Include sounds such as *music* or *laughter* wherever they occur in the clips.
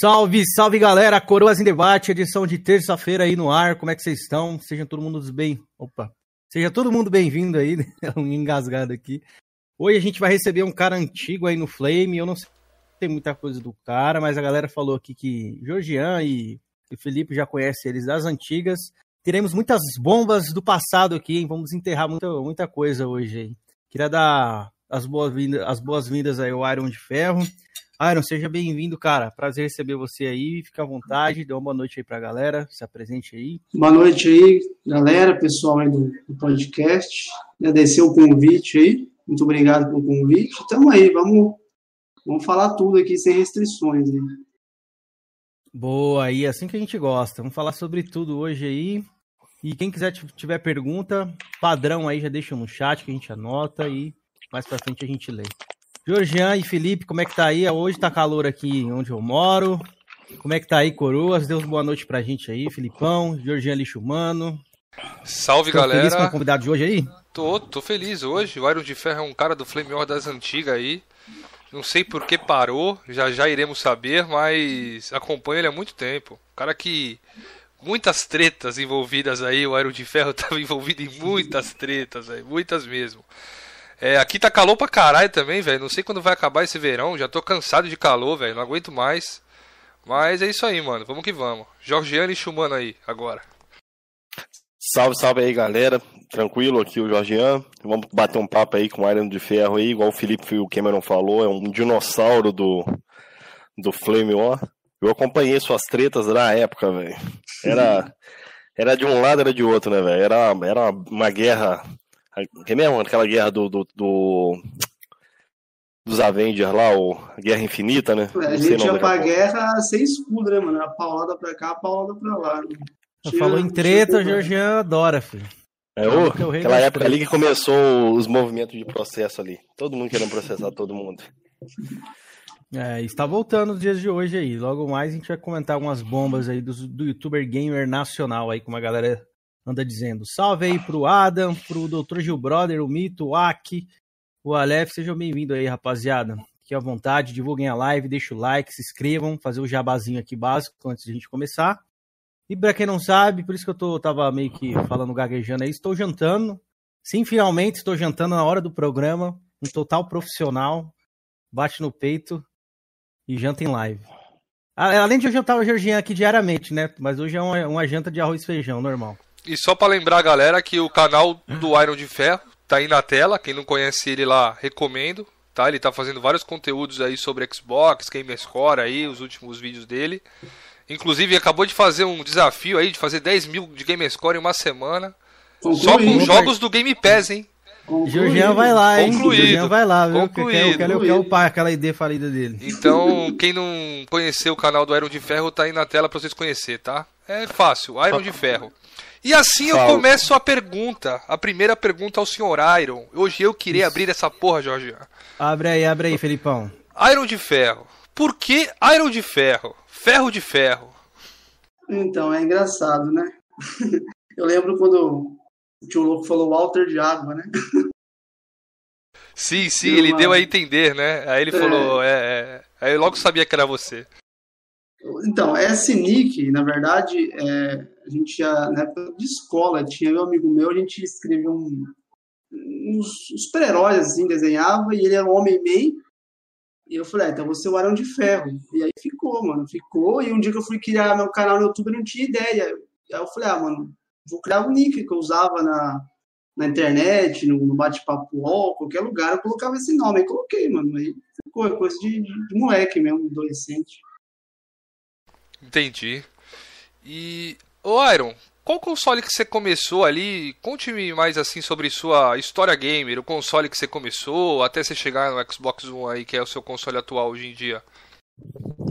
Salve, salve galera, Coroas em Debate, edição de terça-feira aí no ar. Como é que vocês estão? Sejam todo mundo bem. Opa. Seja todo mundo bem-vindo aí, né? *laughs* um engasgado aqui. Hoje a gente vai receber um cara antigo aí no Flame. Eu não sei muita coisa do cara, mas a galera falou aqui que Georgian e, e Felipe já conhecem eles das antigas. Teremos muitas bombas do passado aqui, hein? Vamos enterrar muita, muita coisa hoje aí. Queria dar as boas-vindas as boas aí ao Iron de Ferro. Iron, seja bem-vindo, cara. Prazer receber você aí. Fica à vontade, dê uma boa noite aí pra galera. Se apresente aí. Boa noite aí, galera, pessoal aí do, do podcast. Agradecer o convite aí. Muito obrigado pelo convite. Tamo aí, vamos, vamos falar tudo aqui sem restrições. Hein? Boa, aí assim que a gente gosta. Vamos falar sobre tudo hoje aí. E quem quiser tiver pergunta, padrão aí, já deixa no chat que a gente anota e mais pra frente a gente lê. Georgian e Felipe, como é que tá aí? Hoje tá calor aqui onde eu moro. Como é que tá aí, Coroas? Deus boa noite pra gente aí, Filipão, Georgian Lixo Humano. Salve, Tô galera. feliz com o convidado de hoje aí? Tô, tô feliz hoje. O Iron de Ferro é um cara do Flame War das antigas aí. Não sei por que parou, já já iremos saber, mas acompanho ele há muito tempo. Cara que muitas tretas envolvidas aí, o Aero de Ferro *laughs* estava envolvido em muitas tretas, aí, muitas mesmo. É, aqui tá calor pra caralho também, velho. Não sei quando vai acabar esse verão. Já tô cansado de calor, velho. Não aguento mais. Mas é isso aí, mano. Vamos que vamos. Jorgiano e Chumano aí, agora. Salve, salve aí, galera. Tranquilo aqui o Jorgian. Vamos bater um papo aí com o Iron de Ferro aí, igual o Felipe e o Cameron falou. É um dinossauro do, do Flame War. Eu acompanhei suas tretas na época, velho. Era, era de um lado, era de outro, né, velho? Era, era uma guerra que mesmo? Aquela guerra do, do, do dos Avengers lá, o a Guerra Infinita, né? É, a gente ia pra guerra sem escudo, né, mano? A paulada pra cá, a paulada pra lá. Né? Falou em treta, o Georgian adora, filho. É, ô, aquela época ali que começou os movimentos de processo ali. Todo mundo querendo processar todo mundo. É, está voltando os dias de hoje aí. Logo mais a gente vai comentar algumas bombas aí do, do youtuber gamer nacional aí, como a galera anda dizendo. Salve aí pro Adam, pro Dr. Gil Brother, o Mito, o Aki, o Aleph, sejam bem-vindos aí, rapaziada. Fique à vontade, divulguem a live, deixem o like, se inscrevam, fazer o jabazinho aqui básico antes de a gente começar. E pra quem não sabe, por isso que eu tô, tava meio que falando gaguejando aí, estou jantando. Sim, finalmente estou jantando na hora do programa, um total profissional, bate no peito e janta em live. Além de eu jantar o Georginho aqui diariamente, né? Mas hoje é uma, uma janta de arroz e feijão, normal. E só para lembrar a galera que o canal do Iron de Ferro tá aí na tela. Quem não conhece ele lá, recomendo. Tá? Ele tá fazendo vários conteúdos aí sobre Xbox, Gamerscore aí, os últimos vídeos dele. Inclusive, acabou de fazer um desafio aí de fazer 10 mil de Gamerscore em uma semana. Concluído. Só com jogos do Game Pass, hein? Georgian vai lá, hein? Concluído. Georgian vai lá, viu? Concluído. Eu quero, eu quero, pai, aquela ideia falida dele. Então, quem não conheceu o canal do Iron de Ferro, tá aí na tela pra vocês conhecer, tá? É fácil, Iron de Ferro. E assim eu começo a pergunta, a primeira pergunta ao senhor Iron. Hoje eu queria Isso. abrir essa porra, Jorge. Abre aí, abre aí, Felipão. Iron de ferro. Por que Iron de ferro? Ferro de ferro. Então, é engraçado, né? *laughs* eu lembro quando o tio Louco falou Walter de água, né? *laughs* Sim, sim, ele uma... deu a entender, né? Aí ele é... falou, é, é... Aí eu logo sabia que era você. Então, esse nick, na verdade, é, a gente já, na época de escola, tinha meu amigo meu, a gente escrevia um, uns, super-heróis, assim, desenhava, e ele era um homem-meio, e eu falei, ah, então você é o Arão de Ferro. E aí ficou, mano, ficou, e um dia que eu fui criar meu canal no YouTube, eu não tinha ideia. Aí eu falei, ah, mano, vou criar um nick que eu usava na, na internet, no, no bate-papo UOL, qualquer lugar, eu colocava esse nome, aí coloquei, mano, aí ficou, é coisa de, de, de moleque mesmo, adolescente. Entendi. E, ô Iron, qual console que você começou ali? Conte-me mais assim sobre sua história gamer, o console que você começou, até você chegar no Xbox One aí, que é o seu console atual hoje em dia.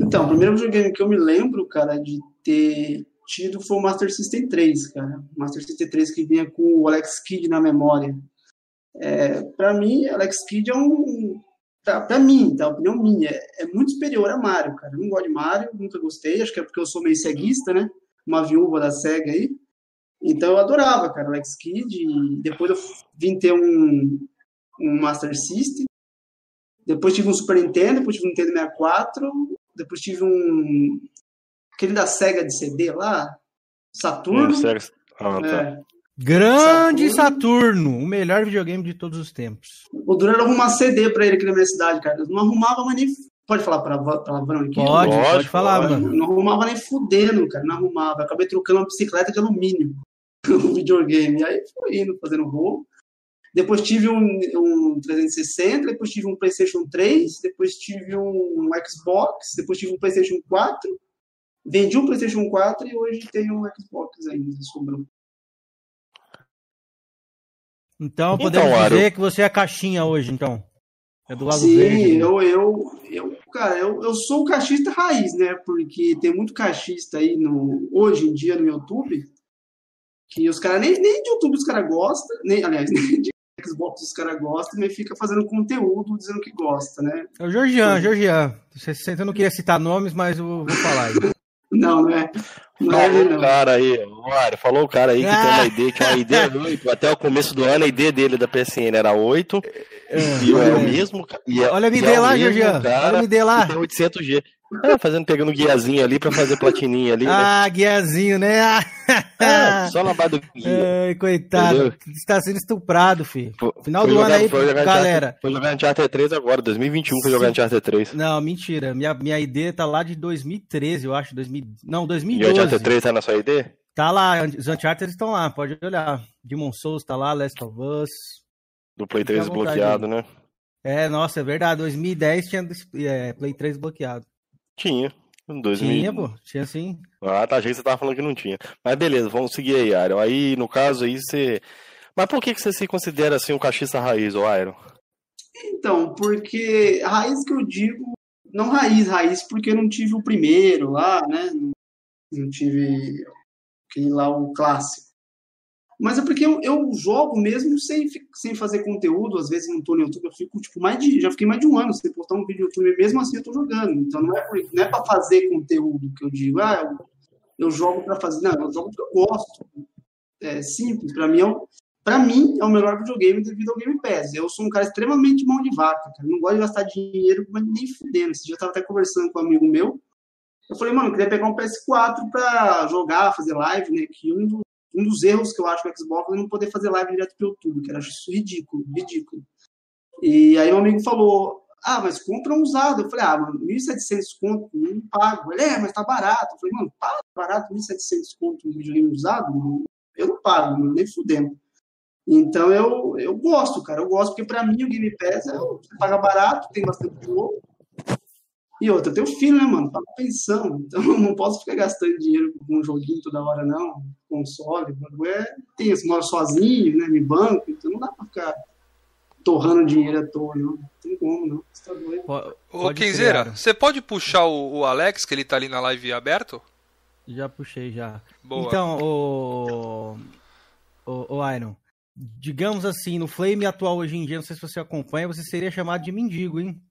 Então, o primeiro videogame que eu me lembro, cara, de ter tido foi o Master System 3, cara. Master System 3 que vinha com o Alex Kidd na memória. É, para mim, Alex Kidd é um, pra, pra mim, tá? Opinião minha, é muito superior a Mario, cara. Eu não gosto de Mario, nunca gostei, acho que é porque eu sou meio ceguista, né? Uma viúva da SEGA aí. Então eu adorava, cara, Alex Kidd. E depois eu vim ter um, um Master System. Depois tive um Super Nintendo, depois tive um Nintendo 64, depois tive um. aquele da SEGA de CD lá, Saturno. Hum? Ah, tá. É. Grande Saturno. Saturno, o melhor videogame de todos os tempos. O duro arrumar CD pra ele aqui na minha cidade, cara. Eu não arrumava, mas nem. Pode falar pra- palavrão aqui? Pode, Lógico, pode falar, lógico. mano. Não arrumava nem fudendo, cara. Não arrumava. Eu acabei trocando uma bicicleta de alumínio *laughs* no videogame. Aí fui indo, fazendo rolo. Depois tive um, um 360, depois tive um PlayStation 3, depois tive um Xbox, depois tive um PlayStation 4. Vendi um PlayStation 4 e hoje tenho um Xbox ainda, sobrou. Então podemos Então, Aro- dizer que você é caixinha hoje, então. É do lado Sim, verde. né? eu, eu, eu, cara, eu, eu sou o cachista raiz, né? Porque tem muito cachista aí no, hoje em dia no YouTube, que os caras, nem, nem de YouTube os caras gostam, nem, aliás, *laughs* nem de Xbox os caras gostam, mas fica fazendo conteúdo dizendo que gosta, né? É o Georgian, Georgian. Você, você não queria citar nomes, mas eu vou falar aí. Não, não é. Não é Falou o não. cara aí, Mário, falou o cara aí que tem uma ID, que é uma ID 8. Até o começo do ano, a ID dele da PSN era 8. E é o mesmo. e é- Olha a é o lá, mesmo Georgian. cara Olha a MD lá. tem 800G. É, fazendo, pegando guiazinho ali pra fazer platininha ali. né? Ah, guiazinho, né? É, *laughs* só na base do guia. Ai, coitado. Entendeu? Está sendo estuprado, filho. Final foi do ano jogar- aí, foi jogar galera. Foi jogar Uncharted 3 agora, 2021 foi jogar Sim. Uncharted 3. Não, mentira. Minha, minha ID tá lá de 2013, eu acho. 2000, não, E o 2012. Uncharted 3 tá na sua ID? Tá lá, os Uncharted estão lá, pode olhar. Demon Souls tá lá, Last of Us. Do Play Fica 3 à vontade desbloqueado, né? É, nossa, é verdade. 2010 tinha é, Play 3 bloqueado. Tinha. Em 2000. Tinha, pô. Tinha sim. Ah, tá, achei que você tava falando que não tinha. Mas beleza, vamos seguir aí, Iron. Aí, no caso aí, você... Mas por que, que você se considera, assim, um cachista raiz, ô Iron? Então, porque a raiz que eu digo, não raiz, raiz, porque eu não tive o primeiro lá, né? Não, não tive aquele lá, o clássico. Mas é porque eu, eu jogo mesmo sem, sem fazer conteúdo, às vezes não tô no YouTube, eu fico, tipo, mais de, já fiquei mais de um ano sem postar um vídeo no YouTube, mesmo assim eu tô jogando. Então não é, não é pra fazer conteúdo que eu digo, ah, eu, eu jogo pra fazer, não, eu jogo porque eu gosto. É simples, pra mim é Pra mim, é o melhor videogame devido ao Game Pass. Eu sou um cara extremamente mão de vaca, cara. Não gosto de gastar dinheiro, mas nem fudendo. Esse dia eu tava até conversando com um amigo meu. Eu falei, mano, eu queria pegar um PS4 pra jogar, fazer live, né? Que um, do- um dos erros que eu acho no Xbox é não poder fazer live direto pelo YouTube, que acho isso ridículo, ridículo. E aí um amigo falou, ah, mas compra um usado. Eu falei, ah, mano, 1.700 conto, não pago. Ele, é, mas tá barato. Eu falei, mano, tá barato, 1.700 conto um videogame usado? Mano? Eu não pago, mano, nem fudendo. Então eu, eu gosto, cara. Eu gosto, porque pra mim o Game Pass é você paga barato, tem bastante jogo. E outra, eu tenho filho, né, mano? Pago pensão. *laughs* Então eu não posso ficar gastando dinheiro com um joguinho toda hora, não. Console, o bagulho é. Tem, você mora sozinho, né? Me banco, então não dá pra ficar torrando dinheiro à toa, não. Não tem como, não. Você tá doido. Po- Ô, criar. você pode puxar o, o Alex, que ele tá ali na live aberto? Já puxei já. Boa. Então, o, o, o Iron, digamos assim, no Flame atual hoje em dia, não sei se você acompanha, você seria chamado de mendigo, hein?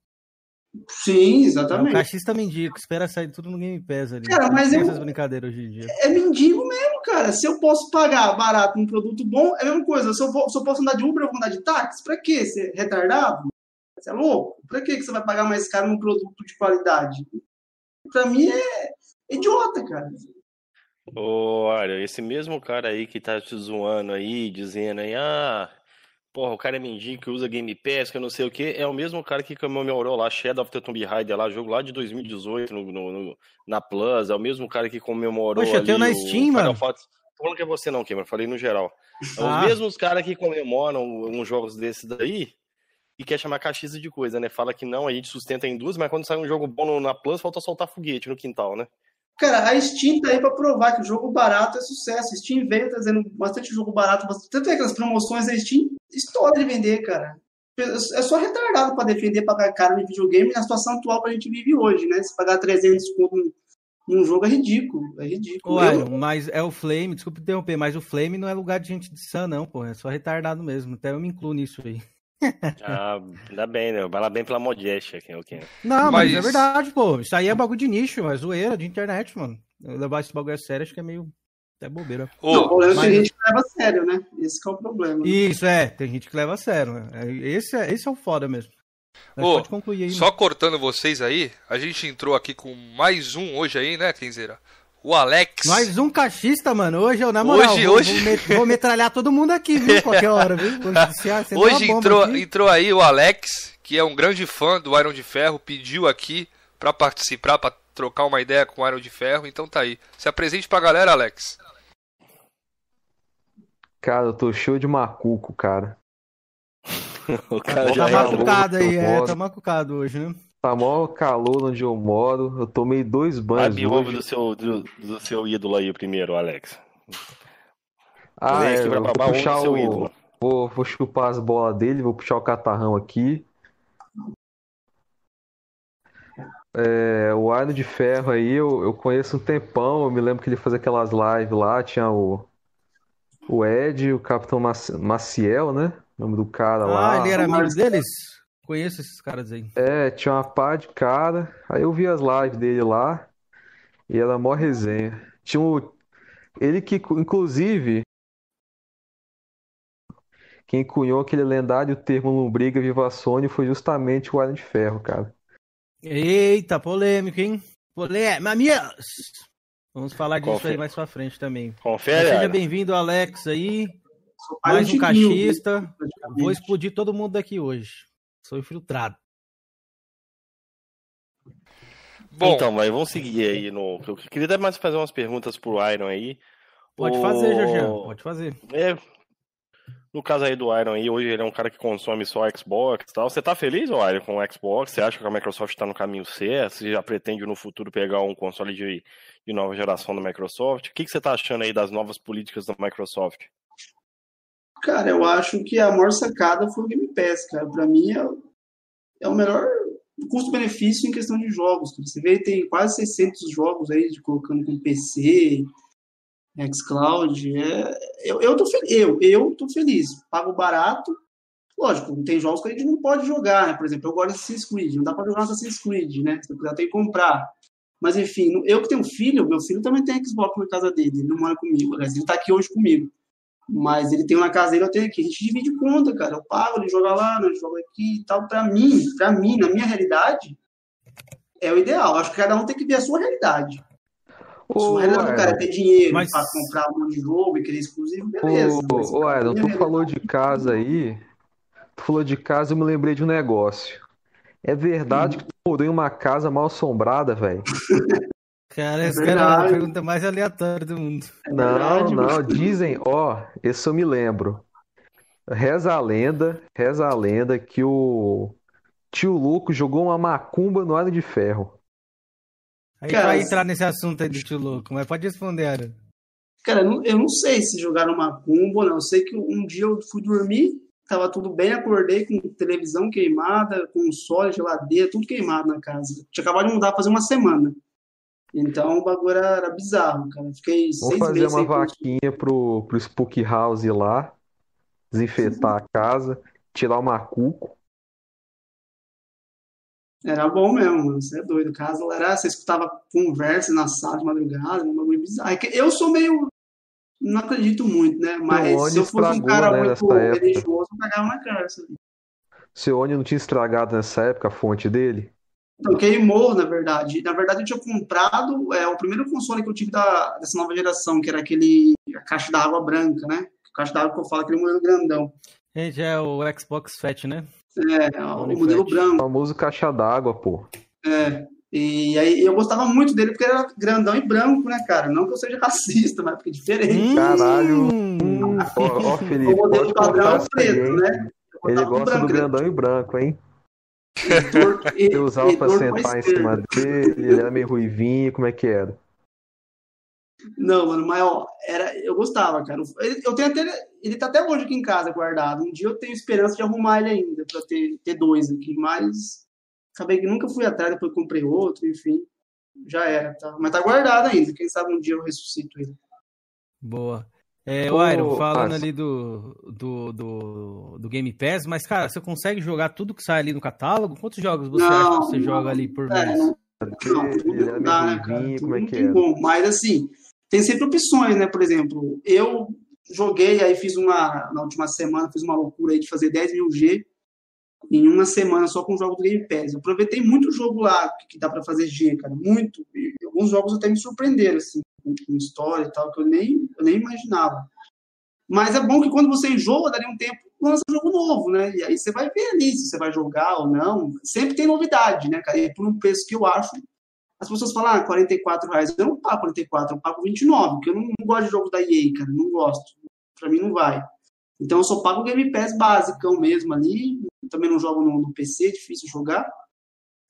Sim, É o exatamente. cachista mendigo, espera sair tudo no Game Pass ali. Cara, mas eu- essas brincadeiras hoje em dia. é mendigo mesmo, cara. Se eu posso pagar barato um produto bom, é a mesma coisa. Se eu, vou- se eu posso andar de Uber, eu vou andar de táxi? Pra quê? Você é retardado? Você é louco? Pra quê que você vai pagar mais caro num produto de qualidade? Pra mim é idiota, cara. Ô, Iron, esse mesmo cara aí que tá te zoando aí, dizendo aí, ah, porra, o cara é mendigo que usa Game Pass, que eu não sei o que, é o mesmo cara que comemorou lá Shadow of the Tomb Raider lá, jogo lá de 2018 no, no- no- na Plus, é o mesmo cara que comemorou Poxa, ali tenho na Steam, Final mano. Tô falando que é você não, Cameron, falei no geral. É Ah. os mesmos caras que comemoram uns jogos desses daí e quer chamar caxiça de coisa, né? Fala que não, a gente sustenta a indústria, mas quando sai um jogo bom na Plus, falta soltar foguete no quintal, né? Cara, a Steam tá aí pra provar que o jogo barato é sucesso. A Steam veio trazendo bastante jogo barato. bastante- Tanto é que as promoções da Steam estoura de vender, cara. É só retardado pra defender pagar caro de videogame na situação atual que a gente vive hoje, né? Se pagar 300 conto num- jogo é ridículo. É ridículo. Ô, Eu- Iron, mas é o Flame, desculpa interromper, mas o Flame não é lugar de gente de sã, não, pô. É só retardado mesmo. Até eu me incluo nisso aí. *laughs* Ah, ainda bem, né? Vai lá bem pela modéstia aqui, ok. Não, mas, Mas- é verdade, pô. Isso aí é bagulho de nicho, é zoeira de internet, mano. Levar esse bagulho a sério, acho que é meio. Até bobeira. Ô, Não, o problema é que mas- tem gente que leva a sério, né? Esse que é o problema. Isso, é. Tem gente que leva a sério. né? É, Esse é, esse é o foda mesmo. Ô, pode concluir aí. Só né? cortando vocês aí, a gente entrou aqui com mais um hoje aí, né, Kenzeira? O Alex. Mais um cachista, mano. Hoje eu, na moral, hoje, vou, hoje... Vou, met vou metralhar todo mundo aqui, viu? *laughs* Qualquer hora, viu? hoje entrou, entrou aí o Alex, que é um grande fã do Iron de Ferro, pediu aqui para participar, para trocar uma ideia com o Iron de Ferro, então tá aí. Se apresente pra galera, Alex. Cara, eu tô show de macuco, cara. *laughs* o cara tá já tá macucado aí, é, tá macucado hoje, né? Tá mó calor onde eu moro. Eu tomei dois banhos. Abre hoje. do seu, do, do, seu ídolo aí primeiro, Alex. Ah, é, eu vou puxar o... Vou, vou chupar as bolas dele, vou puxar o catarrão aqui. É, o Arno de Ferro aí, eu, eu conheço um tempão. Eu me lembro que ele fazia aquelas lives lá. Tinha o, o Ed, o Capitão Maciel, né? O nome do cara ah, lá. Ah, ele era amigo deles? Conheço esses caras aí. É, tinha uma pá de cara. Aí eu vi as lives dele lá. E era mó resenha. Tinha um. Ele que, inclusive. Quem cunhou aquele lendário termo lombriga viva Sony foi justamente o Iron de Ferro, cara. Eita, polêmico, hein? Polêmico. Mamias! Vamos falar disso Confere. aí mais pra frente também. Confere. Seja bem-vindo, Alex, aí. Mais um cachista. Vou explodir todo mundo daqui hoje. Sou infiltrado. Bom, então, mas vamos seguir aí no. Eu queria até mais fazer umas perguntas pro Iron aí. Pode o... fazer, Jorge. Pode fazer. É, no caso aí do Iron aí, hoje ele é um cara que consome só Xbox e tal. Você tá feliz, Iron, com o Xbox? Você acha que a Microsoft está no caminho certo? Você já pretende no futuro pegar um console de, de nova geração da Microsoft? O que, que você tá achando aí das novas políticas da Microsoft? Cara, eu acho que a maior sacada foi o Game Pass, cara. Pra mim é, é o melhor custo-benefício em questão de jogos. Você vê, tem quase 600 jogos aí, de colocando com PC, xCloud. É, eu, eu, tô, eu, eu tô feliz. Pago barato. Lógico, tem jogos que a gente não pode jogar, né? Por exemplo, eu gosto de Assassin's Creed. Não dá pra jogar Assassin's Creed, né? Você tem que comprar. Mas enfim, eu que tenho filho, meu filho também tem Xbox na casa dele. Ele não mora comigo. Aliás, ele tá aqui hoje comigo. Mas ele tem uma casa dele, eu tenho aqui. A gente divide conta, cara. Eu pago, ele joga lá, eu jogo aqui e tal. Pra mim, pra mim, na minha realidade, é o ideal. Acho que cada um tem que ver a sua realidade. Se o realidade do cara é ter dinheiro mas... pra comprar um monte de jogo e querer exclusivo, beleza. Ô, ô Aaron, tu falou de casa aí. Tu falou de casa, eu me lembrei de um negócio. É verdade hum. que tu morou em uma casa mal assombrada, velho? *laughs* Cara, é esse cara é a pergunta mais aleatória do mundo. É não, não, dizem, ó, esse eu me lembro. Reza a lenda, reza a lenda que o tio Louco jogou uma macumba no Ar de Ferro. Aí cara, vai entrar nesse assunto aí do tio Louco, mas pode responder, Ara. Cara, eu não sei se jogaram macumba ou não. Eu sei que um dia eu fui dormir, tava tudo bem, acordei com televisão queimada, console, geladeira, tudo queimado na casa. Tinha acabado de mudar fazer uma semana. Então o bagulho era, era bizarro, cara. Fiquei Vamos fazer uma vaquinha pro, pro Spook House lá, desinfetar a casa, tirar o macuco. Era bom mesmo, mano. Você é doido. Casa era, você escutava conversa na sala de madrugada, um bagulho bizarro. É eu sou meio. Não acredito muito, né? Mas se eu fosse um cara né, muito religioso, eu pegava na cara. Seu Oni não tinha estragado nessa época a fonte dele? Então, queimou, na verdade. Na verdade, eu tinha comprado é, o primeiro console que eu tive da, dessa nova geração, que era aquele a caixa da água branca, né? A caixa da água que eu falo, aquele modelo grandão. Gente, é o Xbox Fat, né? É, o, o modelo branco. O famoso caixa d'água, pô. É. E aí eu gostava muito dele porque era grandão e branco, né, cara? Não que eu seja *laughs* racista, mas porque é diferente. Hum, Caralho. Hum. Ó, ó, *laughs* Felipe, o modelo padrão é preto, né? Ele gosta do grandão e branco, hein? *laughs* Eu usava pra sentar em cima dele, ele era meio ruivinho, como é que era? Não, mano, mas ó, era, eu gostava, cara. Eu tenho até, ele tá até hoje aqui em casa guardado. Um dia eu tenho esperança de arrumar ele ainda, pra ter, ter dois aqui, mas acabei que nunca fui atrás, depois comprei outro, enfim, já era, tá? Mas tá guardado ainda, quem sabe um dia eu ressuscito ele. Boa. É, o Iron, falando ali do, do, do, do, Game Pass, mas, cara, você consegue jogar tudo que sai ali no catálogo? Quantos jogos você não, acha que você não, joga ali por é, mês? Não, não, tudo dá, né, cara? Tudo é não tem é? como. Mas, assim, tem sempre opções, né? Por exemplo, eu joguei, aí fiz uma, na última semana, fiz uma loucura aí de fazer 10 mil G. em uma semana só com o jogo do Game Pass. Eu aproveitei muito jogo lá que dá para fazer G, cara, muito. E alguns jogos até me surpreenderam, assim, com história e tal, que eu nem, nem imaginava. Mas é bom que quando você enjoa, dali um tempo, lança um jogo novo, né? E aí você vai ver ali se você vai jogar ou não. Sempre tem novidade, né, cara? E por um preço que eu acho. As pessoas falam, ah, 44 reais. Eu não pago 44, eu pago 29, porque eu não, não gosto de jogos da EA, cara. Não gosto. Pra mim não vai. Então eu só pago o Game Pass basicão mesmo ali. Também não jogo no, no PC, é difícil jogar.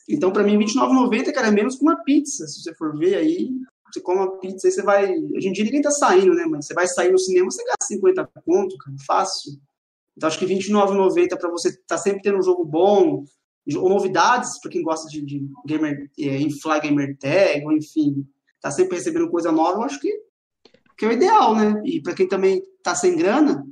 Então, para mim, R$29,90, cara, é menos que uma pizza. Se você for ver aí, você come uma pizza, aí você vai. Hoje em dia ninguém tá saindo, né? Mas você vai sair no cinema, você gasta 50 conto, cara, fácil. Então, acho que R$29,90 para você estar tá sempre tendo um jogo bom, ou novidades, para quem gosta de, de gamer, é, inflar gamer tag, ou enfim, tá sempre recebendo coisa nova, eu acho que, que é o ideal, né? E para quem também tá sem grana,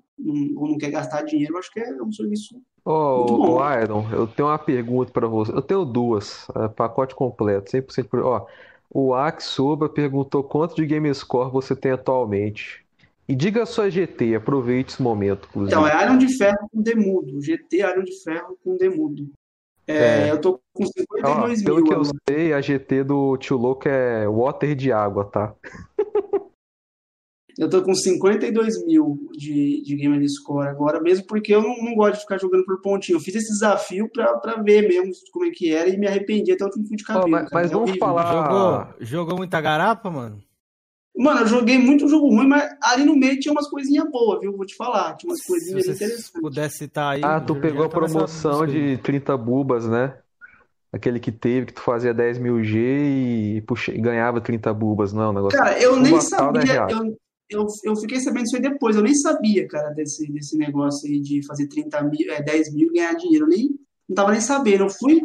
ou não quer gastar dinheiro, eu acho que é um serviço Ô, oh, Iron, eu tenho uma pergunta para você. Eu tenho duas, é, pacote completo, 100% por... Ó, o Axoba perguntou quanto de Gamescore você tem atualmente. E diga a sua GT, aproveite esse momento. Inclusive. Então, é Iron de Ferro com Demudo. GT Iron de Ferro com Demudo. É, é. Eu tô com 52 Ó, mil. Pelo que eu sei, a GT do Tio Louco é Water de água, tá? Eu tô com 52 mil de, de Gamer Score agora, mesmo porque eu não, não, gosto de ficar jogando por pontinho. Eu fiz esse desafio pra, pra ver mesmo como é que era e me arrependi até o último fio de cabelo. Oh, mas, mas é vamos horrível. falar. Jogou, jogou muita garapa, mano? Mano, eu joguei muito jogo ruim, mas ali no meio tinha umas coisinhas boas, viu? Vou te falar. Tinha umas coisinhas Se interessantes. Se pudesse citar aí. Ah, tu pegou a promoção de 30 bubas, né? Aquele que teve, que tu fazia 10 mil G e, puxa, e ganhava 30 bubas, não é um negócio. Cara, eu nem sabia. Eu, eu, eu fiquei sabendo disso aí depois. Eu nem sabia, cara, desse, desse negócio aí de fazer 30 mil, é, 10 mil e ganhar dinheiro. Eu nem, não tava nem sabendo. Eu fui.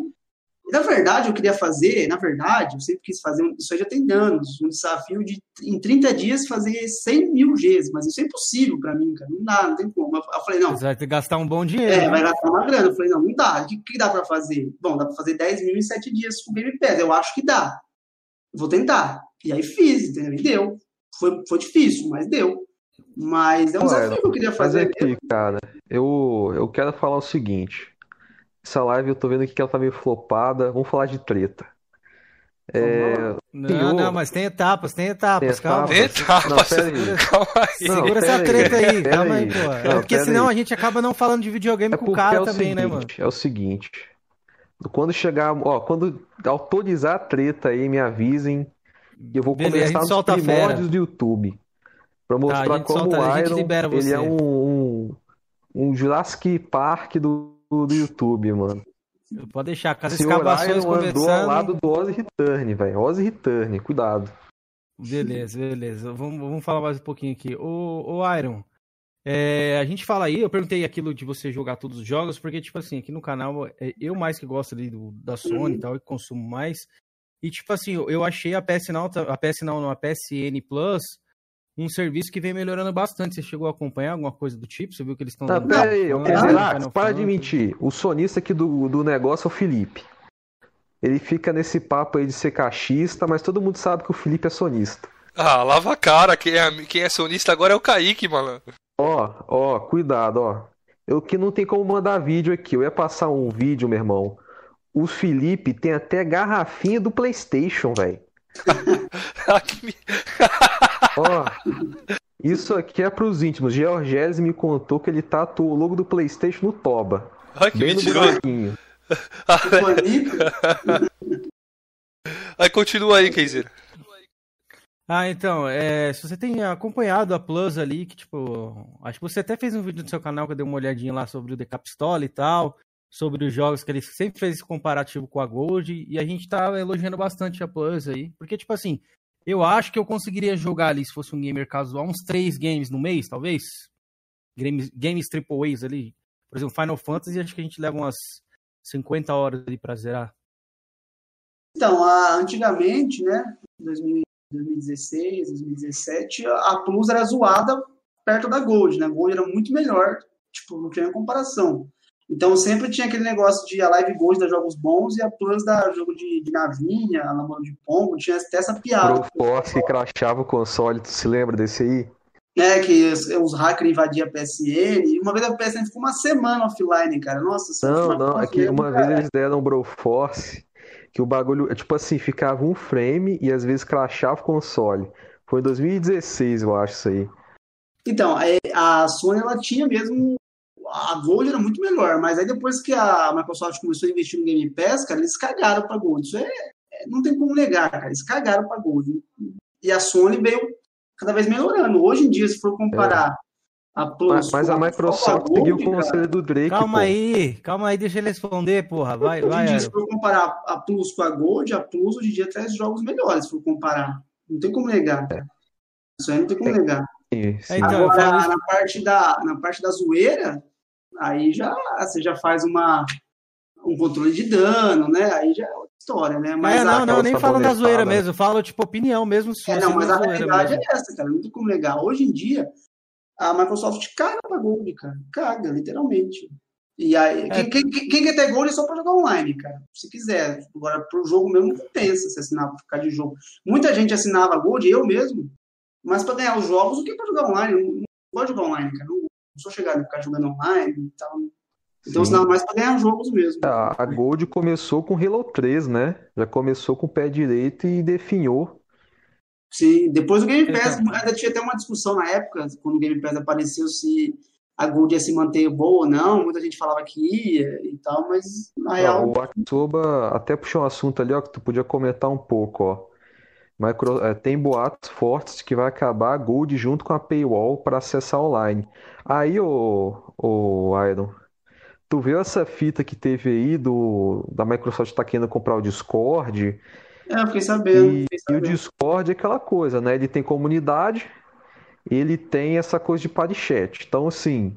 Na verdade, eu queria fazer, na verdade, eu sempre quis fazer, isso aí já tem anos, um desafio de, em 30 dias, fazer 100 mil Gs, mas isso é impossível para mim, cara, não dá, não tem como. Eu, eu falei, não. Você vai ter que gastar um bom dinheiro. É, né? vai gastar uma grana. Eu falei, não, não dá. O que, que dá para fazer? Bom, dá para fazer 10 mil em 7 dias com o Game Pass. Eu acho que dá. Vou tentar. E aí fiz, entendeu? E deu. Foi, foi difícil, mas deu. Mas é um desafio que eu queria fazer. Aqui, cara, eu, eu quero falar o seguinte. Essa live eu tô vendo aqui que ela tá meio flopada. Vamos falar de treta. É, não, não, mas tem etapas, tem etapas, tem calma. Tem etapas, não, segura, *laughs* calma aí. Não, segura essa treta aí, aí calma aí, pô. É porque senão aí. a gente acaba não falando de videogame é com o cara é o também, né, seguinte, né, mano? É o seguinte, quando chegar, ó, quando autorizar a treta aí, me avisem. Eu vou Beleza, começar nos primórdios do YouTube. Pra tá, mostrar tá, como o Iron ele é um, um, um Jurassic Park do, do YouTube, mano. Pode deixar, com as escavações começando... andou ao lado do Ozzy Return, velho. Ozzy Return, cuidado. Beleza, beleza. Vamos, vamos falar mais um pouquinho aqui. O, o Iron, é, a gente fala aí, eu perguntei aquilo de você jogar todos os jogos, porque, tipo assim, aqui no canal, é, eu mais que gosto ali do, da Sony e tal, e consumo mais. E, tipo assim, eu achei a PS não, a PS não, a PSN Plus um serviço que vem melhorando bastante. Você chegou a acompanhar alguma coisa do tipo? Você viu que eles estão. Tá, pera aí, eu quero dizer, ah, para de mentir. O sonista aqui do, do negócio é o Felipe. Ele fica nesse papo aí de ser cachista, mas todo mundo sabe que o Felipe é sonista. Ah, lava a cara. Quem é, quem é sonista agora é o Kaique, mano. Ó, ó, cuidado, ó. Eu que não tem como mandar vídeo aqui. Eu ia passar um vídeo, meu irmão. O Felipe tem até garrafinha do PlayStation, velho. *laughs* *laughs* Ó, isso aqui é pros íntimos. Georgese me contou que ele tatuou o logo do PlayStation no Toba. Ai, que bem mentiroso. aí *laughs* continua aí, Keizer. Ah, então, é, se você tem acompanhado a Plus ali, que tipo, acho que você até fez um vídeo no seu canal que eu dei uma olhadinha lá sobre o The Capstola e tal sobre os jogos que ele sempre fez esse comparativo com a Gold e a gente tá elogiando bastante a Plus aí, porque tipo assim, eu acho que eu conseguiria jogar ali se fosse um gamer casual uns três games no mês, talvez. Games, games A's ali, por exemplo, Final Fantasy, acho que a gente leva umas 50 horas ali para zerar. Então, a, antigamente, né, 2016, 2017, a Plus era zoada perto da Gold, né? A Gold era muito melhor, tipo, não tinha comparação. Então sempre tinha aquele negócio de a Live Gold dar jogos bons e a Plus dar jogo de, de navinha, a namoro de pombo, tinha até essa piada. Pro Force que crachava o console, tu se lembra desse aí? né, que os, os hackers invadiam a PSN, uma vez a PSN ficou uma semana offline, cara. Nossa, Não, não, é que uma cara. vez eles deram um Broforce, que o bagulho, tipo assim, ficava um frame e às vezes crashava o console. Foi em 2016, eu acho isso aí. Então, a Sony ela tinha mesmo a Gold era muito melhor, mas aí depois que a Microsoft começou a investir no Game Pass, cara, eles cagaram pra Gold. Isso é, é não tem como negar, cara. Eles cagaram pra Gold. E a Sony veio cada vez melhorando. Hoje em dia, se for comparar é. a Plus. Mas, mas a Microsoft a seguiu o conselho do Drake. Calma pô. aí, calma aí, deixa ele responder, porra. Vai, hoje vai. Dia, se for comparar a Plus com a Gold, a Plus hoje em dia traz jogos melhores, se for comparar. Não tem como negar. É. Isso aí não tem como é. negar. Sim, sim. Então, Agora, na parte, da, na parte da zoeira, aí já você já faz uma, um controle de dano, né? Aí já é outra história, né? Mas é, não, não, nem falo da zoeira mesmo, falo tipo opinião mesmo. É, não, mas a realidade mesmo. é essa, cara, não tem como negar. Hoje em dia, a Microsoft caga pra Gold, cara, caga, literalmente. E aí, é. quem, quem, quem, quer ter Gold é só pra jogar online, cara, se quiser. Agora, pro jogo mesmo, não compensa se assinar pra ficar de jogo. Muita gente assinava Gold, eu mesmo, mas pra ganhar os jogos, o que é pra jogar online? Não, não gosto de jogar online, cara, não sou chegado a ficar jogando online e tal. Então, Sim. mais para ganhar jogos mesmo. A, a Gold começou com Halo 3, né? Já começou com o pé direito e definhou. Sim, depois o Game Pass, ainda tinha até uma discussão na época, quando o Game Pass apareceu, se a Gold ia se manter boa ou não. Muita gente falava que ia e tal, mas na real. O Aksoba até puxou um assunto ali, ó, que tu podia comentar um pouco, ó. Micro, é, tem boatos fortes que vai acabar a Gold junto com a Paywall para acessar online. Aí, o, o Iron, tu viu essa fita que teve aí do da Microsoft tá querendo comprar o Discord? É, eu fiquei sabendo. E, fiquei sabendo. e o Discord é aquela coisa, né? Ele tem comunidade, ele tem essa coisa de party chat. Então, assim,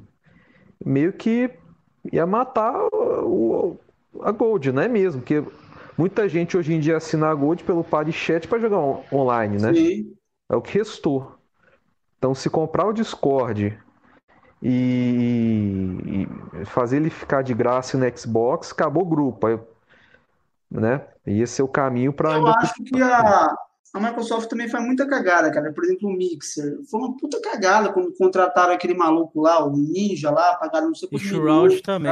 meio que ia matar o, a Gold, né mesmo? Porque Muita gente hoje em dia assina a Gold pelo Party Chat para jogar on online, né? Sim. É o que restou. Então, se comprar o Discord e, e fazer ele ficar de graça no Xbox, acabou o grupo. Aí, né? E esse é o caminho para. Eu acho que a, a Microsoft também faz muita cagada, cara. Por exemplo, o Mixer. Foi uma puta cagada quando contrataram aquele maluco lá, o Ninja lá, pagaram não sei quanto. E Shroud também.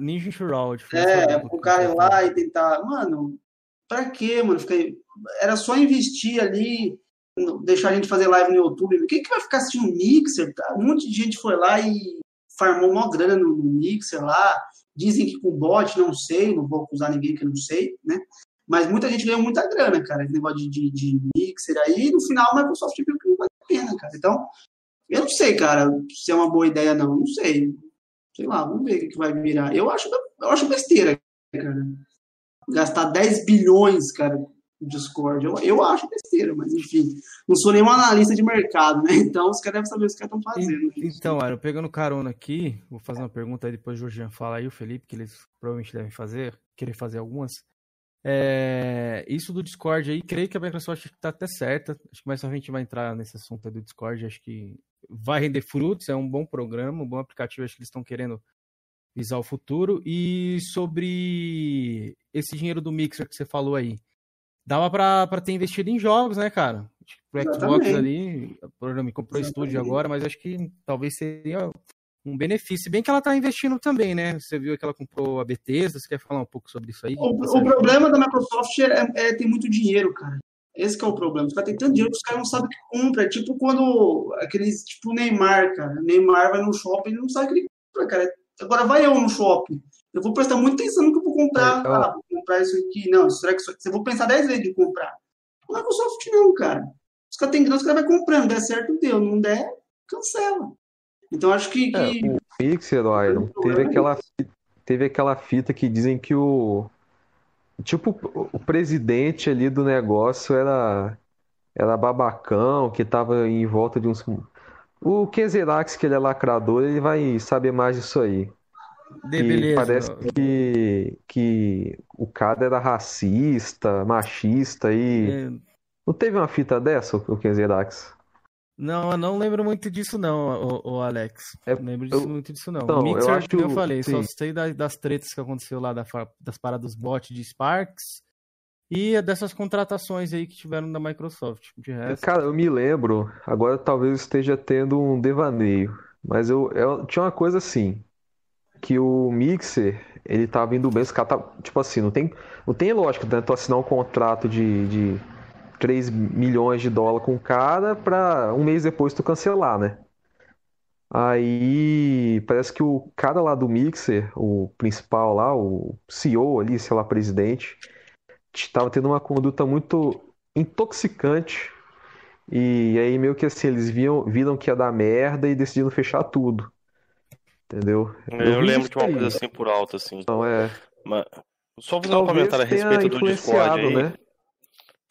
Ninja e Shroud. É, o cara ir lá e tentar. Mano, pra quê, mano? Era só investir ali, deixar a gente fazer live no YouTube. Quem que vai ficar assistindo Mixer? Tá? Um monte de gente foi lá e farmou uma grana no, no Mixer lá. Dizem que com bot, não sei, não vou acusar ninguém que não sei, né? Mas muita gente ganhou muita grana, cara, esse negócio de, de, de mixer aí, no final a Microsoft viu que não vale a pena, cara. Então, eu não sei, cara, se é uma boa ideia não, não sei. Sei lá, vamos ver o que vai virar. Eu acho, eu acho besteira, cara. Gastar 10 bilhões, cara, no Discord. Eu, eu acho besteira, mas enfim. Não sou nenhum analista de mercado, né? *laughs* Então os caras devem saber o que os caras estão fazendo. Então, Aaron, pegando carona aqui, vou fazer uma pergunta aí, depois o Jorginho fala aí, o Felipe, que eles provavelmente devem fazer, querer fazer algumas. É, isso do Discord aí, creio que a Microsoft está até certa. Acho que mais a gente vai entrar nesse assunto do Discord. Acho que vai render frutos, é um bom programa, um bom aplicativo. Acho que eles estão querendo visar o futuro. E sobre esse dinheiro do Mixer que você falou aí, dava para ter investido em jogos, né, cara? Pro Xbox ali, o programa comprou estúdio agora, mas acho que talvez seria um benefício. Bem que ela está investindo também, né? Você viu que ela comprou a Bethesda, você quer falar um pouco sobre isso aí? O, o problema da Microsoft é, é, tem muito dinheiro, cara. Esse é o problema. Os caras têm tanto dinheiro que os caras não sabem o que compra. É tipo quando aqueles, tipo o Neymar, cara. Neymar vai no shopping e não sabe o que ele compra, cara. Agora vai eu no shopping. Eu vou prestar muita atenção no que eu vou comprar. É, ah, vou comprar isso aqui. Não, será que eu vou pensar 10 vezes de comprar. O Microsoft não, cara. Os caras têm grana, os caras vão comprando. Der certo, deu. Não der, cancela. Então acho que. que... É, o Pixel, Iron, teve aquela, teve aquela fita que dizem que o. Tipo, o presidente ali do negócio era. Era babacão, que tava em volta de uns. O Kezerax, que ele é lacrador, ele vai saber mais disso aí. De beleza. Parece que, que o cara era racista, machista e. É... Não teve uma fita dessa, o Kezerax? Não, eu não lembro muito disso não, o, o Alex. É, não lembro disso, eu, muito disso não. Então, Mixer, eu acho, que eu falei, sim. só sei das, das tretas que aconteceu lá da, das paradas dos bots de Sparks E é dessas contratações aí que tiveram da Microsoft. De resto... Cara, eu me lembro, agora talvez esteja tendo um devaneio, mas eu, eu tinha uma coisa assim, que o Mixer, ele tava indo bem, esse cara tá, tipo assim, não tem, não tem lógica, né? Tu assinar um contrato de, de 3 milhões de dólares com o cara pra um mês depois tu cancelar, né? Aí parece que o cara lá do Mixer, o principal lá, o CEO ali, sei lá, presidente, estava tendo uma conduta muito intoxicante. E aí meio que assim, eles viam, viram que ia dar merda e decidiram fechar tudo. Entendeu? Eu, eu lembro de uma coisa assim por alto, assim. Então é. Mas, só fazer um comentário a respeito do Discord aí. Né?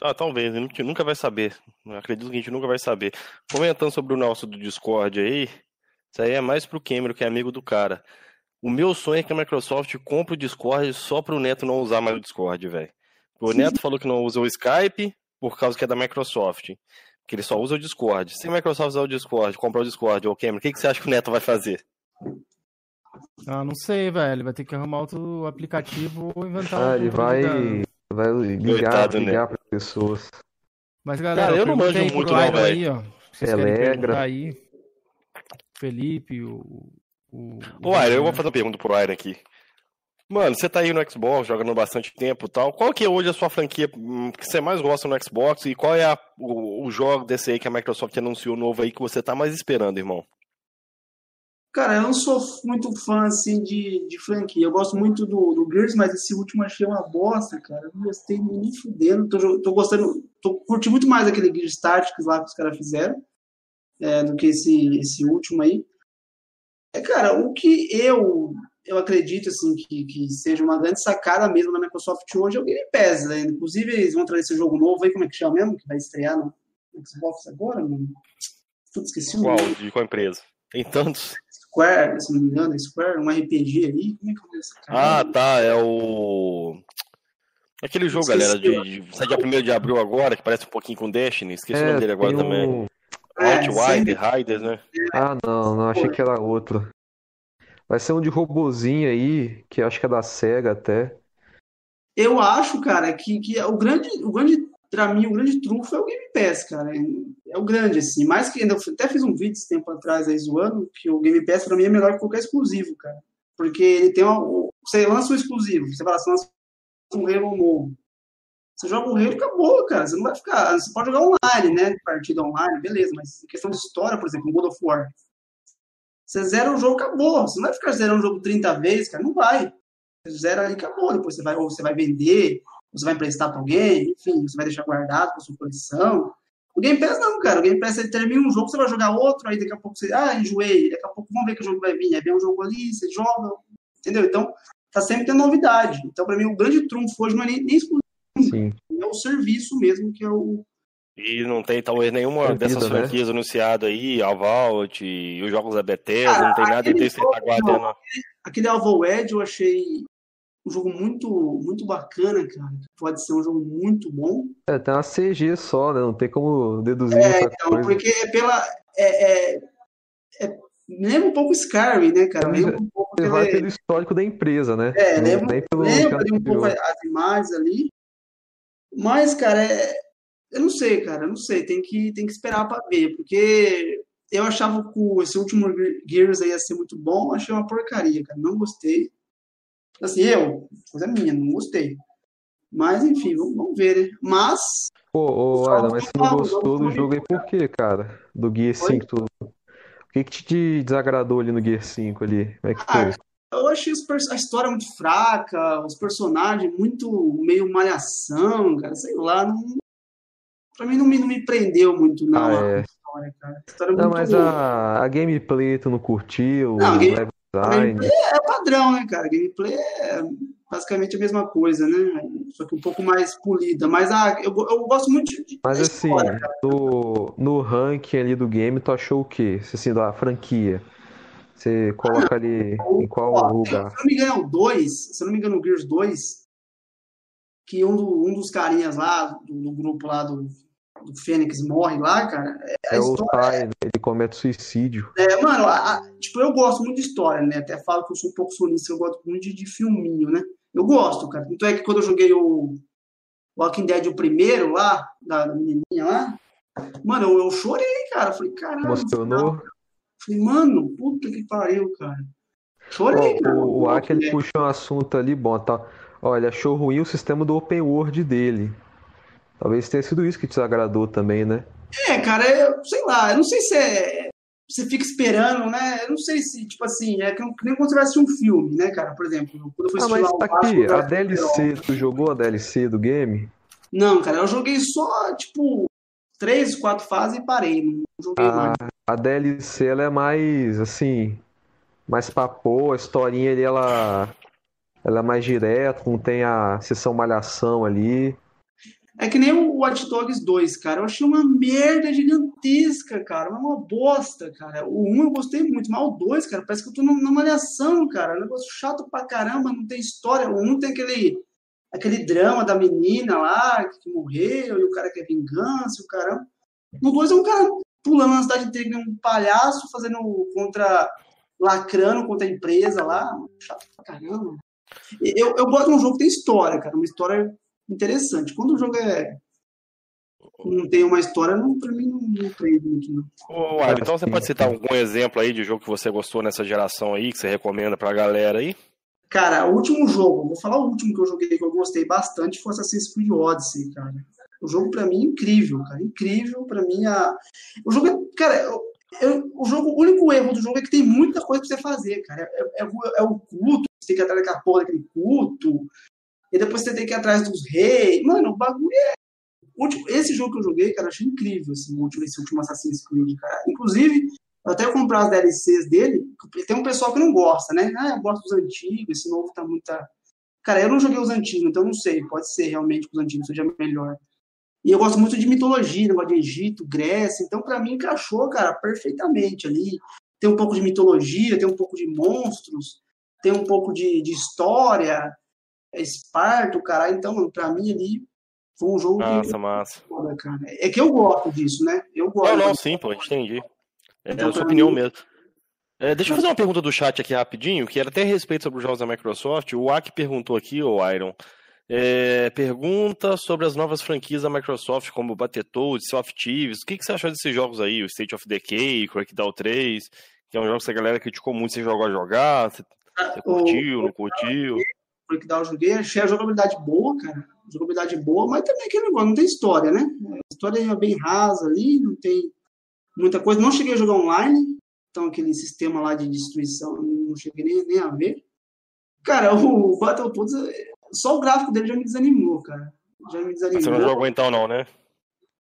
Ah, talvez, a gente nunca vai saber. acredito que a gente nunca vai saber. Comentando sobre o nosso do Discord aí, isso aí é mais pro Cameron, que é amigo do cara. O meu sonho é que a Microsoft compre o Discord só pro Neto não usar mais o Discord, velho. O Neto falou que não usa o Skype por causa que é da Microsoft. Que ele só usa o Discord. Se a Microsoft usar o Discord, comprar o Discord, ou Cameron, o que, que você acha que o Neto vai fazer? Ah, não sei, velho. Ele vai ter que arrumar outro aplicativo ou inventar ah, ele vai, vai ligar, ligar para pessoas. Mas galera, Cara, eu não manjo muito não, velho. Aí, ó. Telegra. Aí. Felipe, o. O, o Iron, eu vou fazer uma pergunta pro Iron aqui. Mano, você tá aí no Xbox, jogando bastante tempo e tal. Qual que é hoje a sua franquia hum, que você mais gosta no Xbox? E qual é a, o, o, jogo desse aí que a Microsoft anunciou novo aí que você tá mais esperando, irmão? Cara, eu não sou muito fã, assim, de, de franquia. Eu gosto muito do, do Gears, mas esse último achei uma bosta, cara. Eu não gostei nem fudendo. Tô, tô gostando... Tô curtindo muito mais aquele Gears Tactics lá que os caras fizeram é, do que esse, esse último aí. É, cara, o que eu eu acredito assim que, que seja uma grande sacada mesmo da Microsoft hoje é o Game Pass, né? Inclusive, eles vão trazer esse jogo novo aí, como é que chama mesmo? Que vai estrear no Xbox agora, mano. Tudo esqueci o nome. De qual empresa? Tem tantos. Square, se não me engano, Square, um RPG aí. Como é que é essa cara? Ah, tá. É o. Aquele jogo, galera, de, de, sai dia 1 de abril agora, que parece um pouquinho com Destiny. Esqueci é, o nome dele agora também. É, Outwider, Riders, né? Ah, não, não, achei que era outro. Vai ser um de robozinho aí, que acho que é da SEGA até. Eu acho, cara, que, que o grande, o grande, pra mim, o grande trunfo é o Game Pass, cara. É o grande, assim. Mais que ainda, até fiz um vídeo esse tempo atrás aí zoando, que o Game Pass pra mim é melhor que qualquer exclusivo, cara. Porque ele tem uma. Você lança um exclusivo, você vai lança um Halo novo. Você joga o Halo e acabou, cara. Você não vai ficar. Você pode jogar online, né? Partida online, beleza, mas questão de história, por exemplo, God of War. Você zera o jogo, acabou. Você não vai ficar zerando o jogo 30 vezes, cara. Não vai. Você zera ali, acabou. Depois você vai, ou você vai vender, você vai emprestar para alguém, enfim, você vai deixar guardado para sua coleção. O Game Pass não, cara. O Game Pass você termina um jogo, você vai jogar outro, aí daqui a pouco você, ah, enjoei, daqui a pouco vamos ver que o jogo vai vir. Aí vem um jogo ali, você joga, entendeu? Então, tá sempre tendo novidade. Então, para mim, o grande trunfo hoje não é nem, nem exclusivo. Sim. É o serviço mesmo, que é o, e não tem talvez nenhuma dessas né? franquias anunciadas aí, a Vault, e os jogos da Bethesda, Cara, não tem nada desse que tá guardando. Aquele Alvo Edge eu achei um jogo muito, muito bacana, cara. Pode ser um jogo muito bom. É, tem uma CG só, né? Não tem como deduzir é, então, coisa. porque é pela. É, é, é, lembra um pouco Skyrim, né, cara? Lembra um pouco pela... vai pelo histórico da empresa, né? É, lembra, lembra um pouco as imagens ali. Mas, cara, é, eu não sei, cara, eu não sei. Tem que, tem que esperar para ver, porque eu achava que esse último Gears aí ia ser muito bom, achei uma porcaria, cara. Não gostei. Assim, eu, coisa minha, não gostei. Mas, enfim, vamos, vamos ver, né? Mas. Pô, ô, Adam, mas você não gostou do jogo aí por quê, cara? Do Gear 5, tu... O que, que te desagradou ali no Gear 5 ali? Como é que ah, foi? Eu achei a história muito fraca, os personagens muito meio malhação, cara, sei lá, não, pra mim não me, não me prendeu muito, não. Ah, é. história, cara. A história é não, mas a, a, gameplay tu não curtiu? Não, game, design. é padrão, né, cara? Gameplay é basicamente a mesma coisa, né? Só que um pouco mais polida. Mas ah, eu, eu gosto muito de. Mas assim, história, no, no ranking ali do game, tu achou o quê? Assim, da franquia? Você coloca ah, ali em qual ó, lugar? Se não me engano, é o 2, se não me engano, o Gears 2, que um, do, um dos carinhas lá, do, do grupo lá do, do Fênix morre lá, cara. É, o Ty, né? ele comete suicídio. É, mano, a, a, tipo, eu gosto muito de história, né? Até falo que eu sou um pouco sonista, eu gosto muito de, de filminho, né? Eu gosto, cara. Então é que quando eu joguei o, Walking Dead, o primeiro lá, da, da menininha lá, mano, eu, eu chorei, cara. falei, caralho. Emocionou? Falei, mano, puta que pariu, cara. Chorei, oh, cara. O, o Aki, ele puxou um assunto ali bom, tá? Olha, achou ruim o sistema do Open World dele. Talvez tenha sido isso que te agradou também, né? É, cara, eu, sei lá, eu não sei se é. Você fica esperando, né? Eu não sei se, tipo assim, é que nem quando você vai assistir um filme, né, cara? Por exemplo, quando eu fui ah, mas tá aqui, a DLC, tu jogou a DLC do game? Não, cara, eu joguei só, tipo, três, quatro fases e parei, não joguei a, mais. A DLC, ela é mais, assim, mais papo, a historinha ali, ela, ela é mais direta, não tem a sessão malhação ali. É que nem o Watch Dogs 2, cara. Eu achei uma merda gigantesca, cara. Uma bosta, cara. O 1 eu gostei muito, mas o 2, cara, parece que eu tô numa malhação, cara. Um negócio chato pra caramba, não tem história. O 1 tem aquele, aquele drama da menina lá que morreu e o cara quer vingança, o caramba. No 2 é um cara pulando na cidade inteira, um palhaço fazendo contra. lacrando contra a empresa lá. Chato pra caramba. Eu, eu gosto de um jogo que tem história, cara. Uma história interessante. Quando o jogo é não tem uma história, não, pra mim não, não prende muito, não. Ô, então você pode citar algum exemplo aí de jogo que você gostou nessa geração aí, que você recomenda pra galera aí? Cara, o último jogo, vou falar o último que eu joguei que eu gostei bastante foi Assassin's Creed Odyssey, cara. O jogo pra mim é incrível, cara, incrível pra mim. A... O jogo é, cara, eu, eu, o jogo, o único erro do jogo é que tem muita coisa pra você fazer, cara. É, é, é o culto, você tem que atrás daquela porra daquele culto, e depois você tem que ir atrás dos reis. Mano, o bagulho é. Esse jogo que eu joguei, cara, achei incrível assim, esse último Assassin's Creed, cara. Inclusive, eu até comprar as DLCs dele, tem um pessoal que não gosta, né? Ah, eu gosto dos antigos, esse novo tá muito. Cara, eu não joguei os antigos, então não sei. Pode ser realmente que os antigos seja melhor. E eu gosto muito de mitologia, negócio de Egito, Grécia, então para mim encaixou, cara, perfeitamente ali. Tem um pouco de mitologia, tem um pouco de monstros, tem um pouco de, de história, é Esparto, caralho. Então, para mim ali foi um jogo massa, que. Massa, cara. É que eu gosto disso, né? Eu gosto. Não, não, sim, pô, entendi. É então, a sua opinião mim... mesmo. É, deixa eu fazer uma pergunta do chat aqui rapidinho, que era até a respeito sobre os jogos da Microsoft. O Aki perguntou aqui, o Iron. É, pergunta sobre as novas franquias da Microsoft, como Battletoads, Soft Thieves. O que, que você achou desses jogos aí? O State of Decay, Crackdown 3, que é um jogo que a galera criticou muito, você jogou a jogar? Você, você curtiu, o... não curtiu? Breakdown joguei, achei a jogabilidade boa, cara. Jogabilidade boa, mas também aquele negócio, não tem história, né? A história é bem rasa ali, não tem muita coisa. Não cheguei a jogar online, então aquele sistema lá de destruição não cheguei nem, nem a ver. Cara, *laughs* o Battletoads, só o gráfico dele já me desanimou, cara. Já me desanimou. Você não jogou então não, né?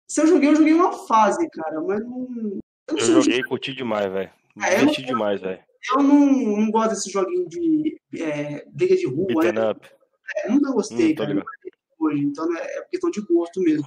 Se eu joguei, eu joguei uma fase, cara, mas não... Eu, eu joguei e curti demais, velho. É, Diverti demais, velho. Eu não, não gosto desse joguinho de é, briga de rua. Beaten up. É, nunca gostei, hum, cara. Hoje, então né, é questão de gosto mesmo.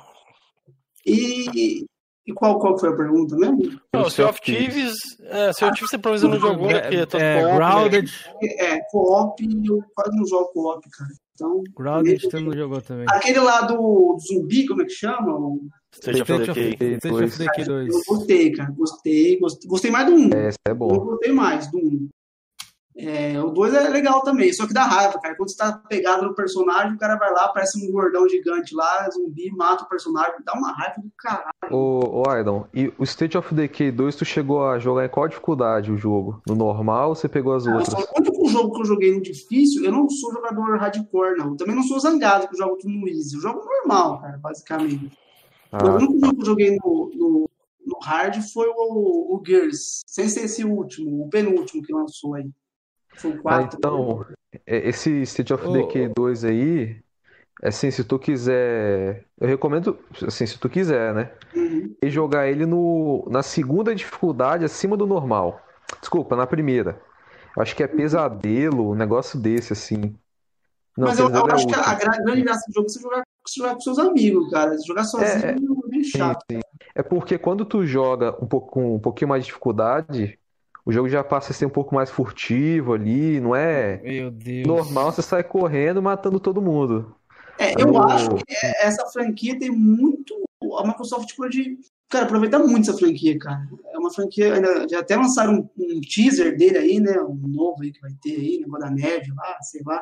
E, e qual, qual foi a pergunta mesmo? Não, o Sea of Thieves, é, Sea of Thieves você provavelmente não jogou, né? É, é, co-op, Grounded. Né? É, co-op, eu quase não jogo co-op, cara. Então, Grounded você não jogou também. Aquele lá do, do zumbi, como é que chama? State of Decay. State of Decay 2. Eu gostei, cara. Gostei, gostei. Gostei mais do 1. É, é bom. Eu gostei mais do 1. É, o 2 é legal também, só que dá raiva, cara. Quando você tá pegado no personagem, o cara vai lá, parece um gordão gigante lá, zumbi, mata o personagem, dá uma raiva do caralho. Ô, ô Aydon, e o State of Decay 2, tu chegou a jogar em qual dificuldade o jogo? No normal ou você pegou as outras? o único jogo que eu joguei no difícil, eu não sou jogador hardcore, não. Eu também não sou zangado que eu jogo tudo no easy. Eu jogo normal, cara, basicamente. Ah, o único jogo que eu joguei no, no, no hard foi o, o Gears, sem ser esse último, o penúltimo que lançou aí. São quatro. Ah, então, é, esse State of Decay 2 aí, assim, se tu quiser. Eu recomendo, assim, se tu quiser, né? Uhum. E jogar ele no, na segunda dificuldade acima do normal. Desculpa, na primeira. Eu acho que é pesadelo, um negócio desse, assim. Não, Mas eu, eu é acho que a grande graça do jogo é você jogar, você jogar com seus amigos, cara. Jogar sozinho é, é bem chato. Sim, sim. É porque quando tu joga um pouco, com um pouquinho mais de dificuldade, o jogo já passa a ser um pouco mais furtivo ali, não é Meu Deus. normal você sai correndo matando todo mundo. É, eu acho que essa franquia tem muito. A Microsoft pode. Cara, aproveitar muito essa franquia, cara. É uma franquia. Ainda, já até lançaram um, um, teaser dele aí, né? Um novo aí que vai ter aí, negócio da neve lá, sei lá.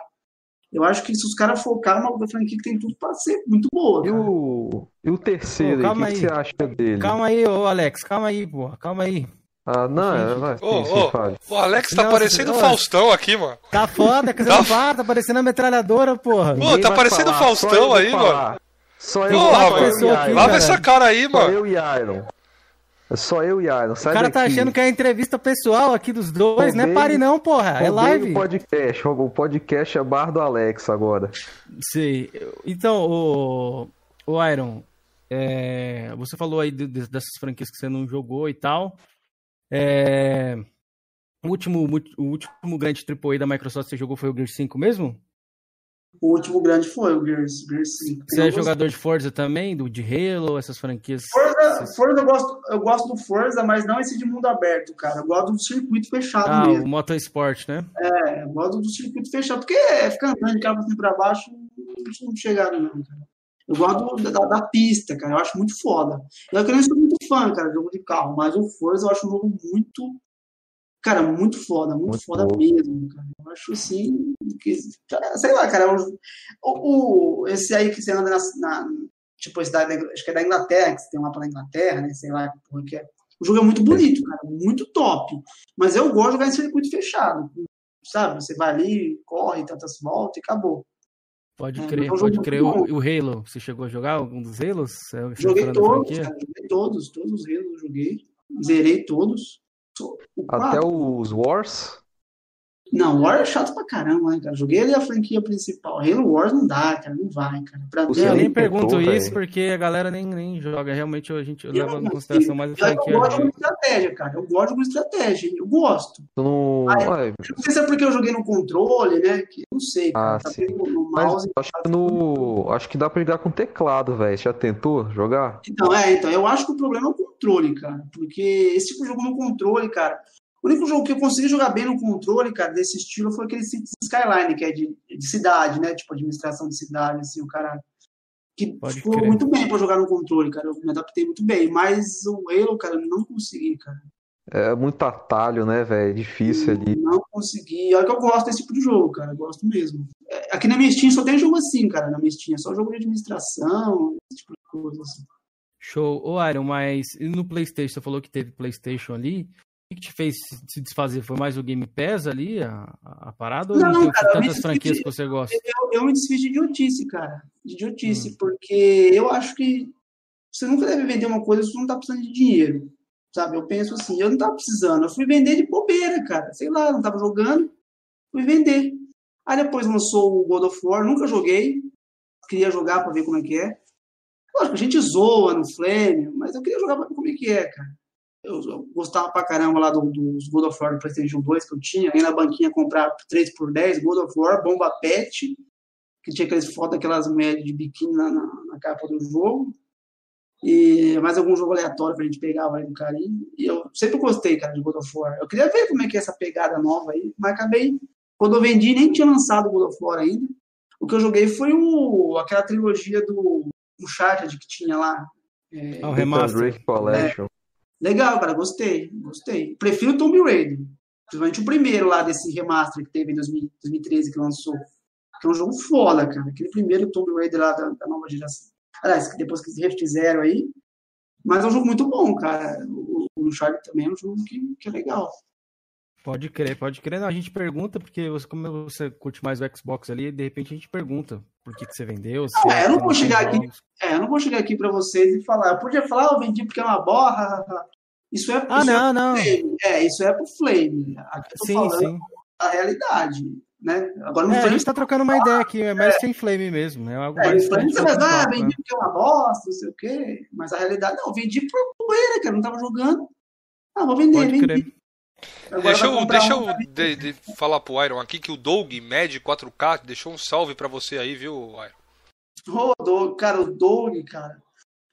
Eu acho que se os caras focar uma franquia que tem tudo pra ser muito boa. E o, e o terceiro, o que, que, você acha dele? Calma aí, ô Alex, calma aí, pô, calma aí. Ah, não, é, vai. Ô, ô, o Alex tá não, parecendo o Faustão aqui, mano. Tá foda, que você tá... não fala, tá parecendo a metralhadora, porra. Pô, tá parecendo o Faustão aí, mano. Só eu Porra, mano. Aqui, Lava essa cara aí, mano. Só eu e Iron. É só eu e Iron. Sai o cara tá daqui. tá achando que é entrevista pessoal aqui dos dois, não é pare não, porra. É live. O podcast, o podcast é bar do Alex agora. Sei. Então, o, o Iron, é, você falou aí de, de, dessas franquias que você não jogou e tal. É, o último, o último grande AAA da Microsoft que você jogou foi o Gear 5 mesmo? O último grande foi o Gears, Gears 5. Você é jogador de Forza também? Do, de Halo, essas franquias? Forza, Forza eu, gosto, eu gosto do Forza, mas não esse de mundo aberto, cara. Eu gosto do circuito fechado ah, mesmo. o Motorsport, né? É, eu gosto do circuito fechado, porque fica andando de carro assim pra baixo, não chegaram não, cara. Eu gosto da, da, pista, cara. Eu acho muito foda. Eu que não sou muito fã, cara, de jogo de carro, mas o Forza eu acho um jogo muito Cara, muito foda, muito, muito foda bom. mesmo, cara. Eu acho assim, que, sei lá, cara, o, o, esse aí que você anda na, na tipo, esse da, acho que é da Inglaterra, que você tem um mapa da Inglaterra, né, sei lá, porque é. O jogo é muito bonito, cara, muito top. Mas eu gosto de jogar em circuito fechado, sabe? Você vai ali, corre, tantas voltas e acabou. Pode é, crer, é, pode crer. O, o, Halo, você chegou a jogar algum dos Halos? Joguei todos, cara, joguei todos, todos os Halos eu joguei. Zerei todos. Até os Wars? Não, War é chato pra caramba, né, cara? Joguei ali a franquia principal. Halo Wars não dá, cara, não vai, cara. Pra Você eu nem pergunto isso porque a galera nem, nem joga. Realmente a gente leva em consideração mais a franquia. Eu gosto de estratégia, cara. Eu gosto de estratégia, eu gosto. No... Aí, não sei se é porque eu joguei no controle, né? Que não sei, cara. Ah, tá sim. No mouse, acho, que no... acho que dá pra ligar com teclado, velho. Já tentou jogar? Então, é, então. Eu acho que o problema é o controle, cara. Porque esse tipo de jogo no controle, cara o único jogo que eu consegui jogar bem no controle, cara, desse estilo foi aquele Skyline, que é de, de cidade, né? Tipo, administração de cidade, assim, o cara. Que Pode ficou crer. muito bem para jogar no controle, cara. Eu me adaptei muito bem. Mas o Halo, cara, eu não consegui, cara. É muito atalho, né, velho? É difícil ali. Não consegui. Olha que eu gosto desse tipo de jogo, cara. Eu gosto mesmo. É, aqui na minha Steam só tem jogo assim, cara, na minha Steam. É só jogo de administração, esse tipo de coisa assim. Show. Ô, Iron, mas no PlayStation, você falou que teve PlayStation ali que te fez se desfazer? Foi mais o Game Pass ali, a, a parada? Não, ou não, cara, tantas franquias que você gosta? Eu, eu, me desfiz de idiotice, cara. De idiotice, hum. porque eu acho que você nunca deve vender uma coisa se você não tá precisando de dinheiro. Sabe? Eu penso assim, eu não tava precisando. Eu fui vender de bobeira, cara. Sei lá, não tava jogando. Fui vender. Aí depois lançou o God of War, nunca joguei. Queria jogar para ver como é que é. Lógico, a gente zoa no Flame, mas eu queria jogar pra ver como é que é, cara eu, eu gostava pra caramba lá do, dos God of War do PlayStation 2 que eu tinha. Aí na banquinha comprar 3 por 10 God of War, bomba pet, que tinha aqueles fotos daquelas mulheres de biquíni na, na, na, capa do jogo. E mais algum jogo aleatório que a gente pegava aí do carinho. E eu sempre gostei, cara, de God of War. Eu queria ver como é que é essa pegada nova aí, mas acabei. Quando eu vendi, nem tinha lançado o God of War ainda. O que eu joguei foi o, aquela trilogia do Uncharted que tinha lá. É, ah, o Remaster. Collection. É, Legal, cara, gostei, gostei. Prefiro Tomb Raider. Principalmente o primeiro lá desse remaster que teve em 2013 que lançou. Que é um jogo foda, cara. Aquele primeiro Tomb Raider lá da, da nova geração. Aliás, depois que eles refizeram aí. Mas é um jogo muito bom, cara. O, o Uncharted também é um jogo que, que é legal. Pode crer, pode crer. Não, a gente pergunta, porque você, como você curte mais o Xbox ali, de repente a gente pergunta por que, que você vendeu. Ah, é, eu não vou chegar aqui. É, eu não vou chegar aqui para vocês e falar. Eu podia falar, eu vendi porque é uma borra. Isso é. Ah, isso não, é não. Flame. É, isso é pro Flame. Aqui eu sim, sim. a realidade. Né? Agora, é, a gente tá trocando uma ideia aqui, é mais é. sem flame mesmo. É algo é, mais flame, você vai, ah, vendi porque é uma bosta, não sei o quê. Mas a realidade, não, vendi por poeira, cara, não tava jogando. Ah, vou vender, Pode vendi. Crer. Deixa eu, deixa eu de, de falar pro Iron aqui que o Doug Med 4K deixou um salve para você aí, viu, Iron? Ô, oh, Doug, cara, o Doug, cara.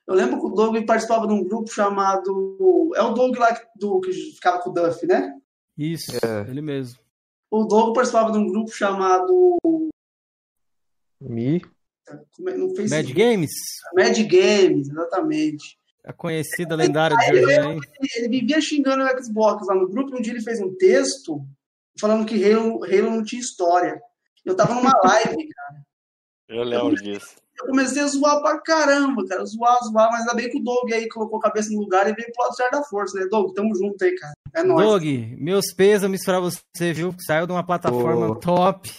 Eu lembro que o Doug participava de um grupo chamado. É o Doug lá do, que ficava com o Duff, né? Isso, é. ele mesmo. O Doug participava de um grupo chamado. Mi? É, Mad Games? Mad Games, exatamente. A conhecida lendária de hoje, ele, ele vivia xingando o Xbox lá no grupo. Um dia ele fez um texto falando que Halo, Halo não tinha história. Eu tava numa *laughs* live, cara. Eu lembro disso. Eu comecei a zoar pra caramba, cara. Zoar, zoar, mas ainda bem que o Doug aí colocou a cabeça no lugar e veio pro lado certo da força, né? Doug, tamo junto aí, cara. É nóis. Doug, meus pêsames pra você, viu? Saiu de uma plataforma top.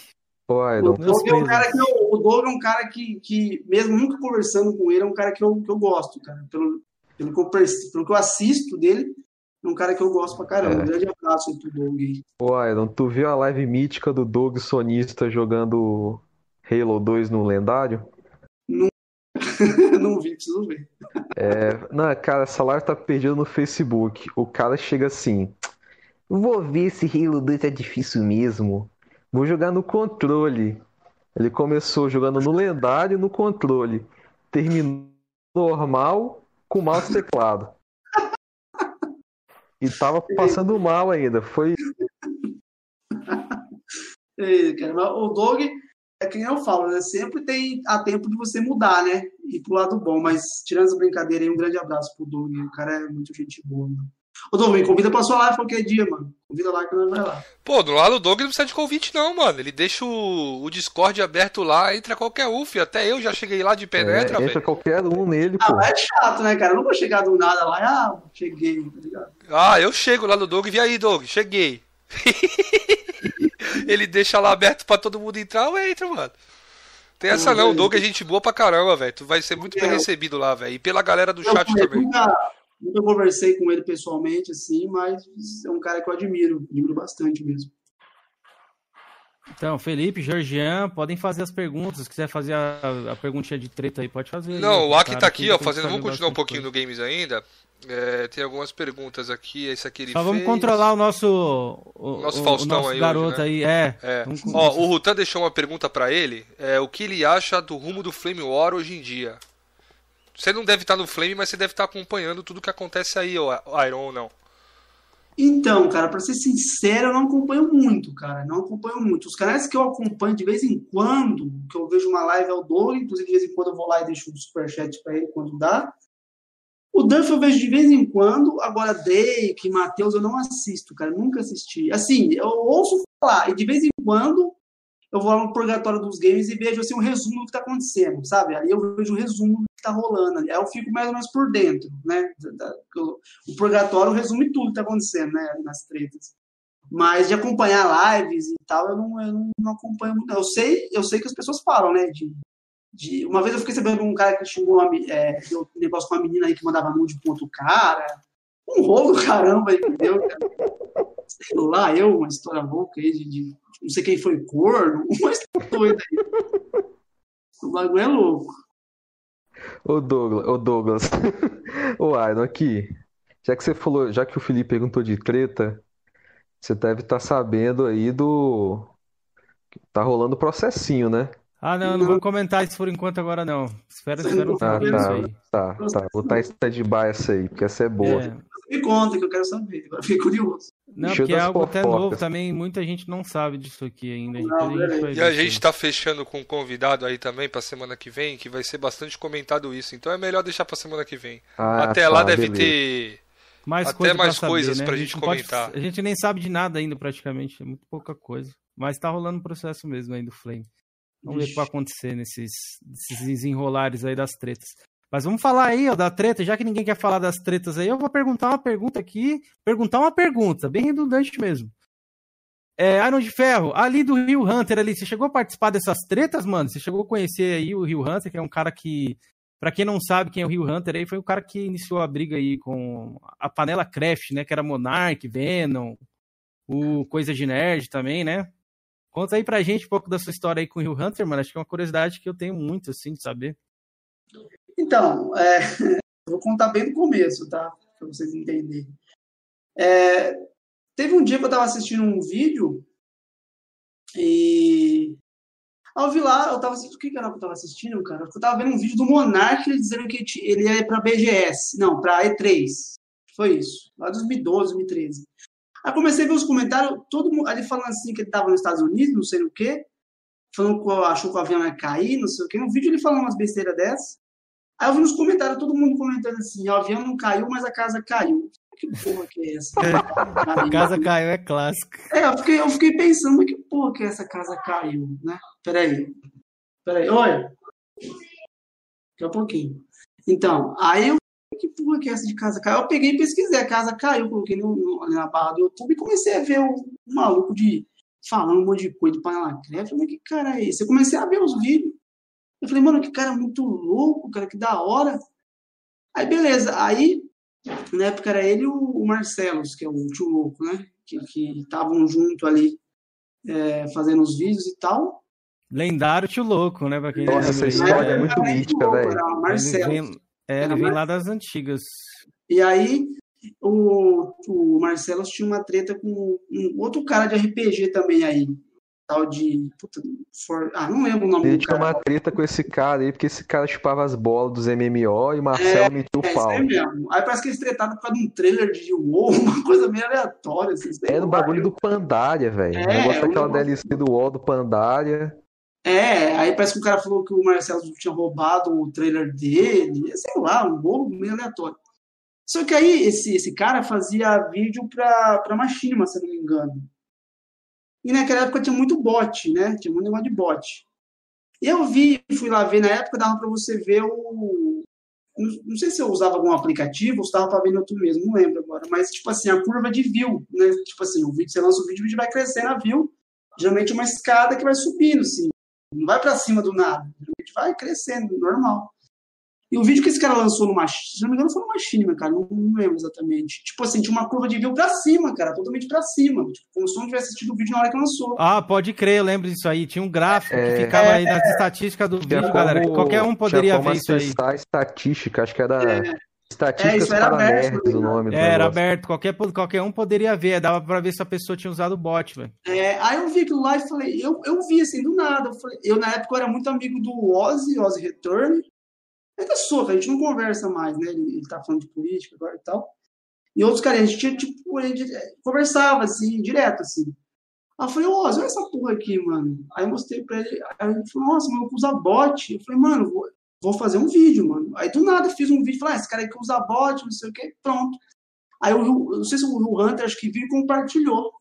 Oi, o, Doug é um cara que eu, o Doug é um cara que, que, mesmo nunca conversando com ele, é um cara que eu, que eu gosto, cara. Pelo, pelo, que eu, pelo que eu assisto dele, é um cara que eu gosto pra caramba. É. Um grande abraço pro Doug aí. Ô, Iron, tu viu a live mítica do Doug sonista jogando Halo 2 no lendário? Não, *laughs* não vi, preciso ver. É, não, cara, essa live tá perdida no Facebook. O cara chega assim. Vou ver se Halo 2 é difícil mesmo. Vou jogar no controle. Ele começou jogando no lendário no controle. Terminou normal com mouse e teclado. E tava passando mal ainda. Foi. *laughs* Cara, o Doug, é quem eu falo, né? Sempre tem a tempo de você mudar, né? E pro lado bom. Mas tirando essa brincadeira aí, um grande abraço pro Doug. O cara é muito gente boa, mano. Ô, Doug, me convida pra sua live qualquer dia, mano. Convida lá que nós vai lá. Pô, do lado do Doug não precisa de convite, não, mano. Ele deixa o, o Discord aberto lá, entra qualquer um, filho. Até eu já cheguei lá de penetra, é, Entra véio. qualquer um nele, ah, pô. Ah, é chato, né, cara? Eu não vou chegar do nada lá. Ah, cheguei, tá ligado? Ah, eu chego lá no Doug e vi aí, Doug, cheguei. *laughs* Ele deixa lá aberto pra todo mundo entrar, eu entro, mano. Tem essa não, o Doug é gente boa pra caramba, velho. Tu vai ser muito bem recebido lá, velho. E pela galera do chat também. Nunca, conversei com ele pessoalmente, assim, mas é um cara que eu admiro, admiro bastante mesmo. Então, Felipe, Georgian, podem fazer as perguntas. Se quiser fazer a, a perguntinha de treta aí, pode fazer. Não, o Aki tá aqui, ó, fazendo. Vamos continuar um pouquinho coisa. no games ainda. É, tem algumas perguntas aqui. Esse aqui ele Só vamos controlar o nosso. O, nosso Faustão o nosso aí. garoto hoje, né? aí, é. é. Ó, o Rutan deixou uma pergunta para ele. É, o que ele acha do rumo do Flame War hoje em dia? Você não deve estar no Flame, mas você deve estar acompanhando tudo que acontece aí, o Iron ou não. Então, cara, para ser sincero, eu não acompanho muito, cara. Não acompanho muito. Os canais que eu acompanho de vez em quando, que eu vejo uma live é o Doug, inclusive de vez em quando eu vou lá e deixo um superchat para ele quando dá. O Duff eu vejo de vez em quando, agora Drake, Matheus eu não assisto, cara, nunca assisti. Assim, eu ouço falar, e de vez em quando eu vou lá no purgatório dos games e vejo assim, um resumo do que está acontecendo, sabe? Aí eu vejo o resumo está rolando. Aí eu fico mais ou menos por dentro, né? O purgatório resume tudo que está acontecendo, né? Nas tretas. Mas de acompanhar lives e tal, eu não, eu não acompanho muito. Eu sei, eu sei que as pessoas falam, né? De de, uma vez eu fiquei sabendo de um cara que xingou uma, é, um negócio com uma menina aí que mandava nude pro outro cara. Um rolo *laughs* caramba, entendeu? Sei lá, eu, uma história louca aí de, de não sei quem foi corno, *laughs* uma história doida aí. O bagulho é louco. Ô Douglas, *laughs* ô Douglas, ô Iron, aqui. Já que você falou, já que o Felipe perguntou de treta, você deve estar tá sabendo aí do. Tá rolando processinho, né? Ah, não, não vou comentar isso por enquanto agora, não. Espera, espera um ah, tá, isso aí. Tá, tá. Vou estar em stand-by essa aí, porque essa é boa. É. Me conta que eu quero saber, agora fiquei curioso. Não, Deixa porque é algo até novo também, muita gente não sabe disso aqui ainda. Não, a gente e a gente tá fechando com um convidado aí também pra semana que vem, que vai ser bastante comentado isso. Então é melhor deixar pra semana que vem. Ah, Até tá, lá deve beleza. ter mais até coisa mais pra coisas saber, né? pra gente, gente comentar. Pode, a gente nem sabe de nada ainda praticamente, é muito pouca coisa. Mas tá rolando um processo mesmo aí do Flame. Vamos ver o que vai acontecer nesses, nesses desenrolares aí das tretas. Mas vamos falar aí, ó, da treta, já que ninguém quer falar das tretas aí, eu vou perguntar uma pergunta aqui. Perguntar uma pergunta, bem redundante mesmo. É, Iron de Ferro, ali do Rio Hunter ali, você chegou a participar dessas tretas, mano? Você chegou a conhecer aí o Rio Hunter, que é um cara que, para quem não sabe quem é o Rio Hunter aí, foi o cara que iniciou a briga aí com a panela Craft, né? Que era Monarch, Venom, o Coisa de Nerd também, né? Conta aí pra gente um pouco da sua história aí com o Rio Hunter, mano. Acho que é uma curiosidade que eu tenho muito, assim, de saber. Então, é, *laughs* vou contar bem do começo, tá? Pra vocês entenderem. É, teve um dia que eu tava assistindo um vídeo e. Ao vi lá, eu tava assistindo. O que era que eu tava assistindo, cara? Eu tava vendo um vídeo do Monark dizendo que ele ia pra BGS. Não, pra E3. Foi isso. Lá 2012, 2013. Aí comecei a ver os comentários, todo mundo ali falando assim que ele estava nos Estados Unidos, não sei o quê, falando que achou que o avião ia cair, não sei o quê. No vídeo ele falando umas besteiras dessas. Aí eu vi nos comentários todo mundo comentando assim: o avião não caiu, mas a casa caiu. que porra que é essa? a casa caiu, é clássico. É, eu fiquei, eu fiquei pensando, que porra que é essa casa caiu, né? Peraí. Peraí, olha. Daqui a pouquinho. Então, aí eu que porra que é essa de casa caiu? Eu peguei e pesquisei, a casa caiu, coloquei no, no, na barra do YouTube e comecei a ver o, o maluco de falando um monte de coisa de panela creme. Eu falei, que cara é esse? Eu comecei a ver os vídeos. Eu falei, mano, que cara muito louco, cara, que da hora. Aí, beleza. Aí, na época era ele e o Marcelos, que é o tio louco, né? Que estavam junto ali é, fazendo os vídeos e tal. Lendário tio louco, né? Pra quem Nossa, essa história é muito mítica, velho. Marcelo. Ele vem, é, ele vem lá das antigas. E aí, o, o Marcelo tinha uma treta com um outro cara de RPG também aí. Tal de. Puta, for, ah, não lembro o nome Ele do tinha cara. uma treta com esse cara aí, porque esse cara chupava as bolas dos MMO e o Marcelo É, metia o É, pau. aí mesmo. Aí parece que eles tretaram por causa de um trailer de WoW, *laughs* uma coisa meio aleatória. Assim, É no bagulho do Pandaria, velho. É, o negócio o daquela negócio- DLC do WoW do Pandaria. É, aí parece que o cara falou que o Marcelo tinha roubado o trailer dele, sei lá, um bolo meio aleatório. Só que aí esse, esse cara fazia vídeo pra, pra Machinima, se eu não me engano. E naquela época tinha muito bot, né? Tinha muito negócio de bot. Eu vi, fui lá ver, na época dava pra você ver o. Não, sei se eu usava algum aplicativo ou se dava pra ver no mesmo, não lembro agora. Mas, tipo assim, a curva de view, né? Tipo assim, o vídeo, você lança o vídeo, o vídeo vai crescendo a view. Geralmente uma escada que vai subindo, assim. Não vai pra cima do nada. Geralmente vai crescendo, normal. E o vídeo que esse cara lançou no Machine, se não me engano, foi no Machine, cara, não, não lembro exatamente. Tipo assim, tinha uma curva de view pra cima, cara, totalmente pra cima. Tipo, como se eu não tivesse assistido o vídeo na hora que lançou. Ah, pode crer, eu lembro disso aí. Tinha um gráfico É. que ficava aí nas estatísticas do vídeo, galera. como- Qualquer um poderia ver isso aí. estatística, acho que era É. Estatísticas isso era para aberto, nerds o né? nome do É, era aberto, qualquer, qualquer um poderia ver, dava pra ver se a pessoa tinha usado o bot, velho. É, aí eu vi aquilo lá e falei, eu, eu vi assim, do nada. Eu, falei, eu, na época, eu era muito amigo do Ozzy, Ozzy Return. Sou, cara, a gente não conversa mais, né? Ele, ele tá falando de política agora e tal. E outros caras, a gente tinha, tipo, a gente conversava, assim, direto, assim. Aí eu falei, ô, olha essa porra aqui, mano. Aí eu mostrei pra ele, aí ele falou, nossa, mano, usa bot. Eu falei, mano, vou, vou fazer um vídeo, mano. Aí do nada fiz um vídeo, falei, ah, esse cara aqui usa bot, não sei o que, pronto. Aí Rio- não sei se o Hunter, acho que viu e compartilhou.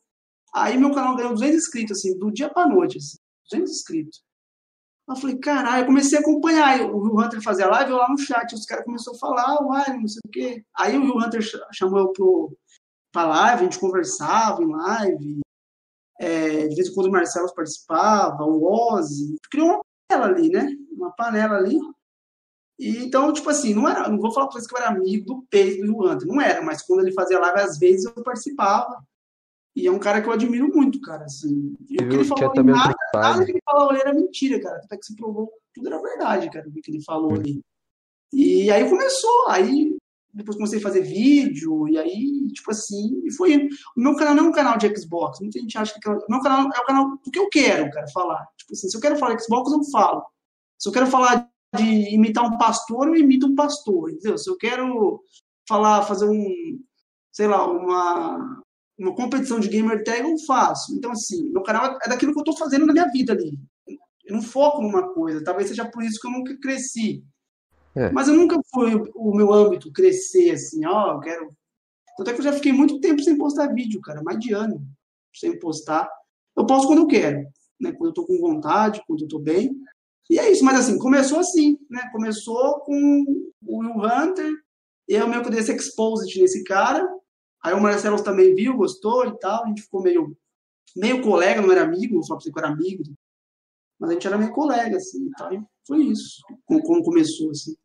Aí meu canal ganhou 200 inscritos, assim, do dia pra noite, assim, 200 inscritos. Eu falei, caralho, eu comecei a acompanhar. O Rio Hunter fazia live, lá no chat, os caras começaram a falar, uai, não sei o quê. Aí o Hunter ch- chamou eu pro, pra live, a gente conversava em live. É, de vez em quando o Marcelo participava, o Ozzy. Criou uma panela ali, né? Uma panela ali. E, então, tipo assim, não era, não vou falar pra vocês que eu era amigo do peito do Hunter, não era, mas quando ele fazia live, às vezes eu participava. E é um cara que eu admiro muito, cara, assim. E o que ele também nada, nada detalhe. que ele falou ali era mentira, cara. Até que se provou, tudo era verdade, cara, o que ele falou ali. E aí começou, aí depois comecei a fazer vídeo, e aí, tipo assim, e foi. O meu canal não é um canal de Xbox, muita gente acha que é o meu canal é o canal do que eu quero, cara, falar. Tipo assim, se eu quero falar de Xbox, eu falo. Se eu quero falar de imitar um pastor, eu imito um pastor, entendeu? Se eu quero falar, fazer um, sei lá, uma, uma competição de gamer tag, eu faço. Então, assim, meu canal é daquilo que eu tô fazendo na minha vida ali. Eu não foco numa coisa, talvez seja por isso que eu nunca cresci. É. Mas eu nunca fui o meu âmbito crescer assim, ó, eu quero. Tanto é que eu já fiquei muito tempo sem postar vídeo, cara, mais de ano sem postar. Eu posto quando eu quero, né? Quando eu tô com vontade, quando eu tô bem. E é isso, mas assim, começou assim, né? Começou com o Will Hunter, eu meio que dei esse exposit nesse cara. Aí o Marcelo também viu, gostou e tal. A gente ficou meio, meio colega, não era amigo, não só pra dizer que eu era amigo. Mas a gente era meio colega, assim, e tal. E foi isso, como, como começou, assim.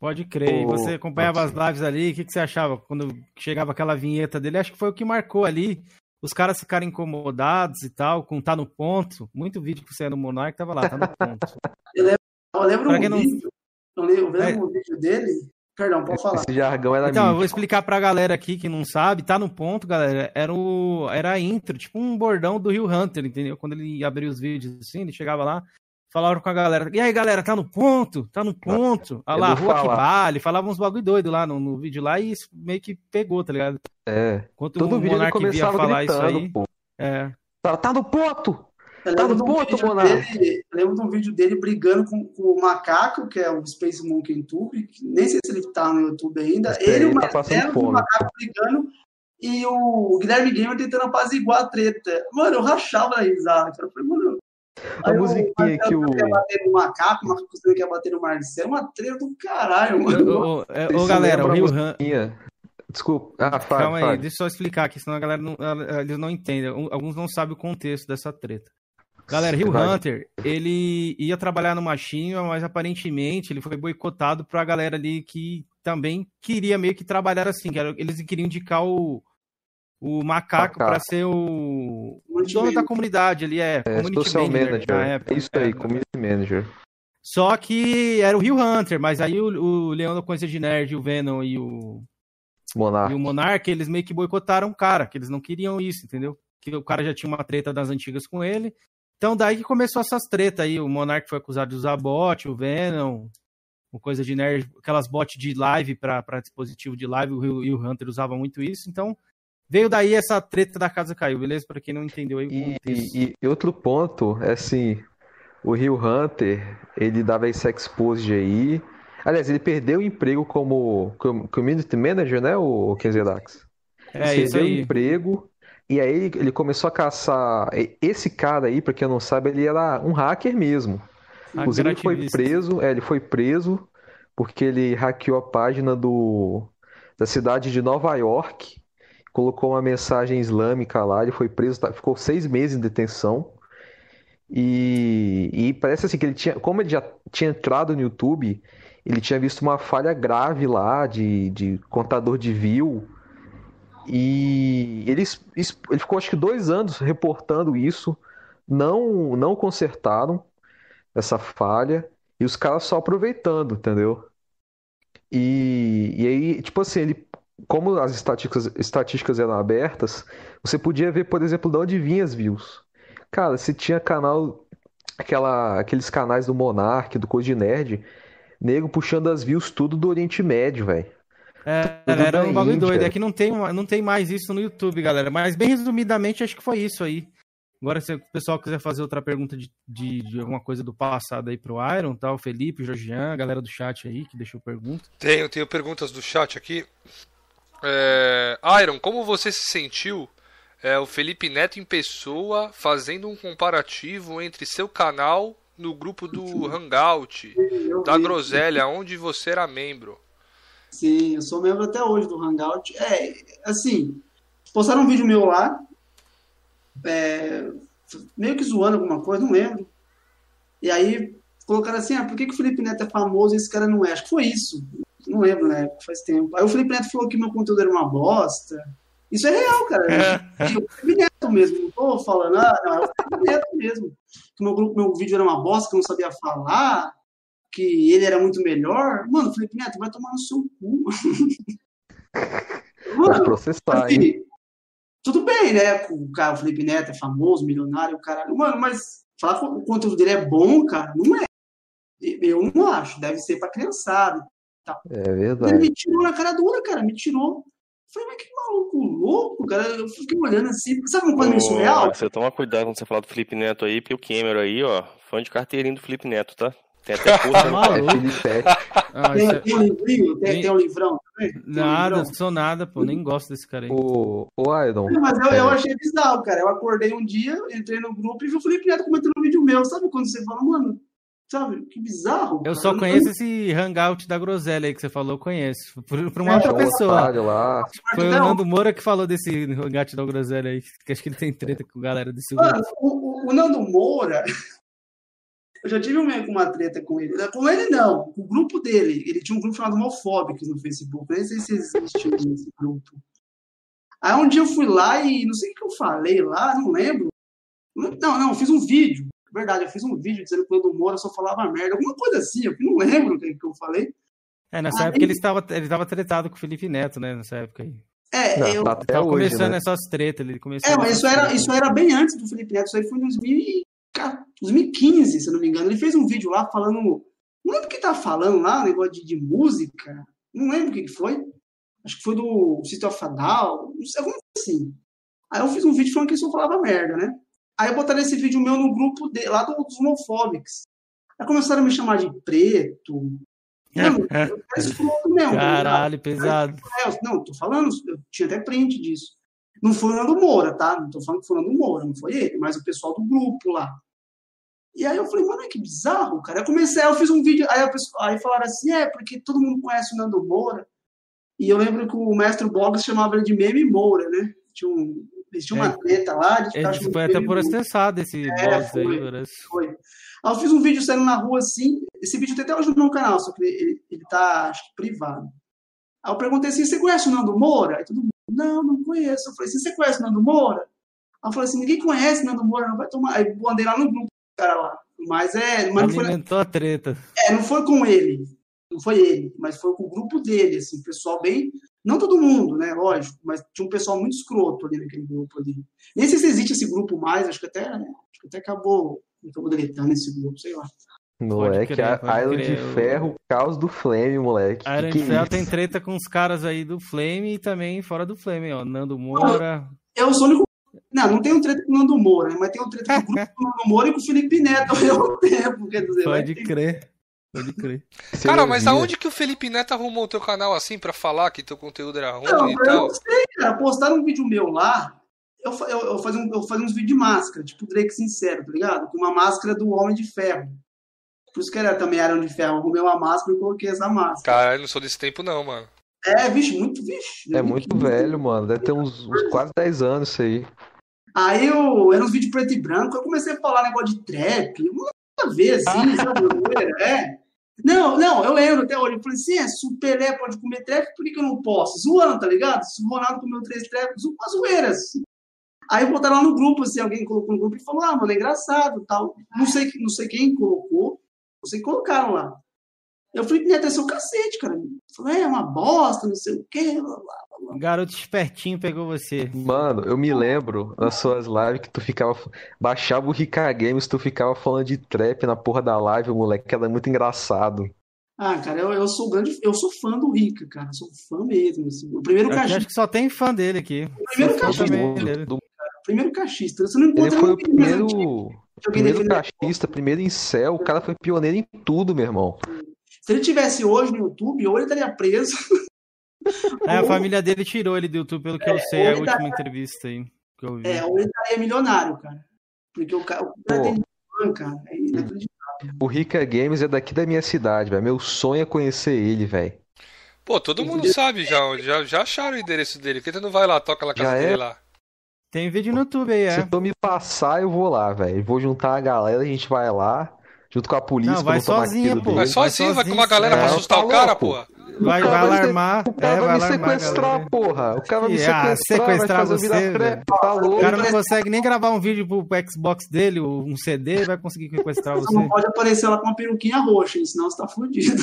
Pode crer. E Ô, você acompanhava as lives ali, o que, que você achava quando chegava aquela vinheta dele? Acho que foi o que marcou ali. Os caras ficaram incomodados e tal, com tá no ponto. Muito vídeo que você é no Monark tava lá, tá no ponto. *laughs* Eu lembro Pra um quem não- vídeo, eu lembro, eu lembro É. um vídeo dele. Perdão, pode falar. Esse jargão era Então, eu vou mítico. explicar pra galera aqui que não sabe, tá no ponto, galera. Era o era a intro, tipo um bordão do Rio Hunter, entendeu? Quando ele abria os vídeos assim, ele chegava lá, falava com a galera. E aí, galera, tá no ponto? Tá no ponto? *laughs* Olha lá, rua que vale, falava uns bagulho doido lá no, no vídeo lá e isso meio que pegou, tá ligado? É. Enquanto Todo o vídeo ele Monark via começava falar gritando, isso aí. pô. É. Tá no ponto! Tá no ponto, Monark. Lembro de um vídeo dele brigando com, com, o Macaco, que é o Space Monkey Tube, nem sei se ele tá no YouTube ainda. Mas ele e o tá Marcelo, o Macaco brigando, e o Guilherme Gamer tentando apaziguar a treta. Mano, eu rachava a risada, cara. Eu falei, mano, a musiquinha que o. quer bater no macaco, o Marcos quer bater no Marcelo. É uma treta do caralho, mano. Ô, galera, o Rio Han. Desculpa. Ah, Calma aí, deixa eu só explicar aqui, senão a galera não, eles não entendem. Alguns não sabem o contexto dessa treta. Galera, Rio Hunter, ele ia trabalhar no Machinho, mas aparentemente ele foi boicotado pra galera ali que também queria meio que trabalhar assim, que era, eles queriam indicar o, o macaco, para ser o, o dono da comunidade ali, é, é community manager. manager. Época, Isso aí, é, community manager. Só que era o Rio Hunter, mas aí o, o Leão da Coisa de Nerd, o Venom e o Monark. e o Monark, eles meio que boicotaram o cara, que eles não queriam isso, entendeu? Que o cara já tinha uma treta das antigas com ele. Então daí que começou essas tretas aí, o Monark foi acusado de usar bot, o Venom, o coisa de nerd, aquelas bots de live para dispositivo de live, o Rio, e o Hunter usava muito isso, então Veio daí essa treta da casa caiu, beleza? Para quem não entendeu aí o contexto. E, e, outro ponto é assim, o Rio Hunter, ele dava esse expose aí. Aliás, ele perdeu o emprego como community manager, né, o Kenzedax? É, ele isso perdeu aí. o emprego e aí ele começou a caçar. Esse cara aí, para quem não sabe, ele era um hacker mesmo. Ah, Inclusive, ele foi preso. É, ele foi preso porque ele hackeou a página do da cidade de Nova York colocou uma mensagem islâmica lá, ele foi preso, tá, ficou seis meses em detenção. E, e, parece assim que ele tinha, como ele já tinha entrado no YouTube, ele tinha visto uma falha grave lá de, de contador de view. E ele, ele ficou acho que dois anos reportando isso, não, não consertaram essa falha, e os caras só aproveitando, entendeu? E, e aí, tipo assim, ele como as estatísticas, estatísticas eram abertas, você podia ver, por exemplo, de onde vinha as views. Cara, se tinha canal, aquela, aqueles canais do Monark, do Code Nerd, nego puxando as views tudo do Oriente Médio, velho. É, era um bagulho doido. É que não tem, não tem mais isso no YouTube, galera. Mas bem resumidamente, acho que foi isso aí. Agora, se o pessoal quiser fazer outra pergunta de, de, de, alguma coisa do passado aí pro Iron, tá? O Felipe, o Jorgian, a galera do chat aí que deixou pergunta. Tenho, tenho perguntas do chat aqui. É, Iron, como você se sentiu é, o Felipe Neto em pessoa fazendo um comparativo entre seu canal no grupo do Hangout, da Groselha, onde você era membro? Sim, eu sou membro até hoje do Hangout. É, assim, postaram um vídeo meu lá, é, meio que zoando alguma coisa, não lembro. E aí colocaram assim, ah, por que, que o Felipe Neto é famoso e esse cara não é? Acho que foi isso. Não lembro, né? Faz tempo. Aí o Felipe Neto falou que meu conteúdo era uma bosta. Isso é real, cara. É *laughs* o Felipe Neto mesmo. Não tô falando, ah, não, é o Felipe Neto mesmo. Que meu, meu vídeo era uma bosta, que eu não sabia falar, que ele era muito melhor. Mano, Felipe Neto, vai tomar no seu cu. *laughs* Mano, processar, assim, hein? Tudo bem, né? O, cara, o Felipe Neto é famoso, milionário, o caralho. Mano, mas falar que o conteúdo dele é bom, cara, não é. Eu não acho. Deve ser pra criançada Tal. É verdade. Ele me tirou na cara dura, cara, me tirou. Eu falei, mas que maluco louco, cara. Eu fiquei olhando assim, sabe uma coisa meio surreal? Você toma cuidado quando você falar do Felipe Neto aí, porque o Cameron aí, ó, fã de carteirinho do Felipe Neto, tá? Tem até curso no ah, tem, é... tem um livrinho, tem, tem um livrão também? Nada, um sou nada, pô, nem gosto desse cara aí. O, o Iron. Mas eu, é... eu achei bizarro, cara. Eu acordei um dia, entrei no grupo e vi o Felipe Neto comentando um vídeo meu. Sabe quando você fala, mano, Sabe? Que bizarro. Eu cara. só conheço esse hangout da Groselha aí que você falou, eu conheço. Por, por uma é, outra pessoa. Lá. Foi o Nando Moura que falou desse hangout da Groselha aí. Que acho que ele tem treta com a galera desse Mano, o, o, o, Nando Moura. Eu já tive uma treta com ele. Com ele, não. Com o grupo dele. Ele tinha um grupo chamado Homofóbicos no Facebook. Nem sei se existe esse grupo. Aí um dia eu fui lá e não sei o que eu falei lá, não lembro. Não, não, eu fiz um vídeo Verdade, eu fiz um vídeo dizendo que o Edu Moura só falava merda, alguma coisa assim, eu não lembro o que, que eu falei. É, nessa aí... época ele estava, ele estava tretado com o Felipe Neto, né? Nessa época aí. É, não, eu tá tava hoje, começando né? essas tretas. Ele começou é, mas isso era, isso era bem antes do Felipe Neto, isso aí foi em 2015, se eu não me engano. Ele fez um vídeo lá falando. Não lembro o que tá falando lá, negócio de, de música. Não lembro o que, que foi. Acho que foi do System of a Down, alguma coisa assim. Aí eu fiz um vídeo falando que ele só falava merda, né? Aí botaram esse vídeo meu no grupo de, lá dos homofóbicos. Aí começaram a me chamar de preto. Mano, mesmo, Caralho, pesado. Não, tô falando, eu tinha até print disso. Não foi o Nando Moura, tá? Não tô falando que foi o Nando Moura, não foi ele, mas o pessoal do grupo lá. E aí eu falei, mano, que bizarro, cara. Eu comecei, eu fiz um vídeo, aí, pessoa, aí falaram assim, é, porque todo mundo conhece o Nando Moura. E eu lembro que o mestre Boggs chamava ele de Meme Moura, né? Tinha um, eles tinham uma é. treta lá. De ficar foi até por acessado esse é, foi, aí, parece. Foi. Aí eu fiz um vídeo saindo na rua assim, esse vídeo tem até hoje no meu canal, só que ele, ele tá, acho que, privado. Aí eu perguntei assim, você conhece o Nando Moura? Aí todo não, não conheço. Eu falei assim, você conhece o Nando Moura? Eu falei assim, ninguém conhece o Nando Moura, não vai tomar. Aí eu andei lá no grupo cara lá. Mas é. Mas não foi, a treta. É, não foi com ele. Não foi ele, mas foi com o grupo dele, assim, pessoal bem. Não todo mundo, né? Lógico, mas tinha um pessoal muito escroto ali naquele grupo ali. Nem sei se existe esse grupo mais, acho que até, né? acho que até acabou, acabou deletando esse grupo, sei lá. Moleque, crer, Iron de Ferro, caos do Flame, moleque. Iron de Ferro tem treta com os caras aí do Flame e também fora do Flame, ó. Nando Moura. Eu sou o único não, não tem um treta com o Nando Moura, mas tem um treta com o grupo do Nando Moura e com o Felipe Neto ao mesmo *laughs* tempo. Quer dizer, Pode crer. Pode crer. *laughs* Cara, mas aonde que o Felipe Neto arrumou o teu canal assim pra falar que teu conteúdo era ruim não, e eu tal? Não sei, cara. Postaram um vídeo meu lá, eu, eu, eu, fazia, um, eu fazia uns vídeos de máscara, tipo Drake Sincero, tá ligado? Com uma máscara do Homem de Ferro. Por isso que era também era de ferro. Eu arrumei uma máscara e coloquei essa máscara. Cara, eu não sou desse tempo, não, mano. É, vixe, muito, vixe. É muito, muito velho, mano. Deve ter uns, uns quase 10 anos isso aí. Aí eu, era uns vídeos preto e branco, eu comecei a falar negócio de trap, uma vez assim, *laughs* sabe? É. Não, não, eu lembro até hoje. Eu falei assim: é, se o Pelé pode comer trap, por que, que eu não posso? Zoando, tá ligado? Se o Ronaldo comeu três traps, uma zoeiras. Aí botaram lá no grupo, assim, alguém colocou no grupo e falou: ah, mano, é engraçado tal. Não sei, não sei quem colocou, que colocaram lá. Eu falei, Neto, é seu cacete, cara. Falei, é uma bosta, não sei o quê. Blá, blá. Garoto espertinho pegou você. Mano, eu me lembro nas suas lives que tu ficava. Baixava o Rica Games, tu ficava falando de trap na porra da live, moleque, que era muito engraçado. Ah, cara, eu, eu sou grande, eu sou fã do Rica, cara, sou fã mesmo. Assim. O primeiro cachista. Acho que só tem fã dele aqui. O primeiro cachista. Dele. Do... primeiro cachista. Você não encontra ele foi o primeiro, primeiro cachista, primeiro em céu. O cara foi pioneiro em tudo, meu irmão. Se ele tivesse hoje no YouTube, ou ele estaria preso. *laughs* É, a família dele tirou ele do YouTube, pelo que é, eu sei, é a última entrevista aí que eu vi. É, ou ele estaria milionário, cara. Porque o cara, o cara tem fã, cara. É o Rica Games é daqui da minha cidade, velho. Meu sonho é conhecer ele, velho. Pô, todo mundo sabe já, já, já acharam o endereço dele. Por que tu não vai lá, toca na casa dele lá? Tem vídeo no YouTube aí, é. Se tu me passar, eu vou lá, velho. Vou juntar a galera, a gente vai lá, junto com a polícia. Não, vai sozinho, pô. Vai sozinho, vai com uma galera é, pra assustar tá o cara, pô. Vai, vai alarmar. O cara é, vai, vai me sequestrar, porra. O cara vai me sequestrar, ah, sequestrar vai você. Tá louco. O cara não consegue nem gravar um vídeo pro, pro Xbox dele, um CD, vai conseguir sequestrar você. Você não pode aparecer lá com uma peruquinha roxa, senão você tá fudido.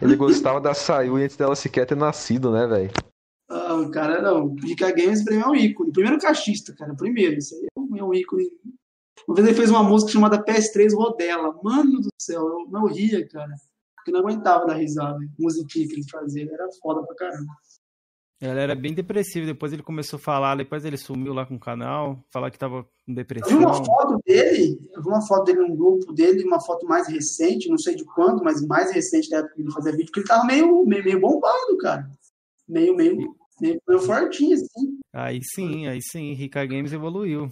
Ele gostava da Sayu antes dela sequer ter nascido, né, velho? Ah, cara, não. Dica Games pra mim é um ícone. Primeiro cachista, cara. Primeiro. Isso aí é um ícone. Uma vez ele fez uma música chamada PS3 Rodela. Mano do céu, eu não ria, cara porque não aguentava dar risada. Musiquinha que ele fazia, era foda pra caramba. Ele era bem depressivo, depois ele começou a falar, depois ele sumiu lá com o canal, falar que tava com depressão. Eu vi uma foto dele, eu vi uma foto dele num grupo dele, uma foto mais recente, não sei de quando, mas mais recente da época que ele fazia vídeo, que ele tava meio, meio, meio bombado, cara. Meio, meio, meio fortinho, assim. Aí sim, aí sim, Rica Games evoluiu.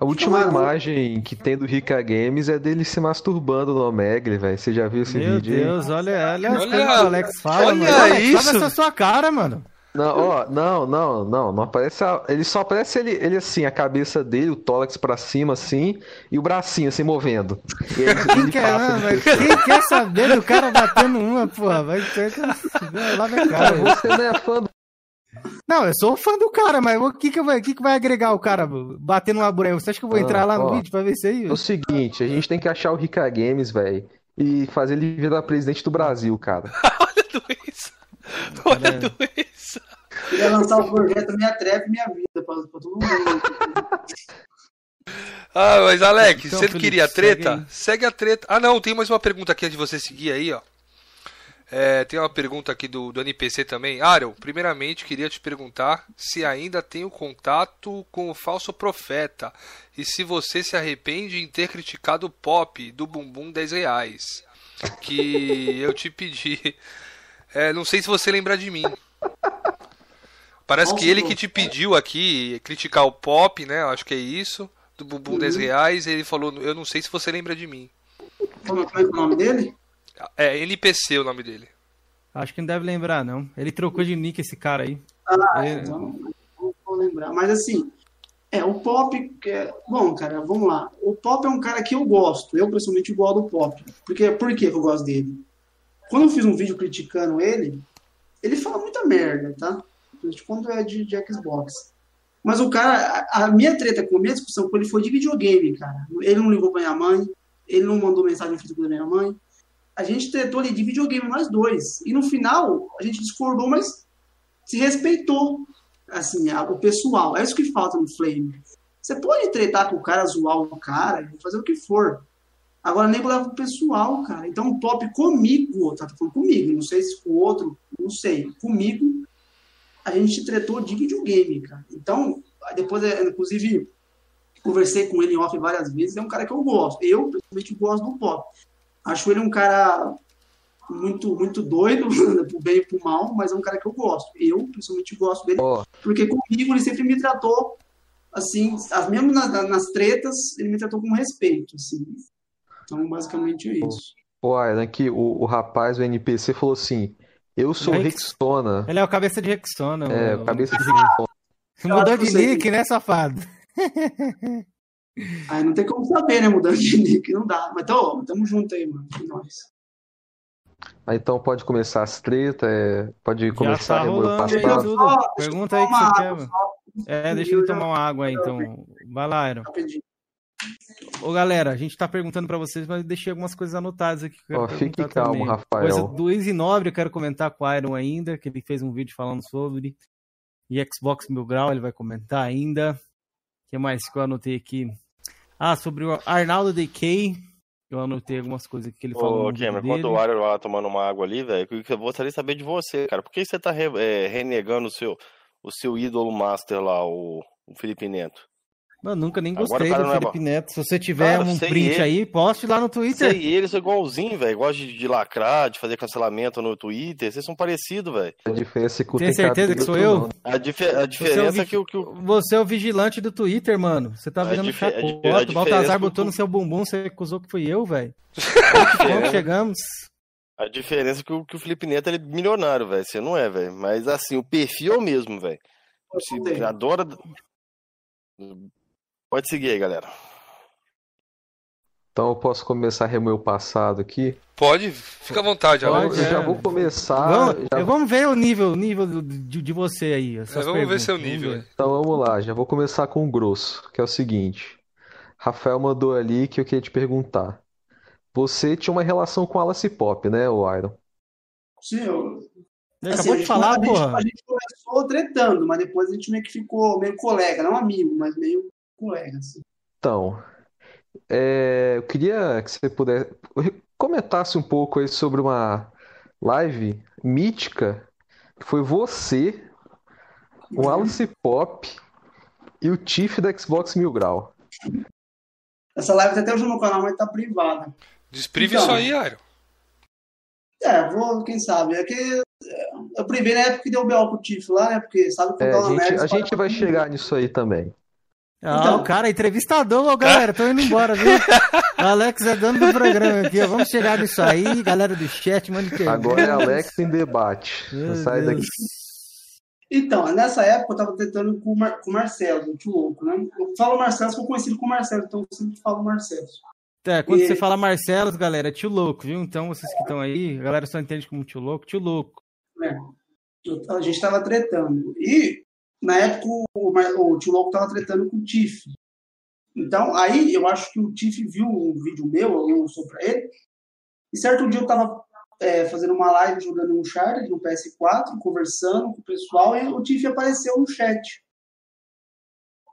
A última imagem que tem do Rica Games é dele se masturbando no Omegle, velho. Você já viu esse Meu vídeo? Meu Deus, olha, olha as coisas que o Alex fala, olha mano. Olha isso. essa sua cara, mano. Não, ó, não, não, não, não aparece. A, ele só aparece ele, ele assim, a cabeça dele, o tórax pra cima, assim, e o bracinho assim movendo. E ele, quem, ele quer, não, mas quem quer saber do cara batendo uma, porra? Vai ter. Lá vem cara. Você não é fã do não, eu sou fã do cara, mas o que, que, vai, que, que vai agregar o cara batendo uma boneca? Você acha que eu vou entrar lá no vídeo pra ver isso aí? É o seguinte, a gente tem que achar o Rica Games, velho, e fazer ele virar presidente do Brasil, cara. *laughs* Olha a doença! Olha a doença! Queria lançar o projeto Minha Trap Minha Vida pra, pra todo mundo. *laughs* ah, mas Alex, então, você Felipe, queria treta? Segue, segue, a treta. Ah, não, tem mais uma pergunta aqui antes de você seguir aí, ó. É, tem uma pergunta aqui do, do NPC também. Ariel, primeiramente queria te perguntar se ainda tem o contato com o falso profeta e se você se arrepende em ter criticado o pop do Bumbum 10 reais. Que *laughs* eu te pedi. É, não sei se você lembra de mim. Parece que ele que te pediu aqui criticar o pop, né? Acho que é isso. Do Bumbum uhum. 10 reais. Ele falou, eu não sei se você lembra de mim. Como é o nome dele? É, NPC o nome dele. Acho que não deve lembrar, não. Ele trocou de nick esse cara aí. Ah, ele... então não vou lembrar. Mas assim, é, o Pop. É... Bom, cara, vamos lá. O Pop é um cara que eu gosto. Eu, pessoalmente, gosto do Pop. Porque, por que eu gosto dele? Quando eu fiz um vídeo criticando ele, ele fala muita merda, tá? Quando é de, de Xbox. Mas o cara, a, a, minha treta com a minha discussão com ele foi de videogame, cara. Ele não ligou pra minha mãe, ele não mandou mensagem no Facebook da minha mãe, a gente tretou ali de videogame nós dois. E no final, a gente discordou, mas se respeitou, assim, a, o pessoal. É isso que falta no Flame. Você pode tretar com o cara, zoar o cara, fazer o que for. Agora, nem leva o pessoal, cara. Então, o pop comigo, tá falando comigo, não sei se com o outro, não sei. Comigo, a gente tretou de videogame, cara. Então, depois, é, inclusive, conversei com ele em off várias vezes, é um cara que eu gosto. Eu, principalmente, gosto do pop. Acho ele um cara muito muito doido, *laughs* pro bem e pro mal, mas é um cara que eu gosto. Eu, principalmente, gosto dele, oh. porque comigo ele sempre me tratou, assim, mesmo nas, nas tretas, ele me tratou com respeito, assim. Então, basicamente é isso. Pô, oh, aqui o, o rapaz, o NPC, falou assim, eu sou Rex... Rexona. Ele é o cabeça de Rexona. É, o cabeça de *laughs* Rexona. Mudou de nick, né, safado? *laughs* Aí não tem como saber, né? Mudando de nick, não dá. Mas tô, tamo junto aí, mano. Nós. então pode começar as tretas, é... pode começar tá a o passado. Pergunta aí o que você quer. É, deixa ele tomar uma água aí, então. Vai lá, Aaron. Ô galera, a gente tá perguntando para vocês, mas deixei algumas coisas anotadas aqui. Ó, oh, fique calmo, também. Rafael. Coisa do Easy Nobre, eu quero comentar com o Iron ainda, que ele fez um vídeo falando sobre. E Xbox Mil Grau, ele vai comentar ainda. O que mais que eu anotei aqui? Ah, sobre o Arnaldo DK. Eu anotei algumas coisas que ele falou. Ô, Cameron, enquanto o Wario lá tomando uma água ali, velho, eu gostaria de saber de você, cara. Por que você tá re, é, renegando o seu, o seu ídolo master lá, o, o Felipe Neto? Mano, nunca nem gostei do é Felipe é... Neto. Se você tiver cara, um print ele... aí, poste lá no Twitter. Sei ele, sou igualzinho, velho. Gosta de, de, lacrar, de fazer cancelamento no Twitter. Vocês são parecidos, velho. A diferença é que Tem certeza que sou eu? A, dif a diferença é, é, que o que o... Você é o vigilante do Twitter, mano. Você tá virando chacota. O Baltazar botou no seu bumbum, você acusou que fui eu, velho. *laughs* Como chegamos? A diferença é que o, que o Felipe Neto é milionário, velho. Você não é, velho. Mas assim, o perfil é o mesmo, velho. Você adora Pode seguir aí, galera. Então eu posso começar a remover o passado aqui? Pode, fica à vontade. Pode, eu já vou começar. Vamos, já... vamos ver o nível, nível de, de você aí. É, vamos perguntas. ver seu nível. Vamos então vamos lá, já vou começar com o grosso, que é o seguinte. Rafael mandou ali que eu queria te perguntar. Você tinha uma relação com Alice Pop, né, o Iron? Sim, eu. Ele assim, acabou de falar, a porra. Gente, a gente começou tretando, mas depois a gente meio que ficou meio colega, não amigo, mas meio Assim. Então, é, eu queria que você pudesse comentasse um pouco aí sobre uma live mítica que foi você, o uhum. Alice Pop e o Tiff da Xbox Mil Grau. Essa live tá até hoje no canal, mas tá privada. Desprive então, isso aí, Airo. É, vou, quem sabe. É que eu privei na época que deu o B.O. com o Tiff lá, né? Porque sabe que é, a gente, a gente vai chegar nisso aí também. Ah, então, o cara, entrevistador, galera, tô indo embora, viu? *laughs* Alex é dono do programa aqui, ó. Vamos chegar nisso aí, galera do chat, mande perguntas. Agora é Alex em debate. Meu sai Deus. daqui. Então, nessa época eu tava tentando com o, Mar com o Marcelo, muito louco, né? Eu falo Marcelo, sou conhecido com o Marcelo, então eu sempre falo Marcelo. É, quando e... você fala Marcelo, galera, é tio louco, viu? Então vocês que estão aí, a galera só entende como tio louco, tio louco. É, a gente tava tretando. E na época o, o tio Louco tava tretando com o Tiff. Então, aí eu acho que o Tiff viu um vídeo meu, alguém mostrou pra ele. E certo dia eu tava é, fazendo uma live jogando um Uncharted no PS4, conversando com o pessoal, e o Tiff apareceu no chat.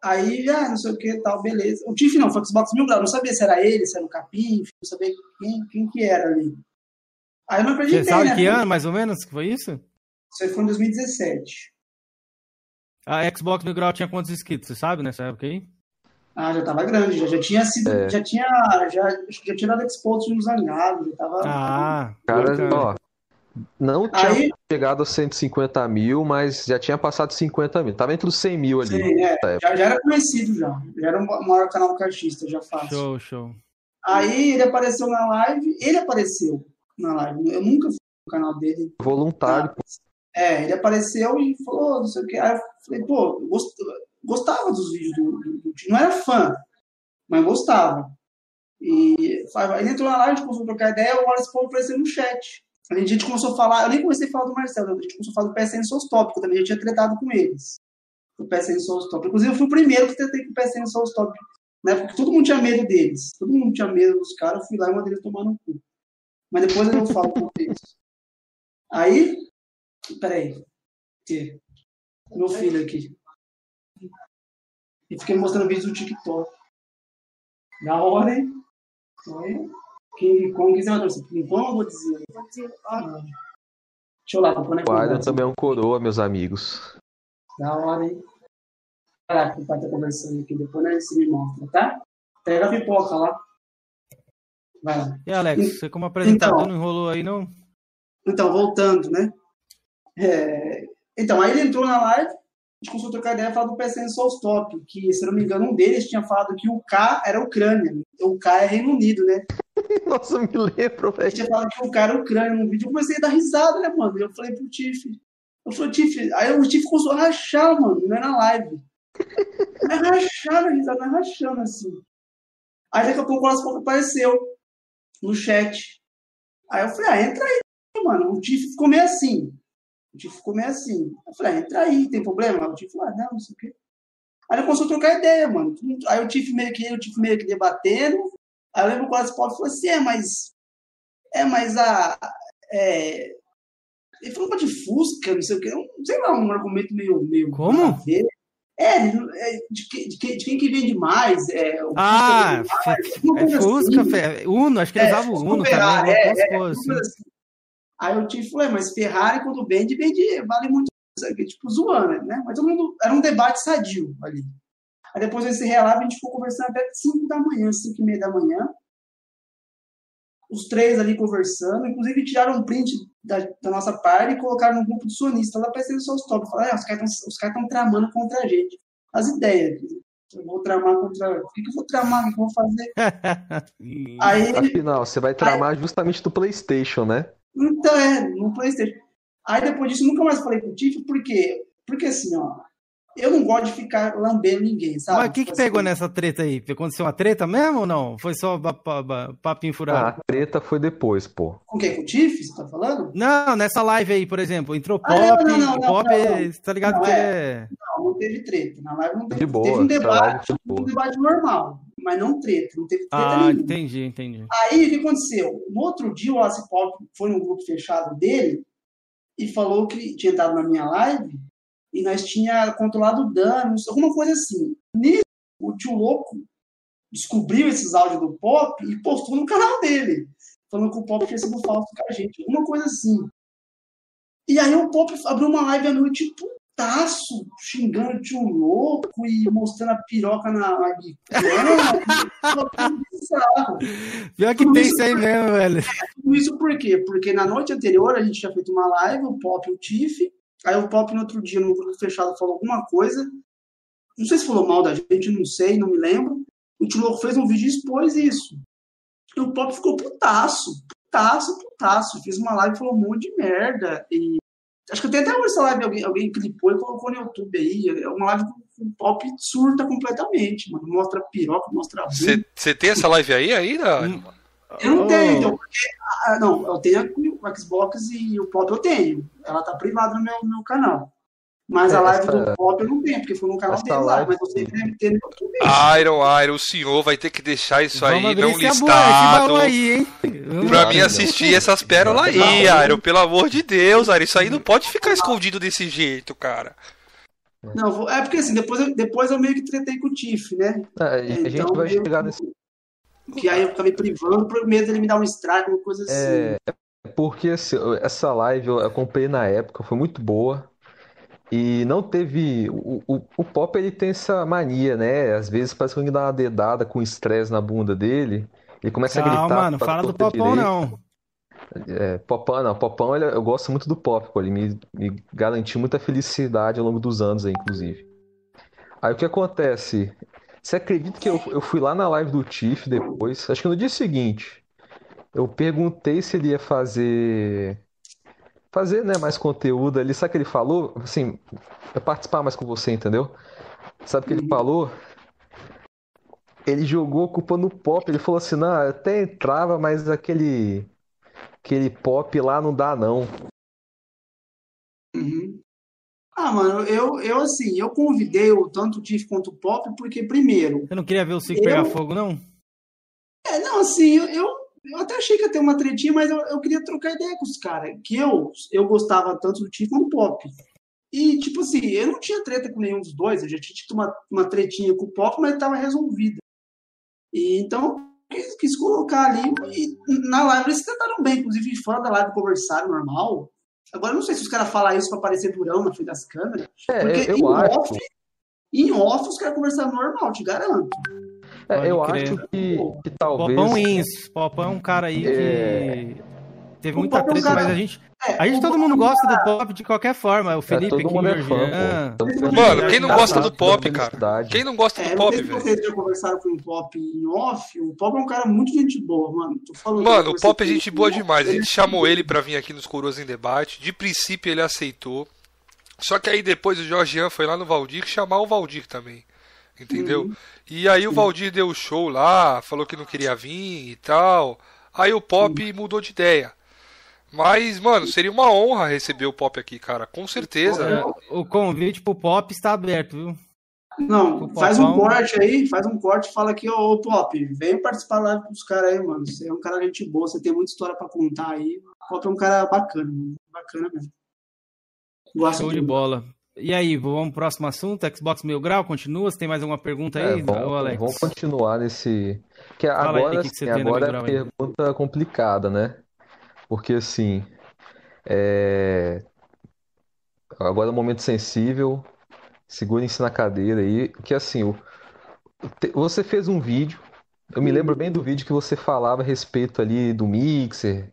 Aí, ah, não sei o que, tal, beleza. O Tiff não, foi Xbox Mil Grau, não sabia se era ele, se era o Capim, não sabia quem, quem que era ali. Aí eu não acreditei, Você sabe né? que ano, mais ou menos, que foi isso? Isso foi em 2017. A Xbox Mil Grau tinha quantos inscritos, você sabe nessa época aí? Ah, já tava grande, já, já tinha sido, É. já tinha, já, já tinha dado expose nos zangados, já tava... Ah, Cara, bacana. ó, não tinha Aí- chegado a 150 mil, mas já tinha passado 50 mil. Tava entre os 100 mil ali. Sim, é, já, já era conhecido já, já era o maior canal cartista, já fácil. show, show. Aí ele apareceu na live, ele apareceu na live, eu nunca fui no canal dele, Voluntário. É, ele apareceu e falou, não sei o que. Aí eu falei, pô, gost- gostava dos vídeos do, do, do. Não era fã, mas gostava. E ele entrou na live, a gente começou a trocar ideia, o Wallace Paulo apareceu no chat. A gente começou a falar, eu nem comecei a falar do Marcelo, a gente começou a falar do PSN Souls Top, que eu também já tinha tretado com eles. O PSN Souls Top. Inclusive, eu fui o primeiro que tretei com o PSN Souls Top, né? Porque todo mundo tinha medo deles. Todo mundo tinha medo dos caras, eu fui lá e mandei eles tomar no cu. Mas depois eu falo com eles. Aí, Peraí. Que? Meu filho aqui. E fiquei mostrando vídeos do TikTok. Da hora, hein? Aí, King Kong, vai torcer? King Kong ou Godzilla? Ah. Deixa eu lá, tô. O no também é um coroa, meus amigos. Da hora, hein? Caraca, o pai tá conversando aqui. Depois né, você me mostra, tá? Pega a pipoca lá. Vai lá. E Alex, você como apresentador Então. não enrolou aí, não? Então, voltando, né? É, Então, aí ele entrou na live, a gente começou a trocar ideia e falar do PSN Souls Top, que, se não me engano, um deles tinha falado que o K era Ucrânia. O K é Reino Unido, né? *laughs* Nossa, me lembro, Ele velho. tinha falado que o cara era Ucrânia no vídeo. Eu comecei a dar risada, né, mano? Eu falei pro Tiff. Eu falei, Tiff. Aí o Tiff começou a rachar, mano, não é na live. *laughs* Mas rachando, risada, rachando assim. Aí daqui a pouco o Pop apareceu no chat. Aí eu falei, ah, entra aí, mano. O Tiff ficou meio assim. O Tiff ficou meio assim. Eu falei, ah, entra aí, tem problema? O Tiff falou, ah, não, não sei o quê. Aí ele começou a trocar ideia, mano. Aí o Tiff meio que, o Tiff meio que debatendo. Aí eu lembro que o Pop falou assim, é, mas é, mas a. É... Ele falou uma de Fusca, não sei o que, um, sei lá, um argumento meio. meio Como? É, é, de, de, de quem que vende mais. É, Ah, vende mais, é Fusca, assim. Uno, acho que ele É, usava o Uno também, é, algumas é, alguma assim. Aí o Tiff falou, é, mas Ferrari quando vende, vende, vale muito, tipo, zoando, né? Mas todo mundo, era um debate sadio ali. Aí depois desse live, a gente ficou conversando até 5 da manhã, 5 e meia da manhã. Os três ali conversando, inclusive tiraram um print da, da nossa parte e colocaram no grupo de sonistas lá parecendo só os top. Falaram, é, os caras estão tramando contra a gente. As ideias. Eu vou tramar contra. O que, que eu vou tramar? O que eu vou fazer? *laughs* Aí, Afinal, você vai tramar justamente do PlayStation, né? Então, é, no Playstation. Aí depois disso, nunca mais falei com o Tiff, por quê? Porque assim, ó, eu não gosto de ficar lambendo ninguém, sabe? Mas o que que Tipo pegou assim, nessa treta aí? Aconteceu uma treta mesmo ou não? Foi só papinho Ah, furado? a treta foi depois, pô. Com quem? Com o Tiff, você tá falando? Não, nessa live aí, por exemplo, entrou Ah, Pop, não, não, o não, Pop, não, é- tá ligado Não, que é. é... Não, não teve treta. Na live não teve. De boa, teve um debate, um debate normal, mas não treta, não teve treta Ah, nenhuma. entendi, entendi. Aí o que aconteceu? No outro dia, o Wallace Pop foi no grupo fechado dele e falou que tinha entrado na minha live e nós tinha controlado danos, alguma coisa assim. Nisso, o tio louco descobriu esses áudios do Pop e postou no canal dele, falando que o Pop tinha sido falso com a gente, alguma coisa assim. E aí o Pop abriu uma live à noite putaço, xingando o tio louco e mostrando a piroca na, bizarro. Pior que tem isso aí mesmo, velho. Tudo isso por quê? Porque na noite anterior a gente tinha feito uma live, o Pop e o Tiff. Aí o Pop no outro dia, no grupo fechado, falou alguma coisa. Não sei se falou mal da gente, não sei, não me lembro. O Tio Louco fez um vídeo e expôs isso. E o Pop ficou putaço, putaço, putaço. Fez uma live e falou um monte de merda. E acho que eu tenho até hoje essa live, alguém, alguém clipou e colocou no YouTube aí. É uma live que o Pop surta completamente, mano. Mostra piroca, mostra bunda. Você tem essa live aí ainda? Hum. Eu não Oh. tenho, então, porque. ah, não, eu tenho o Xbox e o Pop eu tenho. Ela tá privada no meu, no meu canal. Mas a É, live essa- do Pop eu não tenho, porque foi no canal dele lá. live- Mas eu sei que deve ter no YouTube. Iron, Iron, o senhor vai ter que deixar isso Vamos aí não listado. baú aí, hein? Vamos Pra lá. mim assistir essas pérolas aí, Iron, pelo amor de Deus, Iron. Isso aí não pode ficar escondido desse jeito, cara. Não, é porque assim, depois eu, depois eu meio que tretei com o Tiff, né? É, a gente Então, vai eu- chegar nesse. Que aí eu acabei privando por medo dele me dar um strike, uma coisa assim. É, porque assim, essa live eu acompanhei na época, foi muito boa. E não teve. O, o, o Pop ele tem essa mania, né? Às vezes parece que ele dá uma dedada com estresse na bunda dele. Ele começa Calma, a gritar. Calma, não fala do Popão, direito. não. É, Popão, não. Popão, ele, eu gosto muito do Pop, pô. Ele me, me garantiu muita felicidade ao longo dos anos aí, inclusive. Aí o que acontece? Você acredita que eu, eu fui lá na live do Tiff depois? Acho que no dia seguinte. Eu perguntei se ele ia fazer fazer, né, mais conteúdo ali. Sabe o que ele falou? Assim, participar mais com você, entendeu? Sabe o que ele uhum. falou? Ele jogou a culpa no pop. Ele falou assim: não, até entrava, mas aquele, aquele pop lá não dá, não. Uhum. Ah, mano, eu, eu assim, eu convidei o tanto o Tiff quanto o Pop, porque primeiro. Você não queria ver o Cic eu... pegar fogo, não? É, não, assim, eu, eu até achei que ia ter uma tretinha, mas eu, eu queria trocar ideia com os caras. Que eu, eu gostava tanto do Tiff quanto do Pop. E, tipo assim, eu não tinha treta com nenhum dos dois, eu já tinha tido uma, uma tretinha com o Pop, mas estava resolvida. E, então, quis, quis colocar ali. E na live eles tentaram bem, inclusive fora da live conversaram normal. Agora, eu não sei se os caras falam isso para parecer durão na frente das câmeras. É, porque eu, eu em, acho. Off, em off os caras conversaram normal, te garanto. É, eu crer. acho que, que talvez. Popão Ins. Popão é um cara aí é... que teve muita treta, é um cara... mas a gente. É, a gente todo mundo gosta do pop de qualquer forma. O Felipe, é, todo mundo é fã, Mano, quem não gosta do pop, cara? Quem não gosta do é, pop, velho? Vocês já conversaram com o pop em off. O pop é um cara muito gente boa, mano. Tô falando mano, o pop é gente boa demais. A gente chamou ele pra vir aqui nos Coroas em Debate. De princípio ele aceitou. Só que aí depois o Jorgian foi lá no Valdir chamar o Valdir também. Entendeu? Uhum. E aí o Valdir deu o show lá, falou que não queria vir e tal. Aí o Pop uhum. mudou de ideia. Mas, mano, seria uma honra receber o Pop aqui, cara. Com certeza. É, o convite pro Pop está aberto, viu? Não, faz um corte aí, faz um corte e fala aqui, ô, ô Pop, vem participar lá com os caras aí, mano. Você é um cara gente boa, você tem muita história para contar aí. O Pop é um cara bacana, mano. bacana mesmo. Gosto Show de bola. E aí, vamos pro próximo assunto? Xbox Mil Grau, continua? Você tem mais alguma pergunta aí, é, vamos, Alex? Vamos continuar nesse. Que agora, aí, que que assim, agora é a pergunta complicada, né? Porque assim. É... Agora é um momento sensível. Segurem-se na cadeira aí. Que assim, o... você fez um vídeo. Eu me lembro bem do vídeo que você falava a respeito ali do Mixer,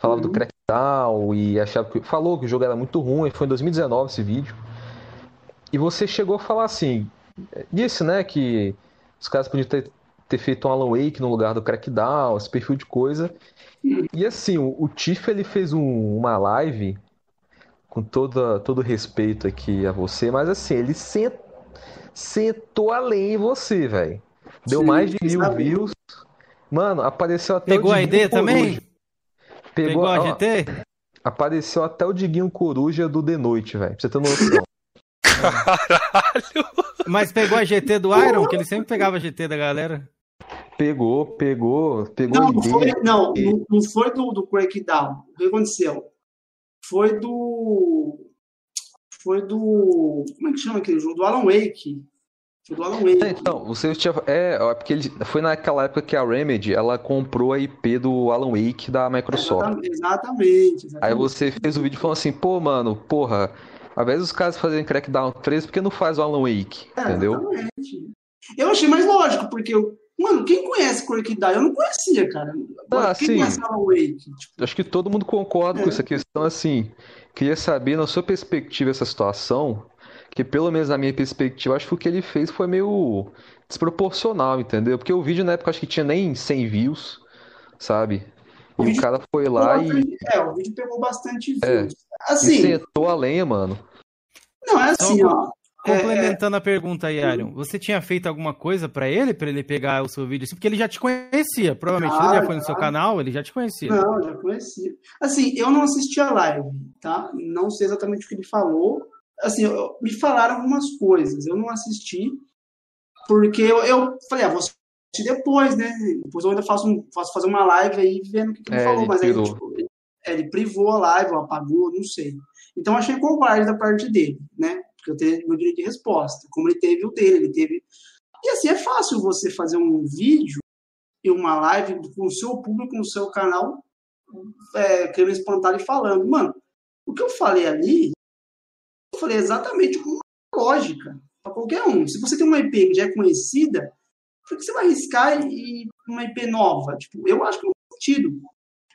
falava uhum. do Crackdown e achava que. Falou que o jogo era muito ruim. Foi em 2019 esse vídeo. E você chegou a falar assim, disse, né, que os caras podiam ter, ter feito um Alan Wake no lugar do Crackdown, esse perfil de coisa. E assim, o, o Tiff ele fez um, uma live com toda, todo respeito aqui a você, mas assim, ele sent, sentou além em você, velho. Deu Sim, mais de mil sabe. views. Mano, apareceu até Pegou a ID também? Pegou, Pegou a GT? Apareceu até o Diguinho Coruja do The Noite, velho. Pra você ter noção. *laughs* Caralho! Mas pegou a GT do Iron, que ele sempre pegava a GT da galera. Pegou, pegou, pegou. Não, não foi, não, não foi do, do Crackdown. O que aconteceu? Foi do. Foi do. Como é que chama aquele jogo? Do Alan Wake. Foi do Alan Wake. Então, você tinha. É, é, porque ele, foi naquela época que a Remedy ela comprou a IP do Alan Wake da Microsoft. Exatamente, exatamente, exatamente. Aí você fez o vídeo falando assim, pô, mano, porra ao invés dos caras fazerem Crackdown 3, por que não faz o Alan Wake? É, entendeu? Exatamente. Eu achei mais lógico, porque, mano, quem conhece Crackdown? Eu não conhecia, cara. ah, quem sim. conhece Alan Wake? Tipo... Acho que todo mundo concorda é. com essa questão, assim. Queria saber, na sua perspectiva, essa situação, que pelo menos na minha perspectiva, acho que o que ele fez foi meio desproporcional, entendeu? Porque o vídeo na época acho que tinha nem 100 views, sabe? O e o cara foi lá e. É, o vídeo pegou bastante é. views. É, assim. E sentou a lenha, mano. Não, é assim, ó. Complementando é, a pergunta aí, Arion, você tinha feito alguma coisa para ele, para ele pegar o seu vídeo assim? Porque ele já te conhecia, provavelmente. ele já foi no seu canal, ele já te conhecia. Não, já conhecia. Assim, eu não assisti a live, tá? Não sei exatamente o que ele falou. Assim, eu, me falaram algumas coisas, eu não assisti, porque eu, eu falei, ah, vou assistir depois, né? Depois eu ainda faço, um, faço fazer uma live aí vendo o que, que ele é, falou, ele mas aí, tipo, ele, ele privou a live, ou apagou, não sei. Então, achei covarde da parte dele, né? Porque eu tenho meu direito de resposta, como ele teve o dele, ele teve. E assim, é fácil você fazer um vídeo e uma live com o seu público no seu canal é, querendo espantar e falando. Mano, o que eu falei ali, eu falei exatamente uma lógica para qualquer um. Se você tem uma IP que já é conhecida, por que você vai arriscar e uma IP nova? Tipo, eu acho que não faz sentido.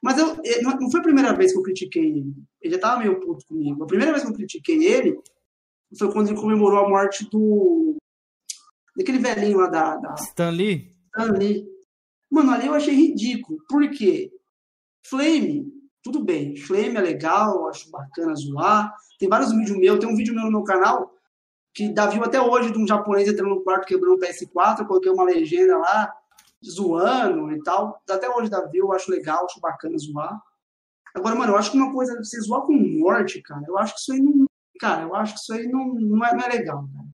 Mas eu, não foi a primeira vez que eu critiquei ele. Ele já estava meio puto comigo. A primeira vez que eu critiquei ele foi quando ele comemorou a morte do. daquele velhinho lá da. da... Stan Lee? Stan Lee. Mano, ali eu achei ridículo. Por quê? Flame, tudo bem. Flame é legal, acho bacana zoar. Tem vários vídeos meus. Tem um vídeo meu no meu canal que dá viu até hoje de um japonês entrando no quarto quebrando o PS4. Eu coloquei uma legenda lá zoando e tal. Até hoje dá view, eu acho legal, acho bacana zoar. Agora, mano, eu acho que uma coisa, você zoar com morte, cara, eu acho que isso aí não. Cara, eu acho que isso aí não, não, é, não é legal, cara.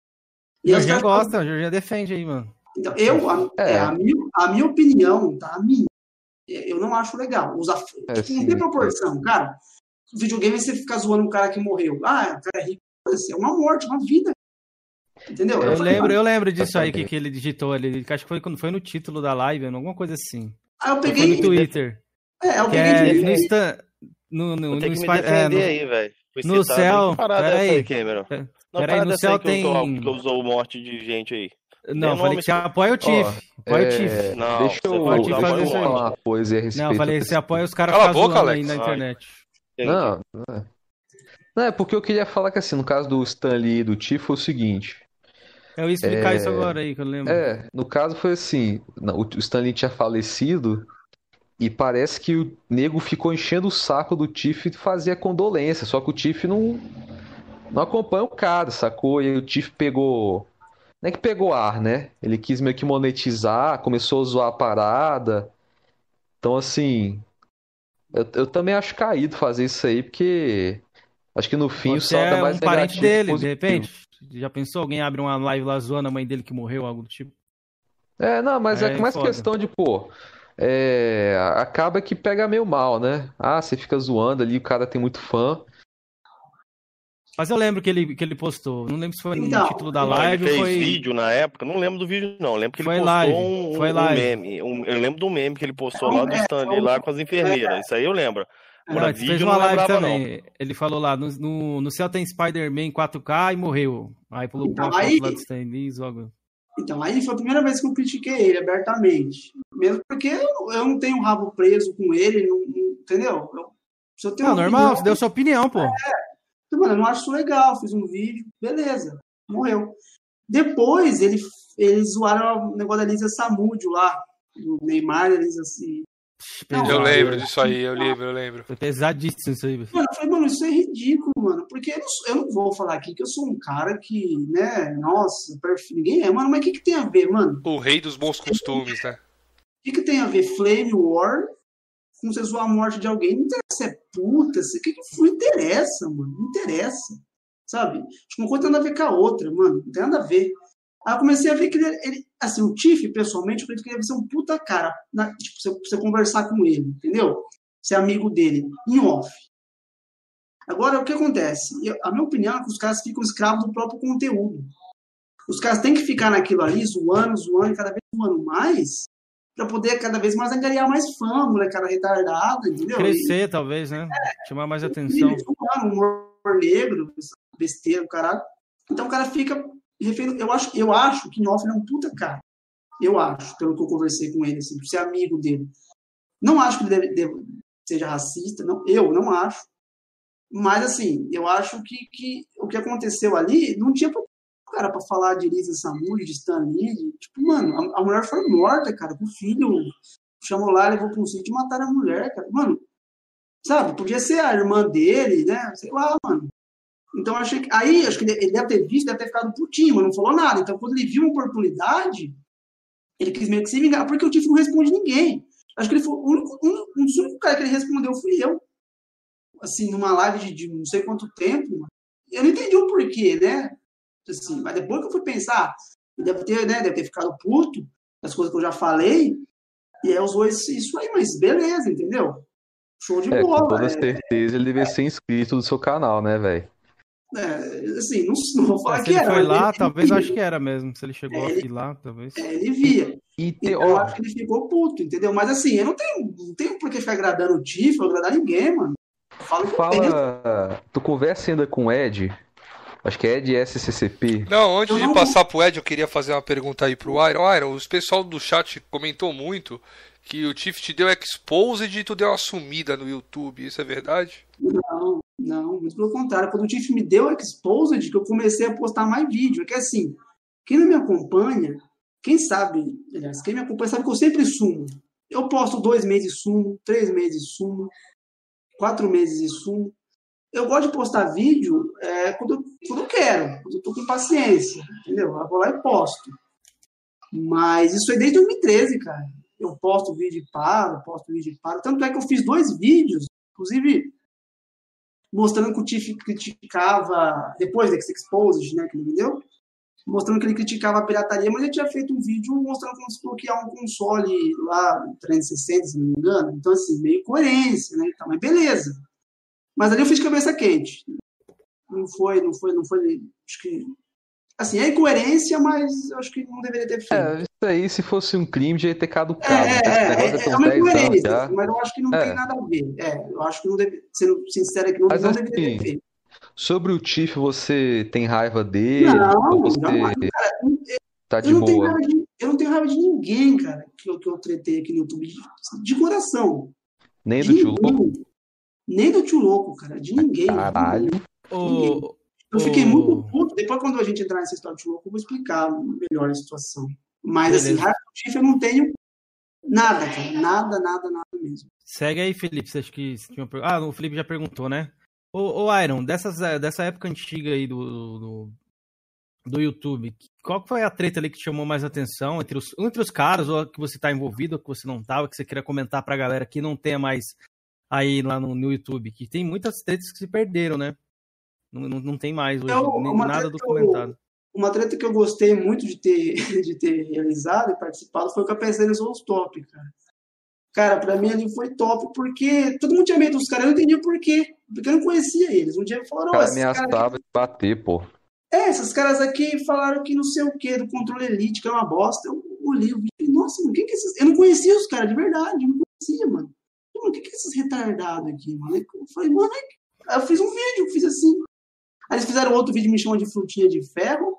E Jorginho caras... gosta, o Jorginho defende aí, mano. Então, eu, a, é. é. a, minha, a minha opinião, tá? A minha, eu não acho legal. Usar, é, tipo, não tem proporção, cara. Videogame você fica zoando um cara que morreu. Ah, o cara é rico. É uma morte, uma vida. Entendeu? Eu, eu lembro, falei, eu lembro disso aí que, que ele digitou ali. Acho que foi quando foi no título da live, alguma coisa assim. Ah, eu peguei. Foi no Twitter. É, eu peguei. É, no, Insta, no, no, no, é, no, aí, velho. No céu. Peraí, aí, Cameron. Peraí, no céu tem. Que usou morte de gente aí. Não, falei que você apoia o Tiff. Oh, apoia é... o Tiff. Não, deixa eu fazer isso uma coisa a respeito. Não, falei, você apoia os caras fazendo aí na internet. Não, não é. Não, é porque eu queria falar que assim, no caso do Stanley e do Tiff foi o seguinte. Eu ia explicar é... isso agora aí, que eu lembro. É, no caso foi assim, o Stanley tinha falecido e parece que o nego ficou enchendo o saco do Tiff e fazia condolência, só que o Tiff não, não acompanha o cara, sacou? E o Tiff pegou... Não é que pegou ar, né? Ele quis meio que monetizar, começou a zoar a parada. Então, assim, eu, eu também acho caído fazer isso aí, porque acho que no fim Você o saldo é, é mais um parente dele, de repente. Já pensou? Alguém abre uma live lá zoando a mãe dele que morreu, algo do tipo? É, não, mas é, é mais foda. questão de, pô. É, acaba que pega meio mal, né? Ah, você fica zoando ali, o cara tem muito fã. Mas eu lembro que ele, que ele postou. Não lembro se foi no título da live. Ele fez foi... vídeo na época, não lembro do vídeo, não. Eu lembro que ele foi postou live. um, foi live. meme. Um, eu lembro do meme que ele postou lá do Stanley, lá com as enfermeiras. Isso aí eu lembro. Agora, vídeo, fez uma live também. Não. Ele falou lá, no, no, no céu tem Spider-Man 4K e morreu. Aí pulou então, pro aí... lá do Stanley logo. Então, aí foi a primeira vez que eu critiquei ele abertamente. Mesmo porque eu, eu não tenho um rabo preso com ele, não, não, entendeu? Eu, se eu tenho não, normal, opinião, você deu sua opinião, pô. É, então, mano, eu não acho isso legal, fiz um vídeo, beleza, morreu. Depois, ele, eles zoaram o negócio da Lisa Samúdio lá, do Neymar, eles assim, não, eu lembro disso aí, eu lembro, eu lembro. Foi pesadíssimo isso aí. Mano, eu falei, mano, isso é ridículo, mano. Porque eu não, eu não vou falar aqui que eu sou um cara que, né, nossa, perfil, ninguém é, mano, mas o que, que tem a ver, mano? O rei dos bons costumes, né? O que, que tem a ver Flame War com você zoar a morte de alguém? Não interessa se é puta, o que, que não interessa, mano, não interessa. Sabe? Acho que uma coisa tem nada a ver com a outra, mano, não tem nada a ver. Aí eu comecei a ver que ele, ele assim, o Tiff, pessoalmente, eu acredito que ele deve ser um puta cara, na, tipo, você, você conversar com ele, entendeu? Ser amigo dele, em off. Agora, o que acontece? Eu, a minha opinião é que os caras ficam escravos do próprio conteúdo. Os caras têm que ficar naquilo ali, zoando, zoando, cada vez zoando mais, para poder cada vez mais angariar mais fã, molecada retardada, entendeu? Crescer, e, talvez, né? É, Chamar mais atenção. Zoando, humor negro, besteira, caralho. Então o cara fica eu acho, eu acho que Knopf é um puta cara. Eu acho, pelo que eu conversei com ele, assim, por ser amigo dele. Não acho que ele deve, deve, seja racista, não, eu não acho. Mas, assim, eu acho que, que o que aconteceu ali não tinha cara para falar de Elisa Samuri, de Stan Lee. Tipo, mano, a, a, mulher foi morta, cara, com o filho. Chamou lá, levou para um sítio e mataram a mulher, cara. Mano, sabe? Podia ser a irmã dele, né? Sei lá, mano. Então, achei que. Aí, acho que ele deve ter visto, deve ter ficado putinho, mas não falou nada. Então, quando ele viu uma oportunidade, ele quis meio que se vingar, porque o Tiff não responde ninguém. Acho que ele foi o único, um, dos únicos caras que ele respondeu fui eu. Assim, numa live de, de não sei quanto tempo. Eu não entendi o porquê, né? Assim, mas depois que eu fui pensar, deve ter, né, deve ter ficado puto das coisas que eu já falei, e aí usou esse, isso aí, mas beleza, entendeu? Show de é, bola. Com toda é, certeza ele deve ser inscrito no seu canal, né, velho? É, assim, não, *laughs* não vou falar é, que ele era. foi lá, ele, talvez ele, acho que era mesmo. Se ele chegou é, aqui lá, talvez. É, ele via. E te... então, eu acho que ele ficou puto, entendeu? Mas assim, eu não tenho, não tenho por que ficar agradando o Tiff, ou agradar ninguém, mano. Fala, Fala tu conversa ainda com o Ed? Acho que é Ed SCCP. Não, antes de passar pro Ed, eu queria fazer uma pergunta aí pro Iron. Iron, o pessoal do chat comentou muito que o Tiff te deu exposed e tu deu uma sumida no YouTube. Isso é verdade? Não, não, muito pelo contrário. Quando o Tiff me deu exposed, que eu comecei a postar mais vídeo. É que assim, quem não me acompanha, quem sabe, aliás, quem me acompanha sabe que eu sempre sumo. Eu posto dois meses sumo, três meses sumo, quatro meses e sumo. Eu gosto de postar vídeo é, quando, quando eu quero, quando eu tô com paciência, entendeu? Eu vou lá e posto. Mas isso foi desde 2013, cara. Eu posto vídeo e paro, posto vídeo e paro. Tanto é que eu fiz dois vídeos, inclusive mostrando que o Tiff criticava, depois da Exposed, né, que ele me deu, mostrando que ele criticava a pirataria, mas ele tinha feito um vídeo mostrando como se bloquear um console lá, 360, se não me engano. Então, assim, meio coerência, né? Então, mas beleza. Mas ali eu fiz cabeça quente. Não foi, não foi, não foi. Acho que. Assim, é incoerência, mas eu acho que não deveria ter feito. É, isso aí, se fosse um crime, já ia ter caducado. É, é, é, é, é uma incoerência, mas eu acho que não é. tem nada a ver. É, eu acho que não deve, sendo sincero aqui, não, mas, não assim, deveria ter feito. Sobre o Tiff, você tem raiva dele? Não, você jamais, cara, eu, tá de boa? De, eu não tenho raiva de ninguém, cara, que eu, que eu tretei aqui no YouTube, de, de coração. Nem de do tio Louco? Nem do tio Louco, cara, de ninguém. Caralho. Ninguém. Eu fiquei muito puto. Depois, quando a gente entrar nessa história tio Louco, eu vou explicar melhor a situação. Mas, assim, Beleza. assim, Tiff eu não tenho nada, cara. Nada, nada, nada mesmo. Segue aí, Felipe. Você acha que. Ah, o Felipe já perguntou, né? Ô, ô Iron, dessas, eh, dessa época antiga aí do, do, do, YouTube, qual foi a treta ali que te chamou mais atenção entre os, entre os caras, ou que você tá envolvido, ou que você não tava, que você queria comentar pra galera que não tenha mais aí lá no, no YouTube? Que tem muitas tretas que se perderam, né? Não, não, não tem mais hoje, então, nem nada documentado. Eu, uma treta que eu gostei muito de ter, *laughs* de ter realizado e participado foi o Capeceira Souls Top, cara. Cara, pra mim ali foi top, porque todo mundo tinha medo dos caras, eu não entendia por quê. Porque eu não conhecia eles. Um dia falaram, cara, ameaçava de bater, pô. É, esses caras aqui falaram que não sei o que, do controle elite, que é uma bosta. Eu olhei o vídeo e nossa, mano, quem que é esses. Eu não conhecia os caras de verdade, eu não conhecia, mano. Mano, quem que é esses retardados aqui, mano? Eu falei, mano, aí eu fiz um vídeo, fiz assim. Aí eles fizeram outro vídeo me chamando de frutinha de ferro.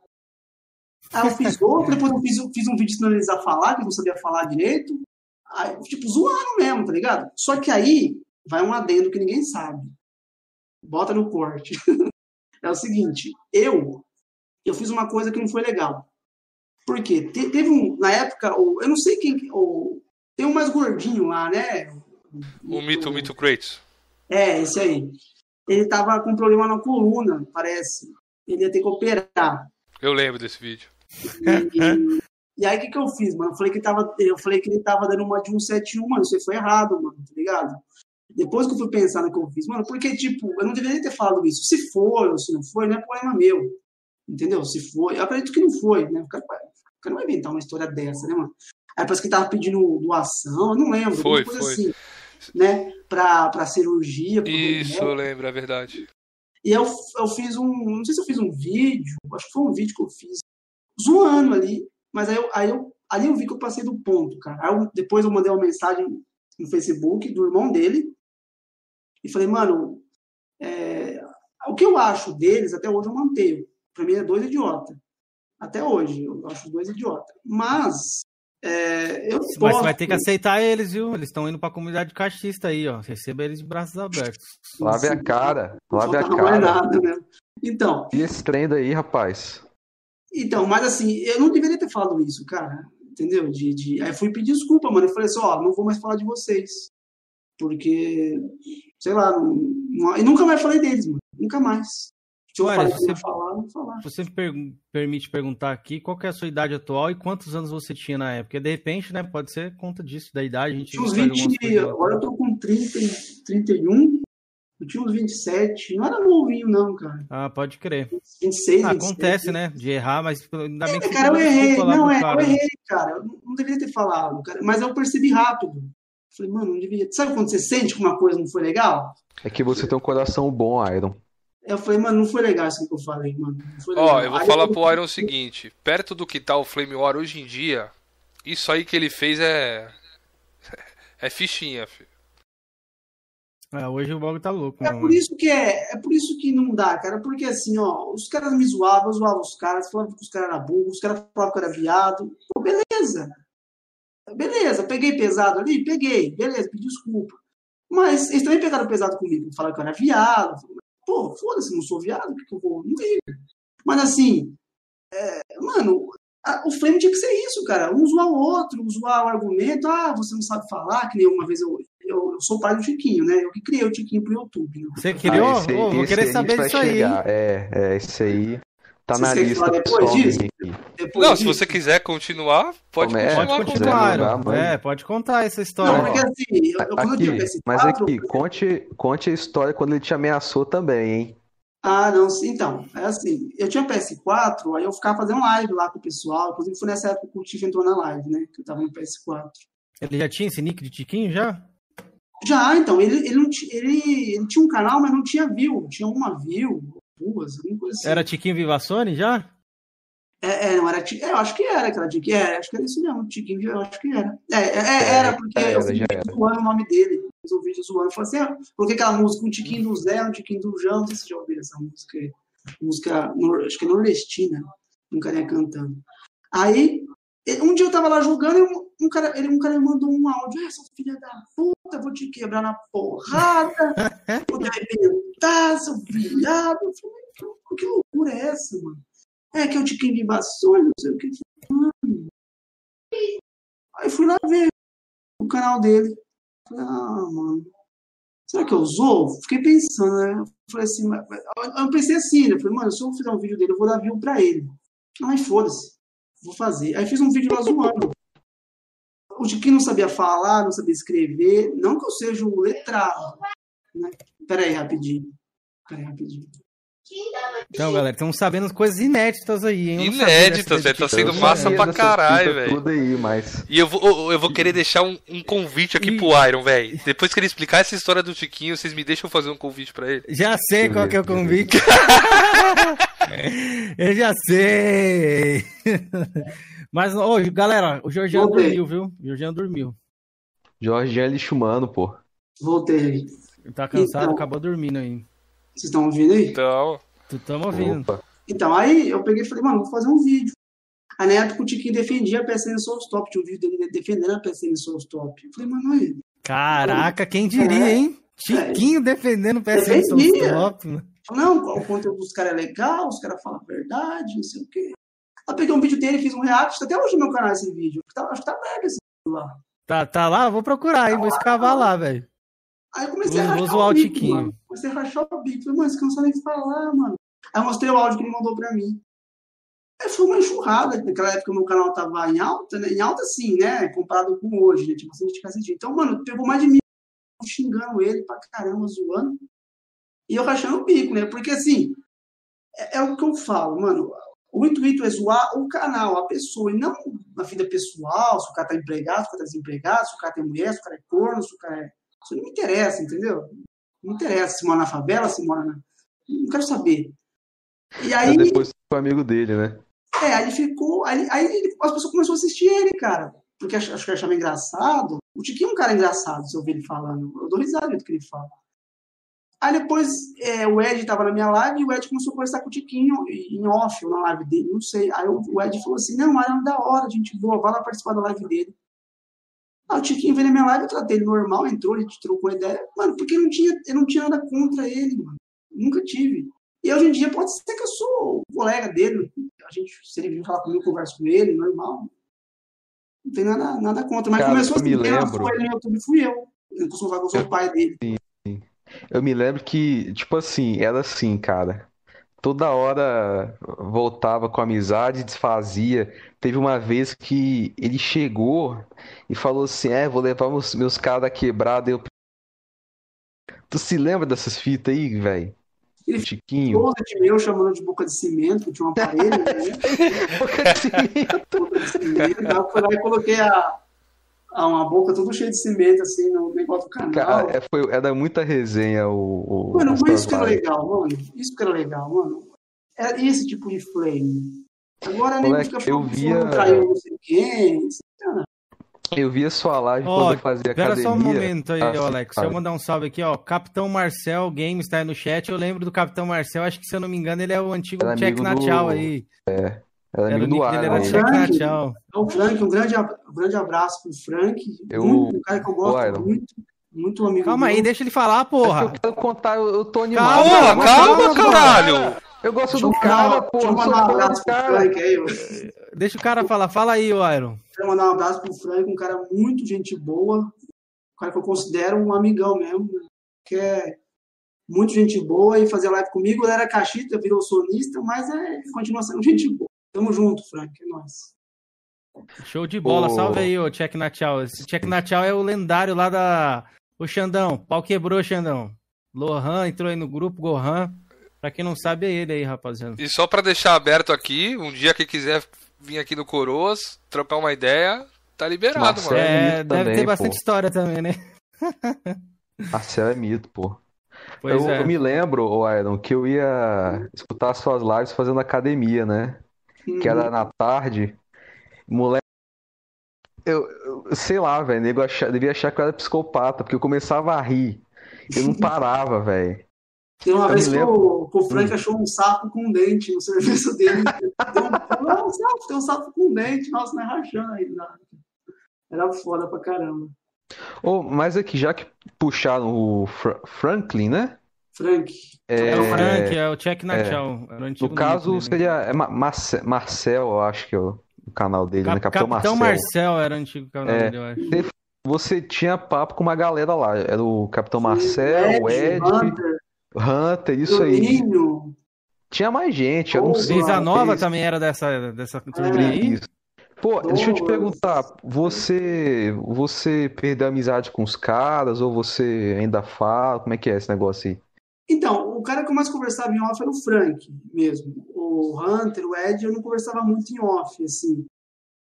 Aí eu fiz outro, depois eu fiz, fiz um vídeo ensinando eles a falar, que eu não sabia falar direito. Aí, tipo, zoando mesmo, tá ligado? Só que aí vai um adendo que ninguém sabe. Bota no corte. *laughs* é o seguinte, eu eu fiz uma coisa que não foi legal. Por quê? Te, teve um, na época, o, eu não sei quem, o, tem um mais gordinho lá, né? O, o Mito, o Mito Kratos. É, esse aí. Ele tava com problema na coluna, parece. Ele ia ter que operar. Eu lembro desse vídeo. E, E aí, o que, que eu fiz, mano? Eu falei, que tava, eu falei que ele tava dando uma de 171, mano. Isso aí foi errado, mano, tá ligado? Depois que eu fui pensar no que eu fiz, mano, porque, tipo, eu não deveria ter falado isso. Se foi ou se não foi, não é problema meu. Entendeu? Se foi, eu acredito que não foi, né? O cara, o cara não vai inventar uma história dessa, né, mano? Aí parece que tava pedindo doação, eu não lembro. Foi, foi. Assim, né? Pra, pra cirurgia. Isso, eu lembro, é verdade. E eu, eu fiz um, não sei se eu fiz um vídeo, acho que foi um vídeo que eu fiz, zoando ali, mas aí eu, aí eu, ali eu vi que eu passei do ponto, cara. Aí eu, depois eu mandei uma mensagem no Facebook do irmão dele e falei, mano, é, o que eu acho deles, até hoje eu mantenho. Pra mim é dois idiotas. Até hoje, eu acho dois idiotas. Mas é, eu Mas posso... você vai ter que aceitar eles, viu? Eles estão indo pra comunidade caixista aí, ó. Receba eles de braços abertos. Lave a cara. Lave a cara. É nada, né? Então. E esse trem daí, rapaz? Então, mas assim, eu não deveria ter falado isso, cara. Entendeu? De, de... Aí fui pedir desculpa, mano. Eu falei assim, ó, não vou mais falar de vocês. Porque, sei lá, não, não... e nunca mais falei deles, mano. Nunca mais. Olha, você, falar, não falar. Você me per permite perguntar aqui qual é a sua idade atual e quantos anos você tinha na época? Porque de repente, né, pode ser conta disso, da idade. A gente tinha uns 20, agora eu tô com 30, 31. Eu tinha uns 27, não era novinho, não, cara. Ah, pode crer. 26, ah, Acontece, né? De errar, mas ainda bem é, que cara, eu errei. Não, é, cara, eu errei, cara. Eu não deveria ter falado, cara. Mas eu percebi rápido. Falei, mano, não devia. Sabe quando você sente que uma coisa não foi legal? É que você tem um coração bom, Iron. Eu falei, mano, não foi legal assim que eu falei, mano. Ó, eu vou aí falar eu... pro Iron o seguinte: perto do que tá o Flame War hoje em dia, isso aí que ele fez é. *laughs* É fichinha, filho. É, hoje o bagulho tá louco. É mano. por isso que é, é por isso que não dá, cara. Porque assim, ó, os caras me zoavam, eu zoava os caras, falavam que os caras eram burros, os caras falavam que eu era viado. Pô, beleza. Beleza, peguei pesado ali? Peguei. Beleza, pedi desculpa. Mas eles também pegaram pesado comigo. Falaram que eu era viado. Pô, foda-se, não sou viado, porque eu vou. Não liga. Mas assim, é, mano, a, o frame tinha que ser isso, cara. Um zoar o outro, zoar o argumento. Ah, você não sabe falar, que nem uma vez eu, eu, eu sou pai do Tiquinho, né? Eu que criei o Tiquinho pro YouTube. Né? Você criou? Ah, esse, oh, vou querer saber disso aí. É, é, esse aí. Tá na lista depois disso? Depois não, disso? se você quiser continuar, pode Come, continuar. Pode continuar, jogar, é, pode contar essa história. Não, porque assim, eu, eu, aqui, eu PS4, mas aqui, conte, conte a história quando ele te ameaçou também, hein? Ah, não, então, é assim, eu tinha PS4, aí eu ficava fazendo live lá com o pessoal, inclusive foi nessa época que o Tiff entrou na live, né, que eu tava no PS4. Ele já tinha esse nick de Tiquinho, já? Já, então, ele, ele, não ele, ele tinha um canal, mas não tinha view, tinha uma view, duas, alguma coisa assim. Era Tiquinho Vivassone já? É, é, não era é, eu acho que era aquela Tiquinho, é, acho que era isso mesmo, Tiquinho, eu acho que era. É, é, é era, porque é, eu fiz zoando o nome dele, fiz um vídeo zoando, falei assim, ah, coloquei aquela música, um Tiquinho do Zé, um Tiquinho do João, não sei se já ouviram essa música, música, acho que é nordestina, um carinha cantando. Aí, um dia eu tava lá jogando e um, cara, ele, um cara me mandou um áudio, essa filha da puta, vou te quebrar na porrada, *laughs* vou te arrebentar, seu viado. Eu falei, que loucura é essa, mano? É que eu te queimei bastante, não sei o que. Mano. Aí fui lá ver o canal dele. Falei, ah, mano. Será que eu usou? Fiquei pensando, né? Eu falei assim, eu pensei assim, né? Eu falei, mano, se eu fizer um vídeo dele, eu vou dar view pra ele. Ai, foda-se. Vou fazer. Aí fiz um vídeo lá zoando. O Tiquinho não sabia falar, não sabia escrever. Não que eu seja o letrado. Né? Pera aí, rapidinho. Pera aí, rapidinho. Então, galera, estamos sabendo coisas inéditas aí, hein? Inéditas, velho. Tá sendo massa pra caralho, velho. Tudo aí, mas. E eu vou, eu vou querer deixar um, um convite aqui e... pro Iron, velho. Depois que ele explicar essa história do Tiquinho, vocês me deixam fazer um convite pra ele? Já sei qual que é o convite. *laughs* eu já sei. Mas, ô, galera, o Jorgiano dormiu, viu? O Jorgiano dormiu. Jorgiano é lixo humano, pô. Voltei. Ele tá cansado, então... acabou dormindo aí. Vocês estão ouvindo aí? Então. Tu estamos ouvindo. Opa. Então, aí eu peguei e falei, mano, vou fazer um vídeo. Aí na época o Tiquinho defendia a PSN Soul Stop, tinha um vídeo dele defendendo a PSN Soul Stop. Eu falei, mano, aí. Caraca, quem diria, é, hein? Tiquinho é, defendendo o PSN Soul Stop. Né? Não, o conteúdo dos caras é legal, os caras falam a verdade, não sei o quê. Aí peguei um vídeo dele, fiz um react, até hoje no meu canal esse vídeo. Tá, acho que tá aberto esse vídeo lá. Tá, tá lá? Vou procurar, hein? Vou escavar lá, velho. Aí eu comecei a rachar o, bico, mano. Comecei a rachar o bico. Falei, mano, esse cara não sabe nem falar, mano. Aí eu mostrei o áudio que ele mandou pra mim. Aí foi uma enxurrada. Naquela época o meu canal tava em alta, né? Em alta sim, né? Comparado com hoje, né? Tinha bastante assistir. Então, mano, pegou mais de mil xingando ele pra caramba, zoando. E eu rachando o bico, né? Porque assim, é, é o que eu falo, mano. O intuito é zoar o canal, a pessoa, e não na vida pessoal, se o cara tá empregado, se o cara tá desempregado, se o cara tem mulher, se o cara é corno, se o cara é isso não me interessa, entendeu? Não interessa se mora na favela, se mora na. Não quero saber. E aí. Mas depois foi amigo dele, né? É, aí ficou. Aí, aí as pessoas começaram a assistir ele, cara. Porque acho, acho que achava engraçado. O Tiquinho é um cara engraçado, se eu ouvir ele falando. Eu dou risada do que ele fala. Aí depois é, o Ed tava na minha live e o Ed começou a conversar com o Tiquinho em off, ou na live dele, não sei. Aí o, Ed falou assim: Não, Mariano, da hora, gente boa, vai lá participar da live dele. Ah, o Tiquinho veio na minha live, eu tratei ele normal, entrou, gente trocou ideia. Mano, porque não tinha, eu não tinha nada contra ele, mano. Nunca tive. E hoje em dia pode ser que eu sou colega dele. A gente, se ele vir falar comigo, eu converso com ele, normal. Não tem nada, nada contra. Mas Cara, começou assim, quem lembro... foi ele no YouTube fui eu. Eu costumo falar que eu sou o pai dele. Sim. Eu me lembro que, tipo assim, era assim, cara toda hora voltava com amizade, desfazia. Teve uma vez que ele chegou e falou assim: É, vou levar meus, meus caras da quebrada. Eu... Tu se lembra dessas fitas aí, velho? Chiquinho. de meu chamando de boca de cimento, tinha um aparelho, né? *laughs* boca de cimento. *laughs* boca de cimento. Eu e coloquei a, uma boca toda cheia de cimento, assim, no negócio do canal. Cara, é, foi, era muita resenha o. o mano, mas isso que era legal, mano. Isso que era legal, mano. É esse tipo de flame. Agora nem fica eu via... caiu não sei quem. Eu via sua live oh, quando eu fazia academia. Espera só um momento aí, ah, Alex. Deixa eu mandar um salve aqui, ó. Capitão Marcel Games tá aí no chat. Eu lembro do Capitão Marcel. Acho que, se eu não me engano, ele é o antigo Check na do... aí. É. Era, era amigo do Ar, era na tchau. É o Frank, um grande, um grande abraço pro Frank. Eu... Um, cara que eu gosto muito. Muito amigo Calma meu. aí, deixa ele falar, porra. É eu quero contar, eu tô animado. Calma, calma, calma caralho. Eu gosto do cara, porra. Deixa eu mandar um abraço pro Frank aí. *laughs* Deixa o cara falar. Fala aí, Iron. Quero mandar um abraço pro Frank, um cara muito gente boa. Um cara que eu considero um amigão mesmo. Que é muito gente boa e fazer live comigo. Ele era caixita, virou sonista, mas é, continua sendo *laughs* gente boa. Tamo junto, Frank. É nóis. Show de bola. Oh. Salve aí, ô Check na Tchau. Esse Check na Tchau é o lendário lá da Ô Xandão, pau quebrou, Xandão. Lohan entrou aí no grupo, Gohan. Pra quem não sabe, é ele aí, rapaziada. E só pra deixar aberto aqui, um dia que quiser vir aqui no Coroas, trocar uma ideia, tá liberado, Marcelo mano. É, deve também, ter bastante pô. história também, né? *laughs* Marcelo é mito, pô. Eu, é. eu, me lembro, o Iron, que eu ia escutar suas lives fazendo academia, né? Que era na tarde. Moleque eu, eu sei lá, velho, nego achar, devia achar que eu era psicopata, porque eu começava a rir. Eu não *laughs* parava, velho. Tem uma eu vez que o, o Frank hum. achou um sapo com dente no serviço dele. *laughs* Deu um, não, um sapo, tem um sapo com dente, nossa, não é rachando aí. Era foda pra caramba. Oh, mas aqui, já que puxaram o Fra Franklin, né? Frank. É, é o Frank, é o Check na é, No caso, seria é Marcel, Marcel, eu acho que é o o canal dele, Cap né? Capitão, Capitão Marcel. Marcel era o antigo canal é, dele, eu acho. Você tinha papo com uma galera lá. Era o Capitão Sim, Marcel, o Ed, Hunter, Hunter isso aí. Tinha mais gente. Eu não sei. Brisa Nova também era dessa, dessa turma é. aí. Isso. Pô, deixa eu te perguntar, você você perdeu a amizade com os caras ou você ainda fala? Como é que é esse negócio aí? Então, o cara que eu mais conversava em off era o Frank mesmo. O Hunter, o Ed, eu não conversava muito em off, assim.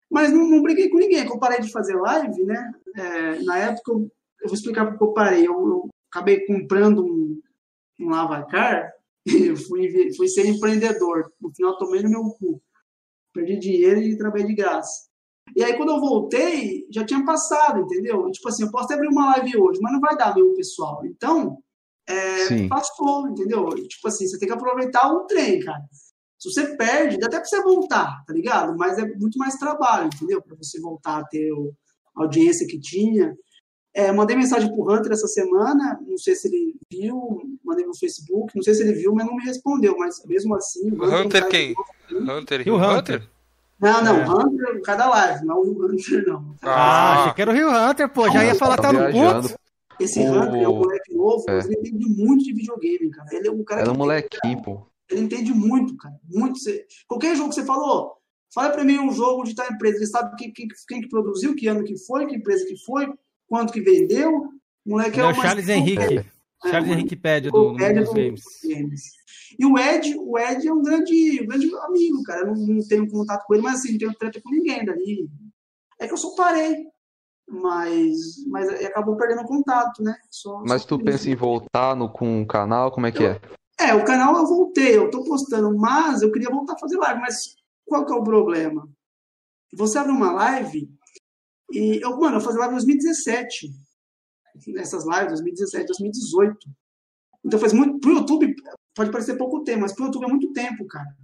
Mas não, não briguei com ninguém. Eu parei de fazer live, né? É, na época, eu, eu, vou explicar porque eu parei. Eu, eu acabei comprando um, um lavacar *laughs* e fui, fui ser empreendedor. No final, tomei no meu cu. Perdi dinheiro e trabalhei de graça. E aí, quando eu voltei, já tinha passado, entendeu? tipo assim, eu posso até abrir uma live hoje, mas não vai dar meu pessoal. Então, é, passou, entendeu? Tipo assim, você tem que aproveitar o trem, cara. Se você perde, dá até pra você voltar, tá ligado? Mas é muito mais trabalho, entendeu? Pra você voltar a ter a audiência que tinha. É, mandei mensagem pro Hunter essa semana, não sei se ele viu, mandei no Facebook, não sei se ele viu, mas não me respondeu, mas mesmo assim... O Hunter quem? Hunter e o Hunter? Não, não, é. Hunter, cada live, não o Hunter não. Ah, ah, achei que era o Rio Hunter, pô, já ia falar tá no ponto. Esse o... Hunter é um moleque novo, é. ele entende muito de videogame, cara. Ele é um cara Era um molequinho, pô. Ele entende muito, cara. Muito. Qualquer jogo que você falou, fala pra mim um jogo de tal empresa. Ele sabe quem, quem, quem que produziu, que ano que foi, que empresa que foi, quanto que vendeu. O moleque é, é o Charles Henrique. É, Charles Henrique Pede do, do, do Games. E o Ed, o Ed é um grande, um grande amigo, cara. Eu não, não tenho contato com ele, mas assim, não tenho treta com ninguém dali. É que eu só parei mas, mas acabou perdendo contato, né? Só, mas só tu pensa isso. em voltar no, com o canal? Como é que eu, é? É, o canal eu voltei, eu tô postando, mas eu queria voltar a fazer live, mas qual que é o problema? Você abre uma live e eu, mano, eu fazia live em 2017. Essas lives, 2017, 2018. Então faz muito. Pro YouTube, pode parecer pouco tempo, mas pro YouTube é muito tempo, cara.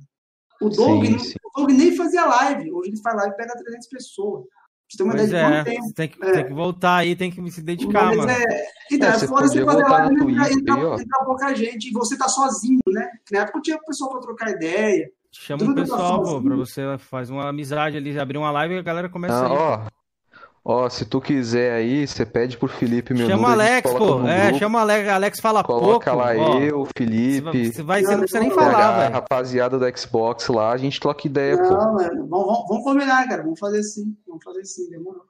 O Doug, sim, sim. O Doug nem fazia live. Hoje ele faz live e pega 300 pessoas. Você tem uma pois ideia é, de tempo. Tem que, é. tem que voltar aí, tem que se dedicar, Mas mano. É, então, é, fora você fazer lá e entrar, entrar, entrar pouca gente e você tá sozinho, né? Na época tinha pessoal pra trocar ideia. Chama o pessoal, pô, pra você fazer uma amizade ali, abrir uma live e a galera começa ah, a ir. Ó, Ó, se tu quiser aí, você pede pro Felipe meu Chama o Alex, pô. É, grupo, chama o Alex. Alex fala coloca pouco. lá ó, eu, Felipe. Você vai, você não precisa nem falar, velho. rapaziada do Xbox lá, a gente troca ideia, não, pô. Mano, vamos, vamos combinar, cara. Vamos fazer sim. Vamos fazer sim, demorou.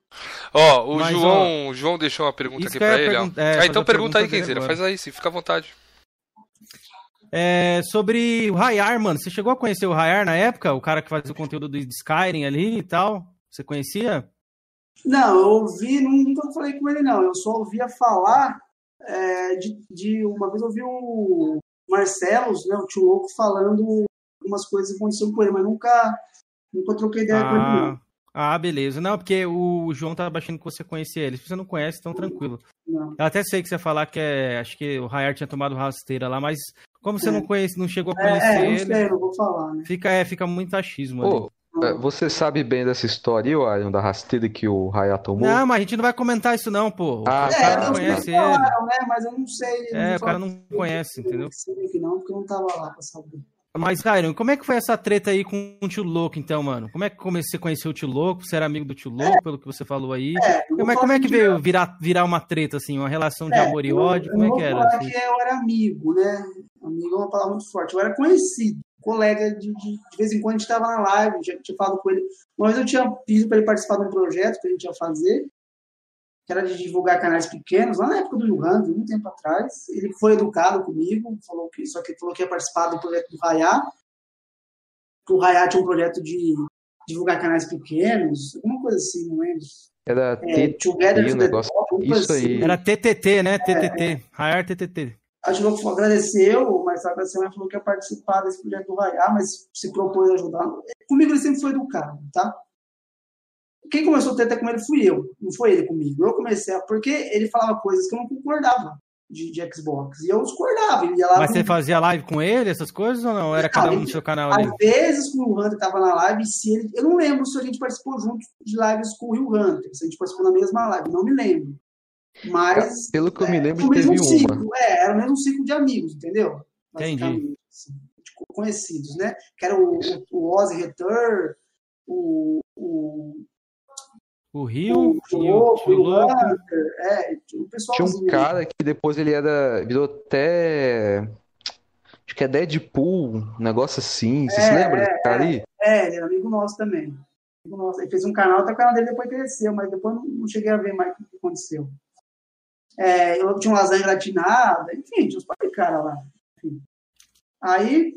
Ó, o Mas, João, ó, João deixou uma pergunta aqui pra ele, ó. É, ah, então pergunta aí, Kenzeira. Faz aí, se fica à vontade. É, sobre o Rayar, mano. Você chegou a conhecer o Rayar na época? O cara que fazia o conteúdo do Skyrim ali e tal? Você conhecia? Não, eu ouvi, nunca falei com ele, não. Eu só ouvia falar é, de, de, Uma vez eu ouvi o Marcelos, né, o tio louco, falando umas coisas que aconteceram com ele, mas nunca, nunca troquei ideia ah, com ele, não. Ah, beleza. Não, porque o João tá achando que você conhecia ele. Se você não conhece, então tranquilo. Não. Eu até sei que você falar que é. Acho que o Rayar tinha tomado rasteira lá, mas como você é. não conhece, não chegou a conhecer é, é, ele. Sei, não vou falar, né? Fica, é, fica muito achismo. Pô, é, você sabe bem dessa história aí, Arion, da rasteira que o Rayar tomou? Não, mas a gente não vai comentar isso, não, pô. Ah, o cara não conhece ele. Falaram, né? Mas eu não sei. É, não o cara não conhece, entendeu? Não sei que não, porque eu não tava lá pra saber. Mas, Ryan, como é que foi essa treta aí com o tio Louco, então, mano? Como é que você conheceu o tio Louco? Você era amigo do tio Louco, é, pelo que você falou aí? É, como, é, como é que veio virar, virar uma treta, assim, uma relação de é, amor e ódio? Como é que era? Assim? que eu era amigo, né? Amigo é uma palavra muito forte. Eu era conhecido, colega de, de, de vez em quando a gente estava na live, já tinha falado com ele. Uma vez eu tinha pedido para ele participar de um projeto que a gente ia fazer, que era de divulgar canais pequenos, lá na época do Yuhan, muito tempo atrás. Ele foi educado comigo, falou que, só que falou que ia participar do projeto do Rayá que o Hayat tinha um projeto de divulgar canais pequenos, alguma coisa assim, não lembro. Era é, Together to negócio, top, isso assim. aí. Era TTT, né? TTT. É, Hayat TTT. A gente agradeceu, mas agradeceu, mas falou que ia participar desse projeto do Hayat, mas se propôs a ajudar. Comigo ele sempre foi educado, tá? Quem começou a treta com ele fui eu, não foi ele comigo. Eu comecei a. Porque ele falava coisas que eu não concordava de, de, Xbox. E eu discordava. Ele ia lá Mas você fazia live com ele, essas coisas, ou não? Era cada um no seu canal ali? Às vezes com o Hunter tava na live, se ele. Eu não lembro se a gente participou junto de lives com o Rio Hunter, se a gente participou na mesma live, não me lembro. Mas. Pelo que eu me é, lembro, teve uma. Ciclo, é, era o mesmo ciclo de amigos, entendeu? Entendi. Assim, conhecidos, né? Que era o, o Ozzy Return, o, o o Rio, o, Louco, o Louco. É, o pessoal Tinha um cara que depois ele era. virou até. Acho que é Deadpool, um negócio assim. Você é, se lembra é, desse cara aí? É, ele era amigo nosso também. Amigo nosso. Ele fez um canal, até o canal dele depois cresceu, mas depois não, não cheguei a ver mais o que aconteceu. É, eu tinha um lasanha gratinada, enfim, tinha uns par de cara lá. Aí,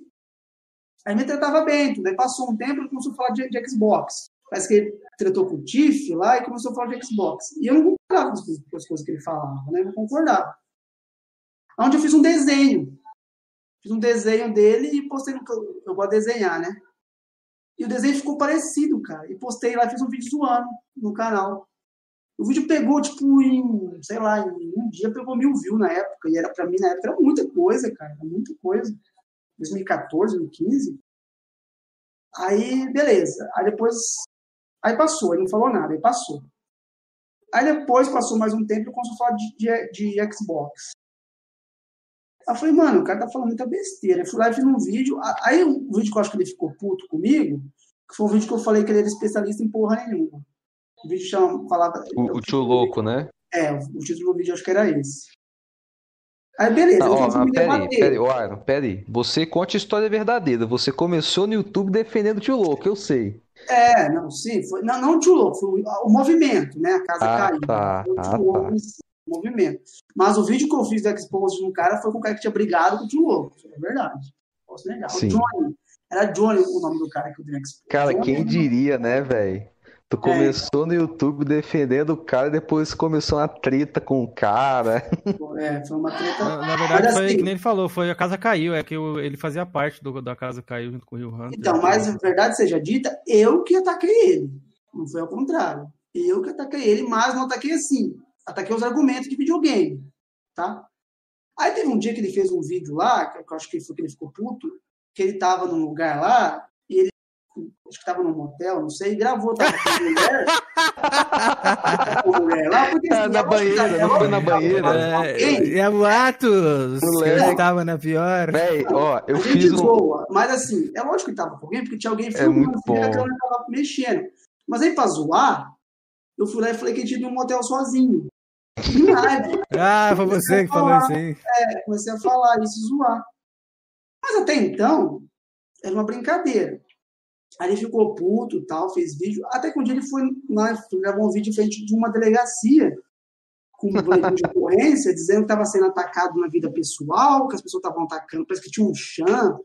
aí me tratava bem, tudo. Aí passou um tempo e começou a falar de, de Xbox. Parece que ele tratou com o Tiff lá e começou a falar de Xbox. E eu não concordava com as coisas que ele falava, né? Eu não concordava. Onde eu fiz um desenho. Fiz um desenho dele e postei no. Eu gosto de desenhar, né? E o desenho ficou parecido, cara. E postei lá, fiz um vídeo zoando no canal. O vídeo pegou, tipo, em, sei lá, em um dia pegou mil views na época. E era pra mim, na época, era muita coisa, cara. Era muita coisa. 2014, 2015. Aí, beleza. Aí depois Aí passou, ele não falou nada, aí passou. Aí depois passou mais um tempo e começou a falar de, de, de Xbox. Aí eu falei, mano, o cara tá falando muita besteira. Eu fui lá e fiz um vídeo. Aí o um vídeo que eu acho que ele ficou puto comigo, que foi um vídeo que eu falei que ele era especialista em porra nenhuma. O vídeo chama, falava. O, o tio louco, né? É, o título do vídeo acho que era esse. Aí beleza, tá, ó, peraí, peraí, peraí, peraí. Você conte a história verdadeira. Você começou no YouTube defendendo o tio louco, eu sei. É, não, sim, foi, não, não o tio louco, foi o, o movimento, né? A casa ah, caiu. Tá, o ah, louco, tá. o movimento. Mas o vídeo que eu fiz do Expose no cara foi com o cara que tinha brigado com o tio louco. É verdade. Posso negar. Sim. O Johnny. Era Johnny o nome do cara que eu dei Expose. Cara, Johnny, quem diria, né, velho? Tu é. começou é. no YouTube defendendo o cara e depois começou uma treta com o cara. É, foi uma treta. Na, na verdade, mas, foi assim, que nem ele falou, foi a casa caiu, é que ele fazia parte do, da casa caiu junto com o Rio Hunter. Então, mas a verdade seja dita, eu que ataquei ele. Não foi ao contrário. Eu que ataquei ele, mas não ataquei assim. Ataquei os argumentos de videogame. Tá? Aí teve um dia que ele fez um vídeo lá, que eu acho que foi que ele ficou puto, que ele tava num lugar lá acho que estava num motel, não sei, gravou, tava com a mulher. mulher lá, porque, assim, na banheira, não foi na banheira. É, é boatos. Ele estava na pior. Véi, ó, eu fiz um... Boa, mas assim, é lógico que estava com alguém, porque tinha alguém filmando, é a câmera estava mexendo. Mas aí, pra zoar, eu fui lá e falei que tinha ido um motel sozinho. *laughs* ah, foi você que falou isso aí. É, comecei a falar isso zoar. Mas até então, era uma brincadeira. Aí ele ficou puto tal, fez vídeo. Até que um dia ele foi lá, gravou um vídeo em frente de uma delegacia com um boletim de ocorrência, dizendo que estava sendo atacado na vida pessoal, que as pessoas estavam atacando, parece que tinha um chão.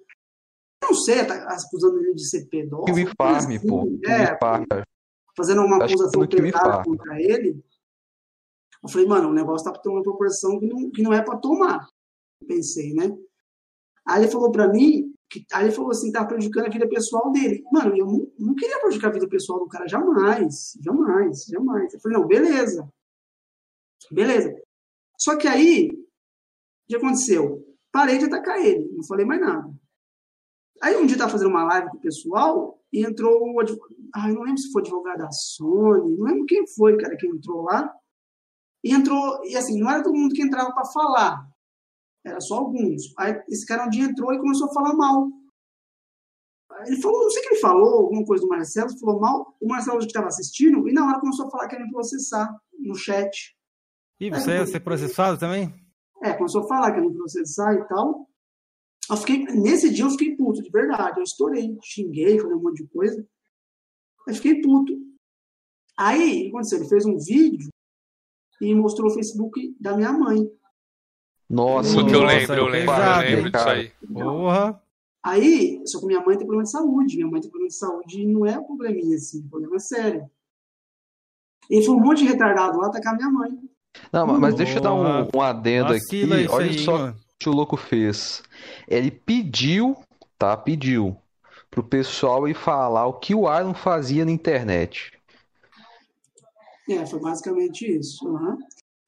Não sei, acusando ele de ser pedófilo. Kiwi Farm, assim, pô. É, fazendo uma acusação pesada contra ele. Eu falei, mano, o negócio tá tomando uma proporção que não, que não é para tomar. Pensei, né? Aí ele falou para mim, que, aí ele falou assim, tá prejudicando a vida pessoal dele. Mano, eu não, não queria prejudicar a vida pessoal do cara, jamais, jamais, jamais. Eu falei, não, beleza. Beleza. Só que aí, o que aconteceu? Parei de atacar ele, não falei mais nada. Aí um dia tava fazendo uma live com o pessoal e entrou o advogado. Ah, não lembro se foi advogado da Sony, não lembro quem foi, cara, que entrou lá. E entrou, e assim, não era todo mundo que entrava para falar, era só alguns. Aí esse cara um dia entrou e começou a falar mal. Ele falou, não sei o que ele falou, alguma coisa do Marcelo, falou mal. O Marcelo que estava assistindo, e na hora começou a falar que ia me processar no chat. E você ia ser processado também? É, começou a falar que ia me processar e tal. Eu fiquei, nesse dia eu fiquei puto, de verdade. Eu estourei, xinguei, falei um monte de coisa. Eu fiquei puto. Aí, o que aconteceu? Ele fez um vídeo e mostrou o Facebook da minha mãe. Nossa, que eu lembro, eu lembro, eu lembro disso aí. Porra. Aí, só que minha mãe tem problema de saúde. Minha mãe tem problema de saúde e não é um probleminha assim, problema sério. E foi um monte de retardado lá atacar minha mãe. Não, mas deixa eu dar um, um adendo aqui. Olha aí, só o que o louco fez. Ele pediu, tá? Pediu pro pessoal ir falar o que o Iron fazia na internet. É, foi basicamente isso. Uhum.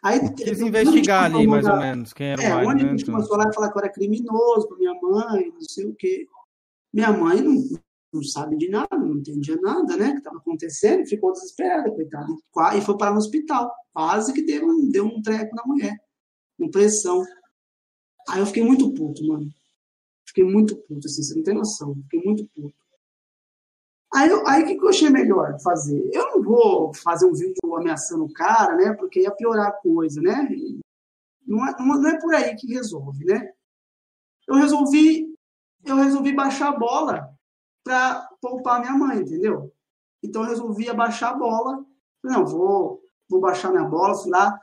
Aí, Quis investigar ali, mais ou menos, quem era é, o Iron. É, a gente começou lá e falar que eu era criminoso minha mãe, não sei o quê. Minha mãe não, não sabe de nada, não entendia nada, né, que estava acontecendo, ficou desesperada, coitada. E foi para no hospital. Quase que deu um, deu um treco na mulher, com pressão. Aí eu fiquei muito puto, mano. Fiquei muito puto, assim, você não tem noção. Fiquei muito puto. Aí, aí o que, que eu achei melhor fazer? Eu não vou fazer um vídeo ameaçando o cara, né? Porque ia piorar a coisa, né? Não é, não é por aí que resolve, né? Eu resolvi, eu resolvi baixar a bola para poupar minha mãe, entendeu? Então eu resolvi abaixar a bola. Não, vou, vou baixar minha bola, fui lá,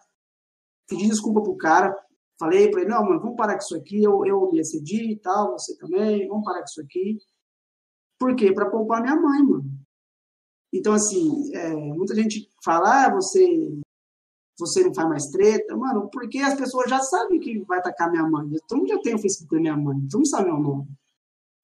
pedi desculpa pro cara, falei para ele, não, mano, vamos parar com isso aqui, eu, eu me excedi e tal, você também, vamos parar com isso aqui. Por quê? Para poupar minha mãe, mano. Então, assim, é, muita gente fala, ah, você, você não faz mais treta. Mano, porque as pessoas já sabem que vai atacar minha mãe. Todo mundo já tem o Facebook da minha mãe, todo mundo sabe meu nome.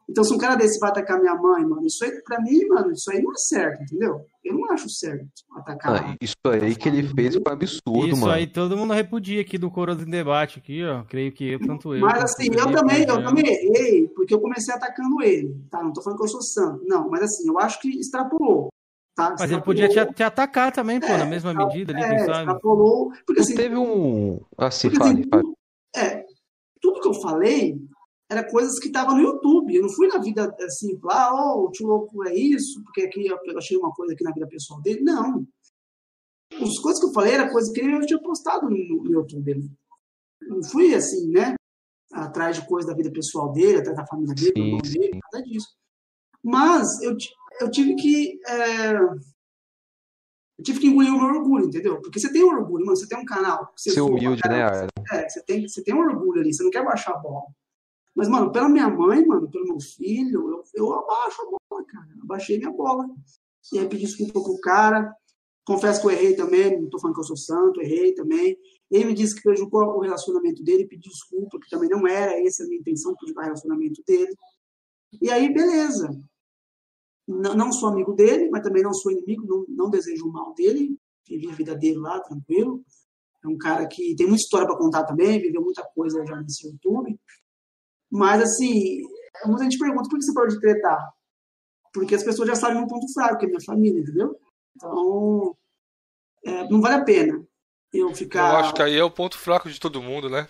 Então, se um cara desse vai atacar minha mãe, mano, isso aí, pra mim, mano, isso aí não é certo, entendeu? Eu não acho certo atacar. Ah, isso aí que ele fez foi um absurdo, isso mano. Isso aí todo mundo repudia aqui do Coroas em Debate aqui, ó. Creio que eu, tanto eu. Mas assim, eu também, eu também errei, porque eu comecei atacando ele, tá? Não tô falando que eu sou santo. Não, mas assim, eu acho que extrapolou. Tá? Mas ele podia te, te, atacar também, pô, é, na mesma medida ali, é, quem sabe? Extrapolou. Porque assim. Teve um. Assim, porque, fale, assim, fale. É, tudo que eu falei era coisas que estavam no YouTube. Eu não fui na vida assim, lá, oh, o tio louco é isso, porque aqui eu achei uma coisa aqui na vida pessoal dele. Não. As coisas que eu falei era coisa que ele tinha postado no, no YouTube. Ali. Não fui assim, né? Atrás de coisa da vida pessoal dele, atrás da família dele, do irmão dele, nada disso. Mas eu, eu tive que. É, eu tive que engolir o meu orgulho, entendeu? Porque você tem um orgulho, mano, você tem um canal. Você Ser humilde, né, É, você tem, você tem um orgulho ali, você não quer baixar a bola. Mas, mano, pela minha mãe, mano, pelo meu filho, eu, eu abaixo a bola, cara. Abaixei minha bola. E aí pedi desculpa pro cara. Confesso que eu errei também, não tô falando que eu sou santo, errei também. Ele me disse que prejudicou o relacionamento dele, pedi desculpa, que também não era essa a minha intenção, prejudicar o relacionamento dele. E aí, beleza. Não, não sou amigo dele, mas também não sou inimigo, não, não desejo o mal dele. Vivi a vida dele lá, tranquilo. É um cara que tem muita história para contar também, viveu muita coisa já nesse YouTube. Mas, assim, muita gente pergunta por que você pode tretar? Porque as pessoas já sabem meu ponto fraco, que é minha família, entendeu? Então, é, não vale a pena eu ficar. Eu acho que aí é o ponto fraco de todo mundo, né?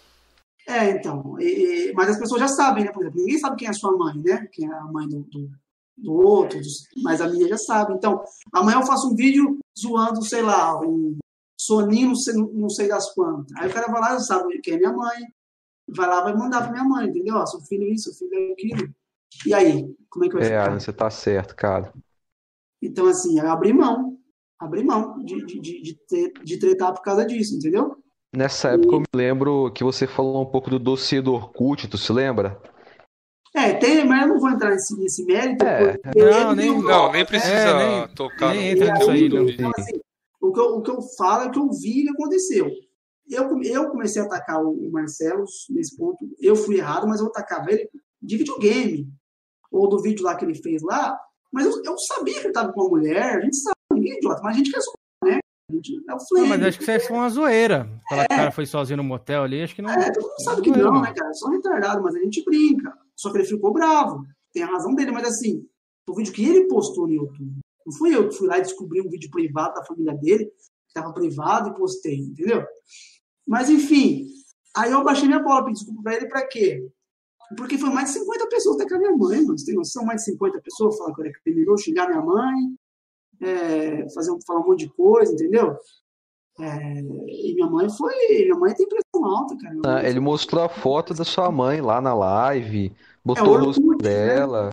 É, então. E, mas as pessoas já sabem, né? Por exemplo, ninguém sabe quem é a sua mãe, né? Quem é a mãe do, do, do outro, mas a minha já sabe. Então, amanhã eu faço um vídeo zoando, sei lá, um soninho, não sei, não sei das quantas. Aí o cara vai lá e sabe quem é minha mãe, vai lá vai mandar para minha mãe, entendeu? Ó, seu filho é isso, seu filho é aquilo. E aí, como é que vai é, ficar? você tá certo, cara. Então, assim, eu abri mão, abri mão de, de, de, de, de tretar por causa disso, entendeu? Nessa época e... eu me lembro que você falou um pouco do dossiê do Orkut, tu se lembra? É, tem, mas eu não vou entrar nesse, nesse mérito. É, não, nem, não, nem precisa é, nem, tocar. Nem entra nisso aí, não. Então, assim, o, que eu, o que eu falo é o que eu vi que aconteceu. Eu, eu comecei a atacar o Marcelo nesse ponto. Eu fui errado, mas eu atacava ele de videogame. Ou do vídeo lá que ele fez lá. Mas eu, eu sabia que ele estava com uma mulher. A gente sabe, ninguém é idiota, mas a gente quer né? É o flame. Não, mas acho que isso foi uma zoeira. Falar é. que o cara foi sozinho no motel ali, acho que não. É, todo mundo sabe que não, né, cara? Só retardado, mas a gente brinca. Só que ele ficou bravo. Tem a razão dele, mas assim, o vídeo que ele postou no YouTube. Não fui eu que fui lá e descobri um vídeo privado da família dele, que estava privado e postei, entendeu? Mas enfim, aí eu baixei minha bola, pedi desculpa pra ele pra quê? Porque foi mais de 50 pessoas até com a minha mãe, mano. Você tem noção? Mais de 50 pessoas falando que eu era criminoso, xingar minha mãe, é, fazer um, falar um monte de coisa, entendeu? É, e minha mãe foi. Minha mãe tem pressão alta, cara. Ah, ele mostrou a foto da sua mãe lá na live, botou é, o rosto né? dela. Né?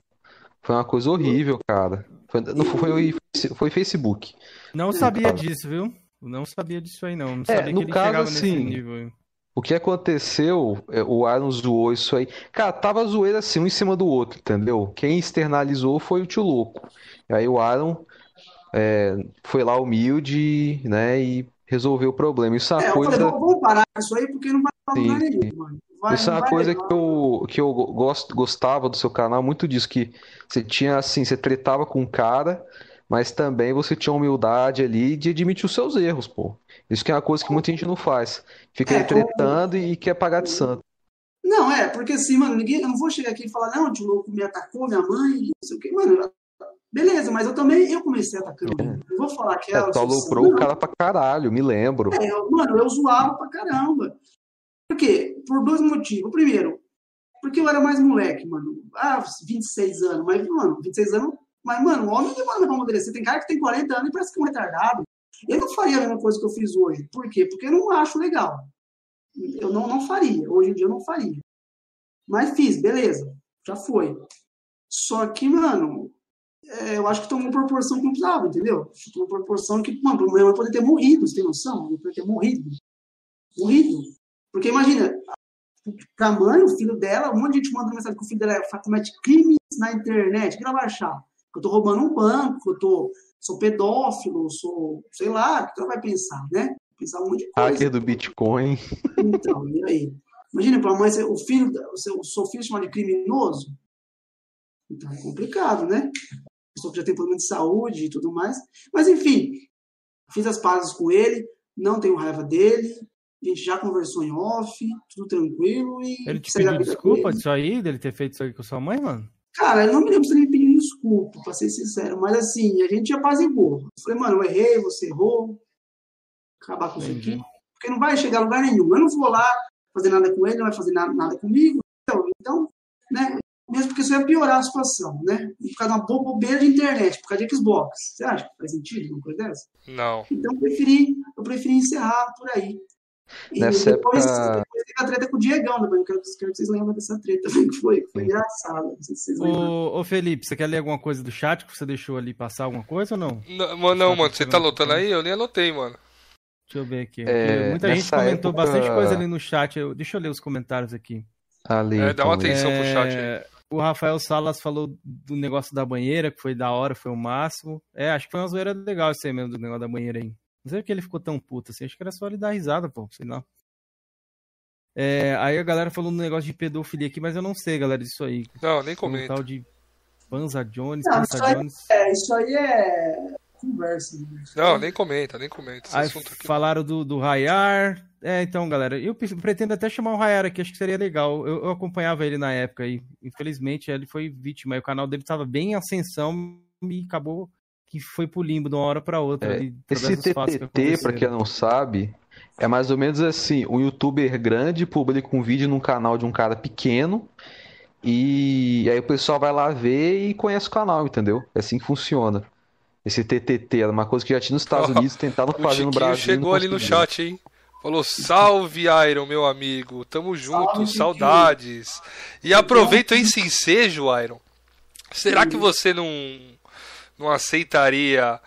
Foi uma coisa horrível, cara. Foi, não foi, foi Facebook. Não sabia cara. disso, viu? Não sabia disso aí, não. Não é, sabia no que ele caso, chegava assim, nesse nível. O que aconteceu, é, o Aaron zoou isso aí. Cara, tava zoeira assim, um em cima do outro, entendeu? Quem externalizou foi o tio louco. E aí o Aaron é, foi lá humilde, né, e resolveu o problema. Isso é uma é, coisa. Falei, vamos parar isso aí porque não vai pra lugar nenhum, mano. Vai, isso é uma coisa que eu, que eu gosto, gostava do seu canal, muito disso, que você tinha assim, você tretava com um cara, mas também você tinha humildade ali de admitir os seus erros, pô. Isso que é uma coisa que muita gente não faz. Fica é, tretando como... e quer pagar de santo. Não, é, porque assim, mano, ninguém, eu não vou chegar aqui e falar, não, o tio louco me atacou, minha mãe, não sei o quê. Mano, Beleza, mas eu também eu comecei atacando. É. Não vou falar que ela. É, tu aloprou o cara pra caralho, me lembro. É, eu, mano, eu zoava pra caramba. Por quê? Por dois motivos. O primeiro, porque eu era mais moleque, mano. Ah, 26 anos. Mas, mano, 26 anos. Mas, mano, o homem demora pra amadurecer. Tem cara que tem 40 anos e parece que é um retardado. Eu não faria a mesma coisa que eu fiz hoje. Por quê? Porque eu não acho legal. Eu não, não faria. Hoje em dia eu não faria. Mas fiz, beleza. Já foi. Só que, mano, é, eu acho que tomou proporção que não precisava, entendeu? Tomou proporção que, mano, o meu poder ter morrido, você tem noção? Ele poderia ter morrido. Morrido. Porque imagina, pra mãe, o filho dela, um monte de gente manda mensagem que o filho dela é, comete crimes na internet. Que ela vai achar? Eu tô roubando um banco, eu tô, sou pedófilo, sou, sei lá, o que ela vai pensar, né? Pensar um monte de coisa. Hacker do Bitcoin. Então, e aí? Imagina, pra mãe, o filho, o seu, o seu filho chamado de criminoso, então é complicado, né? pessoa que já tem problema de saúde e tudo mais. Mas, enfim, fiz as pazes com ele, não tenho raiva dele, a gente já conversou em off, tudo tranquilo e... Ele te pediu desculpa disso aí, dele ter feito isso aí com sua mãe, mano? Cara, eu não me lembro se ele me pediu desculpa, pra ser sincero, mas assim, a gente já apaziguou. Eu falei, mano, eu errei, você errou, acabar com Entendi. isso aqui. Porque não vai chegar a lugar nenhum. Eu não vou lá fazer nada com ele, não vai fazer nada, nada comigo. Então, então né, mesmo porque isso ia piorar a situação, né? E por causa de uma bobeira de internet, por causa de Xbox. Você acha que faz sentido uma coisa dessa? Não. Então eu preferi, eu preferi encerrar por aí. E Nessa depois, época... teve a treta com o Diegão também. Quero, quero que vocês lembrem dessa treta *laughs* que foi, que foi engraçado. Não sei se vocês ô, ô, Felipe, você quer ler alguma coisa do chat que você deixou ali passar alguma coisa ou não? Não, não mano, você tá anotando aí? Eu nem anotei, mano. Deixa eu ver aqui. É, Muita gente comentou época... bastante coisa ali no chat. Eu, deixa eu ler os comentários aqui. Ali, é, dá uma então. atenção é... pro chat aí. O Rafael Salas falou do negócio da banheira, que foi da hora, foi o máximo. É, acho que foi uma zoeira legal isso aí mesmo, do negócio da banheira aí. Não sei porque ele ficou tão puto assim, acho que era só ele dar risada, pô, sei lá. É, aí a galera falou um negócio de pedofilia aqui, mas eu não sei, galera, disso aí. Não, nem comenta. Um tal de Panza Jones, não, Panza isso Jones. Aí, é, isso aí é conversa. Né? Não, nem comenta, nem comenta. Aí falaram do, do Rayar. É, então, galera, eu pretendo até chamar o Rayar aqui, acho que seria legal. Eu, eu acompanhava ele na época e, infelizmente, ele foi vítima. E o canal dele estava bem em ascensão e acabou que foi pro limbo de uma hora para outra. É, esse TTT, para quem não sabe, é mais ou menos assim: um youtuber grande publica um vídeo num canal de um cara pequeno. E aí o pessoal vai lá ver e conhece o canal, entendeu? É assim que funciona. Esse TTT era uma coisa que já tinha nos Estados *laughs* Unidos, tentaram fazer no Brasil. chegou ali no chat, hein? Falou, salve Iron, meu amigo. Tamo junto, salve, saudades. E aproveita esse ensejo, Iron. Será que você não, não aceitaria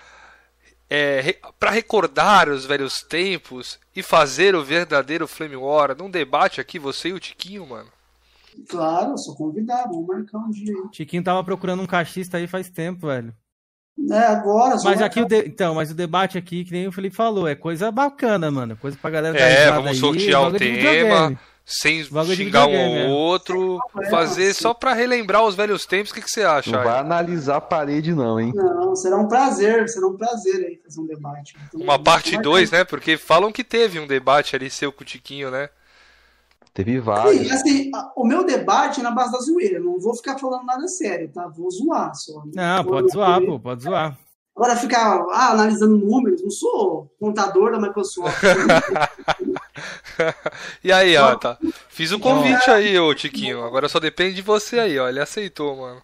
é, para recordar os velhos tempos e fazer o verdadeiro Flame War num debate aqui, você e o Tiquinho, mano? Claro, sou convidado, vamos marcar um dia aí. Tiquinho tava procurando um cachista aí faz tempo, velho. É, agora. Mas aqui o de... então, mas o debate aqui, que nem o Felipe falou, é coisa bacana, mano. Coisa pra galera É, vamos aí, sortear o tema, sem xingar um ou é. outro, fazer só pra relembrar os velhos tempos. O que, que você acha? Não vai analisar a parede, não, hein? Não, será um prazer, será um prazer aí fazer um debate. Então, Uma parte 2, né? Porque falam que teve um debate ali seu com o Tiquinho, né? Teve vários. Sim, assim, o meu debate é na base da zoeira. Não vou ficar falando nada sério, tá? Vou zoar só. Não, pode zoar, pô, pode zoar. Agora ficar ah, analisando números, não sou contador da Microsoft. *laughs* e aí, ó, tá. Fiz um convite aí, ô Tiquinho. Agora só depende de você aí, ó. Ele aceitou, mano.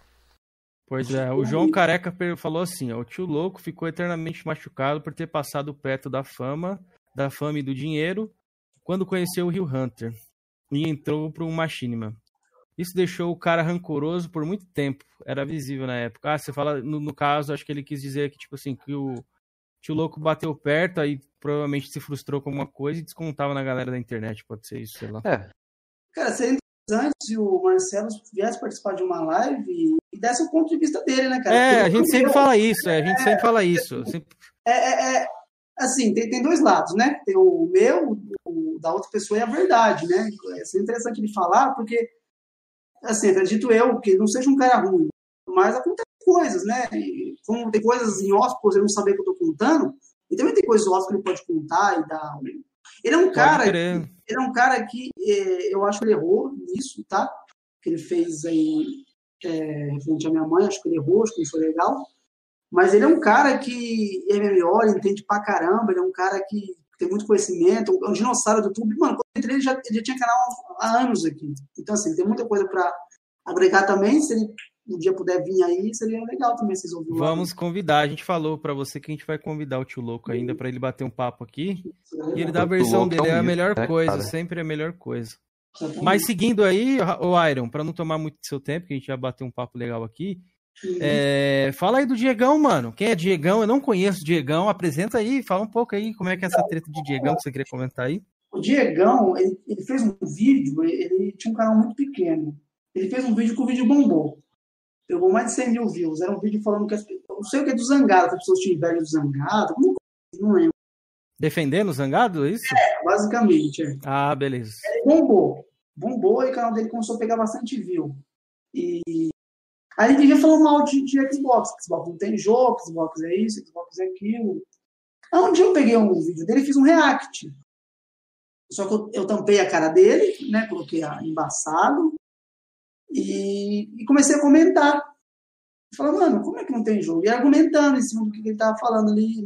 Pois é, o João Careca falou assim: ó, o tio louco ficou eternamente machucado por ter passado perto da fama, da fama e do dinheiro quando conheceu o Rio Hunter e entrou para um Machinima. Isso deixou o cara rancoroso por muito tempo. Era visível na época. Ah, você fala, no, no caso, acho que ele quis dizer que, tipo assim, que o tio louco bateu perto, aí provavelmente se frustrou com alguma coisa e descontava na galera da internet. Pode ser isso, sei lá. É. Cara, seria interessante se o Marcelo viesse participar de uma live e desse o ponto de vista dele, né, cara? É, a gente sempre fala isso, é, a gente é, sempre fala isso. Sempre... É, é, é, assim, tem, tem dois lados, né? Tem o meu, o da outra pessoa e a verdade, né? É interessante ele falar, porque, assim, acredito eu que não seja um cara ruim, mas acontece coisas, né? E como tem coisas em off, por eu não saber que eu tô contando, e também tem coisas off que ele pode contar e dar. Ele é um cara. Ele é um cara que é, eu acho que ele errou nisso, tá? Que ele fez aí é, referente à minha mãe, acho que ele errou, acho que não foi legal. Mas ele é um cara que é melhor, entende pra caramba, ele é um cara que tem muito conhecimento, é um dinossauro do YouTube. Mano, quando eu entrei, ele já, ele já tinha canal há anos aqui. Então, assim, tem muita coisa para agregar também. Se ele um dia puder vir aí, seria legal também vocês ouvirem. Vamos convidar. A gente falou para você que a gente vai convidar o tio Louco ainda para ele bater um papo aqui. E ele dá a versão dele, é a melhor coisa, sempre é a melhor coisa. Mas seguindo aí, o Iron, para não tomar muito seu tempo, que a gente já bateu um papo legal aqui. É, fala aí do Diegão, mano. Quem é Diegão? Eu não conheço o Diegão. Apresenta aí, fala um pouco aí como é que é essa treta de Diegão que você queria comentar aí. O Diegão, ele, ele, fez um vídeo, ele tinha um canal muito pequeno. Ele fez um vídeo que o vídeo bombou. Pegou mais de 100 mil views. Era um vídeo falando que as, não sei o que é do Zangado, que as pessoas tinham inveja do Zangado, não lembro. Defendendo o Zangado, é isso? É, basicamente. É. Ah, beleza. Ele bombou. Bombou e o canal dele começou a pegar bastante view. E Aí ele vivia falando mal de, de Xbox. Xbox não tem jogo, Xbox é isso, Xbox é aquilo. Aí um dia eu peguei um vídeo dele e fiz um react. Só que eu, eu tampei a cara dele, né? Coloquei embaçado e, e comecei a comentar. Falando, mano, como é que não tem jogo? E argumentando em cima do que ele tava falando ali.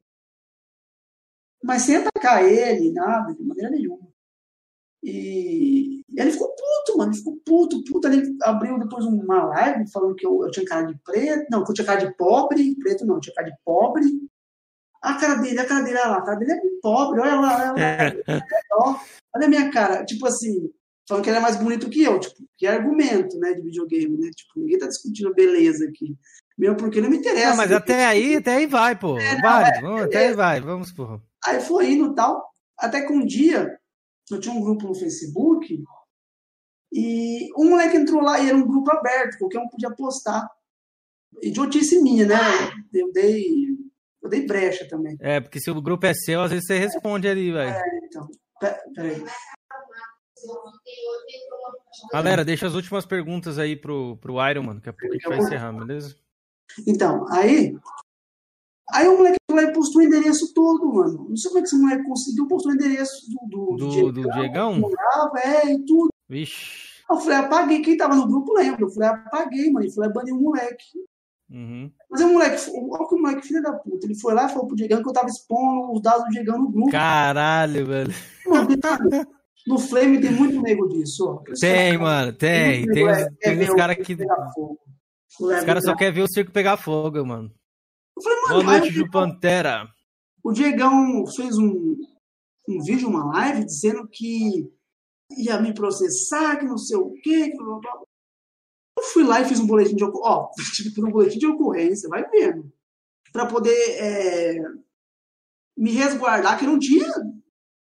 Mas sem atacar ele, nada, de maneira nenhuma. E, e ele ficou mano. Ele ficou puto, puto. Ele abriu depois uma live falando que eu, eu tinha cara de preto. Não, que eu tinha cara de pobre. Preto não, eu tinha cara de pobre. A cara dele, a cara dele, olha lá, a cara dele é pobre, olha lá, olha lá. *laughs* olha a minha cara. Tipo assim, falando que ele é mais bonito que eu. Tipo, que é argumento, né, de videogame, né? Tipo, ninguém tá discutindo beleza aqui. Mesmo porque não me interessa. Não, mas até aí, até aí vai, pô. É, vai, é, até aí vai, vamos, porra. Aí foi indo e tal. Até que um dia eu tinha um grupo no Facebook e um moleque entrou lá e era um grupo aberto, qualquer um podia postar. Idiotice minha, né? Eu dei, eu dei brecha também. É, porque se o grupo é seu, às vezes você responde ali, velho. É, então. Peraí. Galera, deixa as últimas perguntas aí pro, pro Iron, mano. Daqui a pouco a gente vai encerrar, beleza? Então, aí Aí o moleque lá e postou o endereço todo, mano. Não sei como é que esse moleque conseguiu postar o endereço do, do, do, Diegão, do Diegão? Morava, é, e tudo. Vixe. Eu falei, apaguei. Quem tava no grupo lembra. Eu falei, apaguei, mano. Ele falei, banei o moleque. Uhum. Mas o moleque, olha que o moleque, filho da puta. Ele foi lá e falou pro Diegão que eu tava expondo os dados do Diegão no grupo. Caralho, velho. Mano, no Flame tem muito nego disso, ó. Tem, cara, mano, tem. Tem, tem, é, tem uns caras que. Os caras só querem ver o circo pegar fogo, mano. Eu falei, mano, Boa noite, Pantera. O Diegão fez um, um vídeo, uma live, dizendo que ia me processar, que não sei o quê. Que Eu fui lá e fiz um boletim de ocorrência. Ó, *laughs* fiz um boletim de ocorrência, vai vendo. Para poder é, me resguardar, que eu não tinha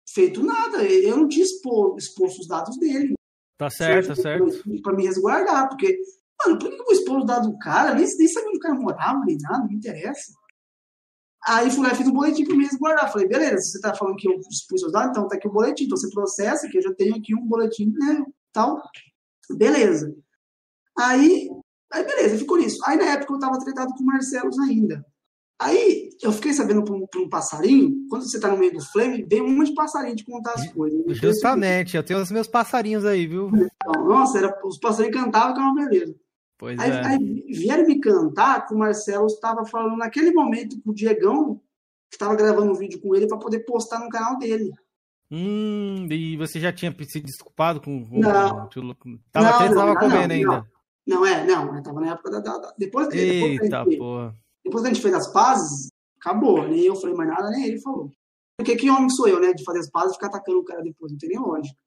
feito nada. Eu não tinha exposto os dados dele. Tá certo, tá certo. Pra, me resguardar, porque, mano, por que eu vou expor o dado do cara? Nem, nem sabia onde o cara morava, nem nada, não me interessa. Aí fui lá e fiz um boletim para me resguardar. Falei, beleza, você tá falando que eu expus seus dados, então tá aqui o boletim. Então você processa, que eu já tenho aqui um boletim, né? Tal. Beleza. Aí, aí beleza, ficou nisso. Aí na época eu tava tratado com o Marcelo ainda. Aí eu fiquei sabendo por um, por um, passarinho, quando você tá no meio do flame, vem um monte de passarinho de contar as coisas. Justamente, eu tenho os meus passarinhos aí, viu? Então, nossa, era, os passarinhos cantavam, que era uma beleza. Pois aí, é. aí vieram me cantar que o Marcelo estava falando naquele momento com o Diegão, que estava gravando um vídeo com ele para poder postar no canal dele. Hum, e você já tinha se desculpado com, não. o tio Tava, até tava não, comendo não, ainda. Não, é, não, tava na época da. da, da depois, que, Eita, depois, que porra. depois que a gente fez as pazes, acabou. Nem eu falei mais nada, nem ele falou. Porque que homem sou eu, né? De fazer as pazes e ficar atacando o cara depois, não tem nem lógica.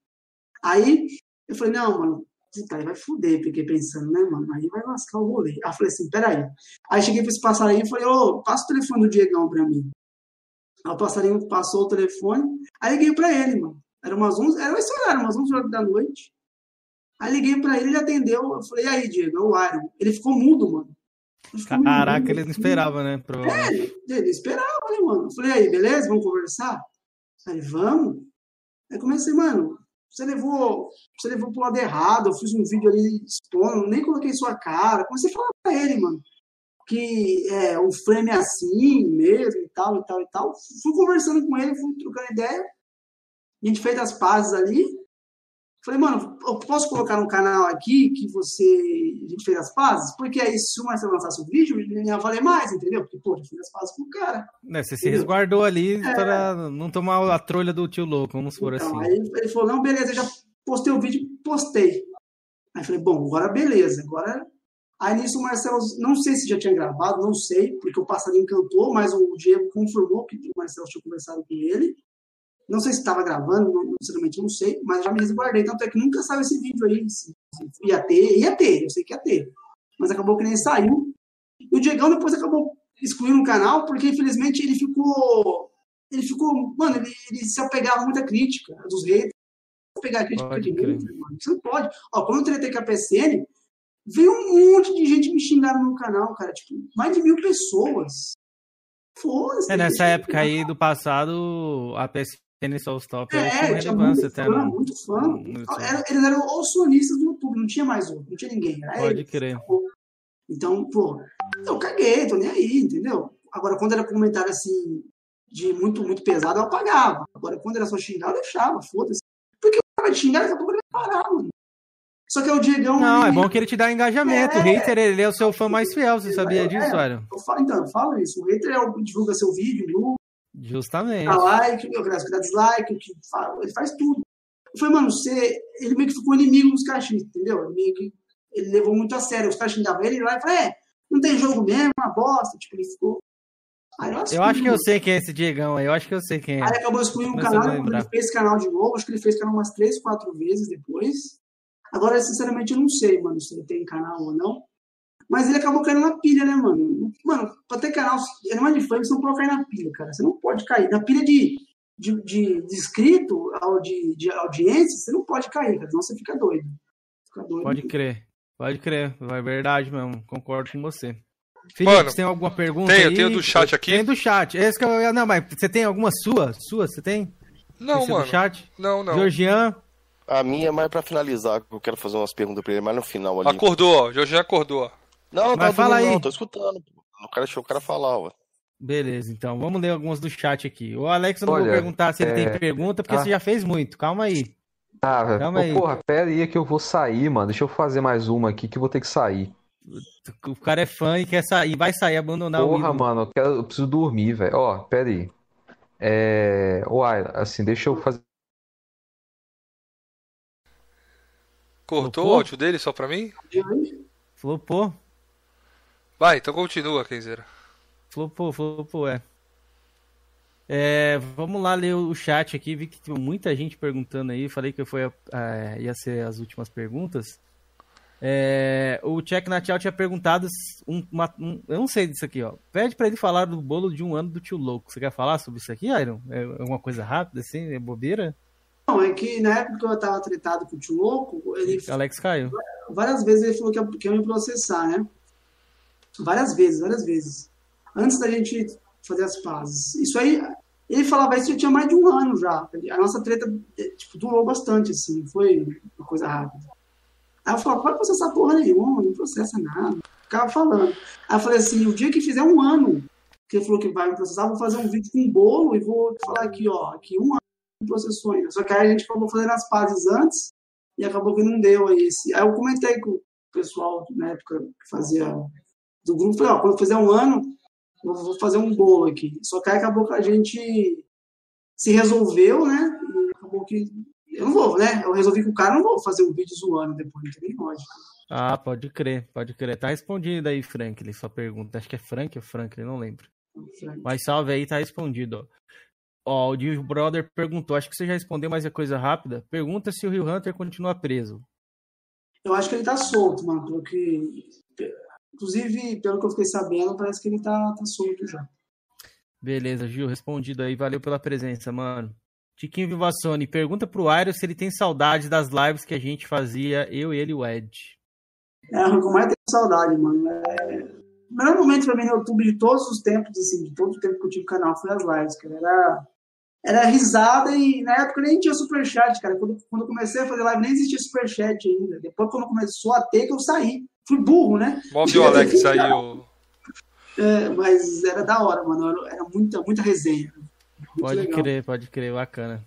Aí eu falei, não, mano, Puta, aí vai fuder, fiquei pensando, né, mano? Aí vai lascar o rolê. Aí falei assim, peraí. Aí cheguei pra esse passarinho e falei, ô, oh, passa o telefone do Diegão pra mim. Aí o passarinho passou o telefone, aí liguei pra ele, mano. Era umas 11, era esse horário, umas 11 horas da noite. Aí liguei pra ele, ele atendeu. Eu falei, e aí, Diego, é o Iron. Ele ficou mudo, mano. Ficou Caraca, mudo, ele não esperava, né? É, ele esperava, né, mano? Eu falei, aí, beleza? Vamos conversar? Aí, vamos. Aí comecei, mano, você levou, você levou pro lado errado, eu fiz um vídeo ali expondo, nem coloquei sua cara. Comecei a falar pra ele, mano, que é, o frame é assim mesmo e tal, e tal, e tal. Fui conversando com ele, fui trocando ideia. A gente fez as pazes ali. Falei, mano, eu posso colocar no canal aqui que você. A gente fez as pazes? Porque aí, se o Marcelo lançasse o vídeo, ele ia valer mais, entendeu? Porque, pô, a gente fez as pazes com o cara. É, você se resguardou ali é... para não tomar a trolha do tio louco, vamos supor então, assim. Aí ele falou, não, beleza, eu já postei o vídeo, postei. Aí falei, bom, agora beleza, agora. Aí nisso o Marcelo, não sei se já tinha gravado, não sei, porque o passarinho cantou, mas o Diego confirmou que o Marcelo tinha conversado com ele. Não sei se estava gravando, não, sinceramente não sei, mas já me resguardei. Tanto é que nunca saiu esse vídeo aí. Se, se ia ter, ia ter, eu sei que ia ter. Mas acabou que nem saiu. E o Diegão depois acabou excluindo o canal, porque infelizmente ele ficou. Ele ficou. Mano, ele, ele se apegava muita crítica dos haters. Pegar a crítica Pode de hater, mano. Você não pode. Ó, quando eu tretei com a PSN, veio um monte de gente me xingar no meu canal, cara. Tipo, mais de mil pessoas. Foda-se. É, nessa época aí do passado, a PSN Soul Stop É, tinha tinha muito até. fã, né? muito fã. Muito Era- eles eram os sonistas do YouTube, não tinha mais outro, não tinha ninguém. Era Pode eles. crer. Então, pô, eu caguei, tô nem aí, entendeu? Agora, quando era comentário assim, de muito, muito pesado, eu apagava. Agora, quando era só xingar, eu deixava, foda-se. Porque o cara vai te xingar, daqui a pouco ele parar, mano. Só que é o Diegão. Não, é ele- bom que ele te dá engajamento. O É. hater, ele é o seu fã mais fiel, você sabia É, disso? Eu falo, então, eu falo isso. O hater é o que divulga seu vídeo, Justamente. dá like, eu quero que dá dislike, ele faz tudo. Eu falei, mano, você. Ele meio que ficou inimigo dos caras, entendeu? Ele meio que. Ele levou muito a sério. Os caras xingavam ele, lá e falou, é, não tem jogo mesmo, uma bosta. Tipo, ele ficou. Aí eu, Eu acho que eu sei quem é esse Diegão aí, eu acho que eu sei quem é. Aí acabou excluindo o canal, a lembrar. ele fez canal de novo, acho que ele fez canal umas três, quatro vezes depois. Agora, sinceramente, eu não sei, mano, se ele tem canal ou não. Mas ele acabou caindo na pilha, né, mano? Mano, pra ter canal, animais de funk, você não pode cair na pilha, cara. Você não pode cair. Na pilha de, de, de, de inscrito, de, de audiência, você não pode cair, cara. Senão você fica doido. Fica doido. Pode crer. Pode crer. É verdade mesmo. Concordo com você. Felipe, Mano, você tem alguma pergunta tenho, aí? tenho do chat aqui. Tem do chat. Esse que eu, não, mas você tem alguma sua? Sua, você tem? Não, Esse é mano. do chat? Não, não. Georgian, A minha é mais pra finalizar, que eu quero fazer umas perguntas pra ele mais no final ali. Acordou, ó. Jorginho acordou. ó. Não, Mas tá fala aí. não, tô escutando. pô. O cara deixou o cara falar, ó. beleza, então. Vamos ler algumas do chat aqui. O Alex, eu não Olha, vou perguntar se ele é- tem pergunta, porque Ah. você já fez muito. Calma aí. Ah, velho. Calma aí. porra, pera aí que eu vou sair, mano. Deixa eu fazer mais uma aqui que eu vou ter que sair. O cara é fã e quer sair, vai sair, abandonar o Porra, mano, eu, quero, eu preciso dormir, velho. Ó, pera aí. É. Uai, assim, deixa eu fazer. Cortou Colocou? o áudio dele só pra mim? Flopou, Vai, então continua, Kenzeira. flopou, flopou, é. É, vamos lá ler o chat aqui. Vi que tinha muita gente perguntando aí. Falei que foi, a- ia ser as últimas perguntas. É, o Check na Tchau tinha perguntado. um- uma- um- eu não sei disso aqui, ó. Pede pra ele falar do bolo de um ano do tio Louco. Você quer falar sobre isso aqui, Iron? É alguma coisa rápida assim? É bobeira? Não, é que na época que eu tava tretado com o tio louco, ele. Alex caiu. Várias vezes ele falou que ia, que ia me processar, né? Várias vezes, várias vezes. Antes da gente fazer as pazes. Isso aí, ele falava isso já tinha mais de um ano já. A nossa treta tipo, durou bastante, assim, foi uma coisa rápida. Aí eu falava, pode processar porra nenhuma, não processa nada. Ficava falando. Aí eu falei assim, o dia que fizer um ano que ele falou que vai me processar, vou fazer um vídeo com bolo e vou falar aqui, ó, aqui um ano processou ainda. Só que aí a gente acabou fazendo as pazes antes e acabou que não deu aí. Aí eu comentei com o pessoal na época que fazia do grupo, falei, ó, quando fizer um ano, eu vou fazer um bolo aqui. Só que aí acabou que a gente se resolveu, né? E acabou que. Eu não vou, né? Eu resolvi que o cara não vou fazer um vídeo zoando depois, não tem nem lógica. Ah, pode crer, pode crer. Tá respondido aí, Franklin, sua pergunta. Acho que é Frank ou Franklin, não lembro. Frank. Mas salve aí, tá respondido, ó. Ó, o Dio Brother perguntou, acho que você já respondeu, mas é coisa rápida. Pergunta se o Rio Hunter continua preso. Eu acho que ele tá solto, mano, porque Inclusive, pelo que eu fiquei sabendo, parece que ele tá, tá solto já. Beleza, Gil, respondido aí. Valeu pela presença, mano. Tiquinho Vivassoni, pergunta pro Airo se ele tem saudade das lives que a gente fazia, eu, ele e o Ed. É, o que eu mais tenho saudade, mano. É... O melhor momento pra mim no YouTube de todos os tempos, assim, de todo o tempo que eu tive o canal, foi as lives, cara. Era, era risada e na época nem tinha superchat, cara. Quando, quando eu comecei a fazer live, nem existia superchat ainda. Depois, quando começou a ter, que eu saí fui burro, né? O Alex saiu. *laughs* É, mas era da hora, mano. Era muita, muita resenha. Muito pode legal. crer, pode crer, bacana.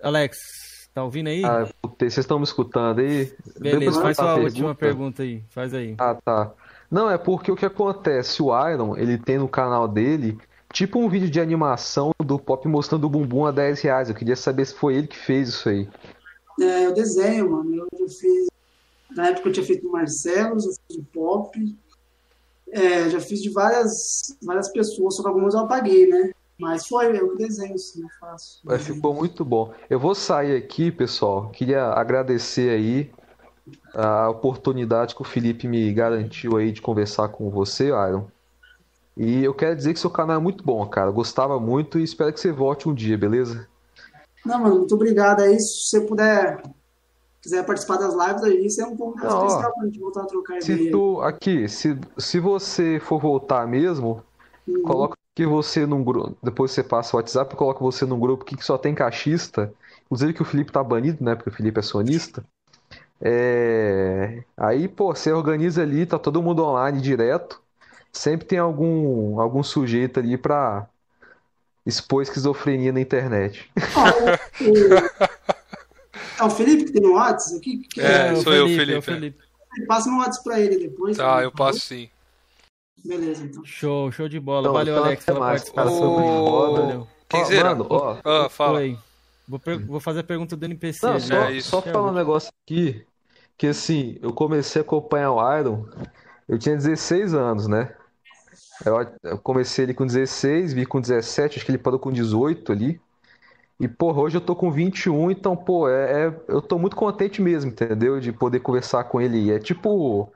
Alex, tá ouvindo aí? Ah, vocês estão me escutando aí? Beleza, faz sua pergunta. última pergunta aí. Faz aí. Ah, tá. Não, é porque o que acontece, o Iron, ele tem no canal dele tipo um vídeo de animação do Pop mostrando o bumbum a 10 reais. Eu queria saber se foi ele que fez isso aí. É, eu desenho, mano. Eu, eu fiz na época eu tinha feito o Marcelo, já fiz o Pop, é, já fiz de várias, várias pessoas, só que algumas eu apaguei, né? Mas foi eu que desenho, sim, eu faço. Mas ficou muito bom. Eu vou sair aqui, pessoal. Queria agradecer aí a oportunidade que o Felipe me garantiu aí de conversar com você, Iron. E eu quero dizer que seu canal é muito bom, cara. gostava muito e espero que você volte um dia, beleza? Não, mano, muito obrigado aí. Se você puder quiser participar das lives aí, você é um pouco mais especial pra gente voltar a trocar ideia. Se tu, aqui, se, se você for voltar mesmo, uhum. coloca que você num grupo, depois você passa o WhatsApp, coloca você num grupo que só tem caixista, inclusive que o Felipe tá banido, né, porque o Felipe é sonista. É... Aí, pô, você organiza ali, tá todo mundo online direto. Sempre tem algum, algum sujeito ali pra expor esquizofrenia na internet. Ah, *laughs* É o Felipe que tem no WhatsApp aqui? Que é, é, sou Felipe, eu, Felipe. É o Felipe. Passa no WhatsApp pra ele depois. Tá, né? eu passo sim. Beleza, então. Show, show de bola. Então, Valeu, então, Alex, pela participação. Oh, Valeu. Quinzeira. Mano, ó, ah, fala. Oi. Vou, vou, fazer a pergunta do NPC. Não, só, é só falar um negócio aqui, que assim, eu comecei a acompanhar o Iron, eu tinha 16 anos, né? Eu comecei ele com 16, vi com 17, acho que ele parou com 18 ali. E, porra, hoje eu tô com 21, então, pô, é, é, eu tô muito contente mesmo, entendeu? De poder conversar com ele. É tipo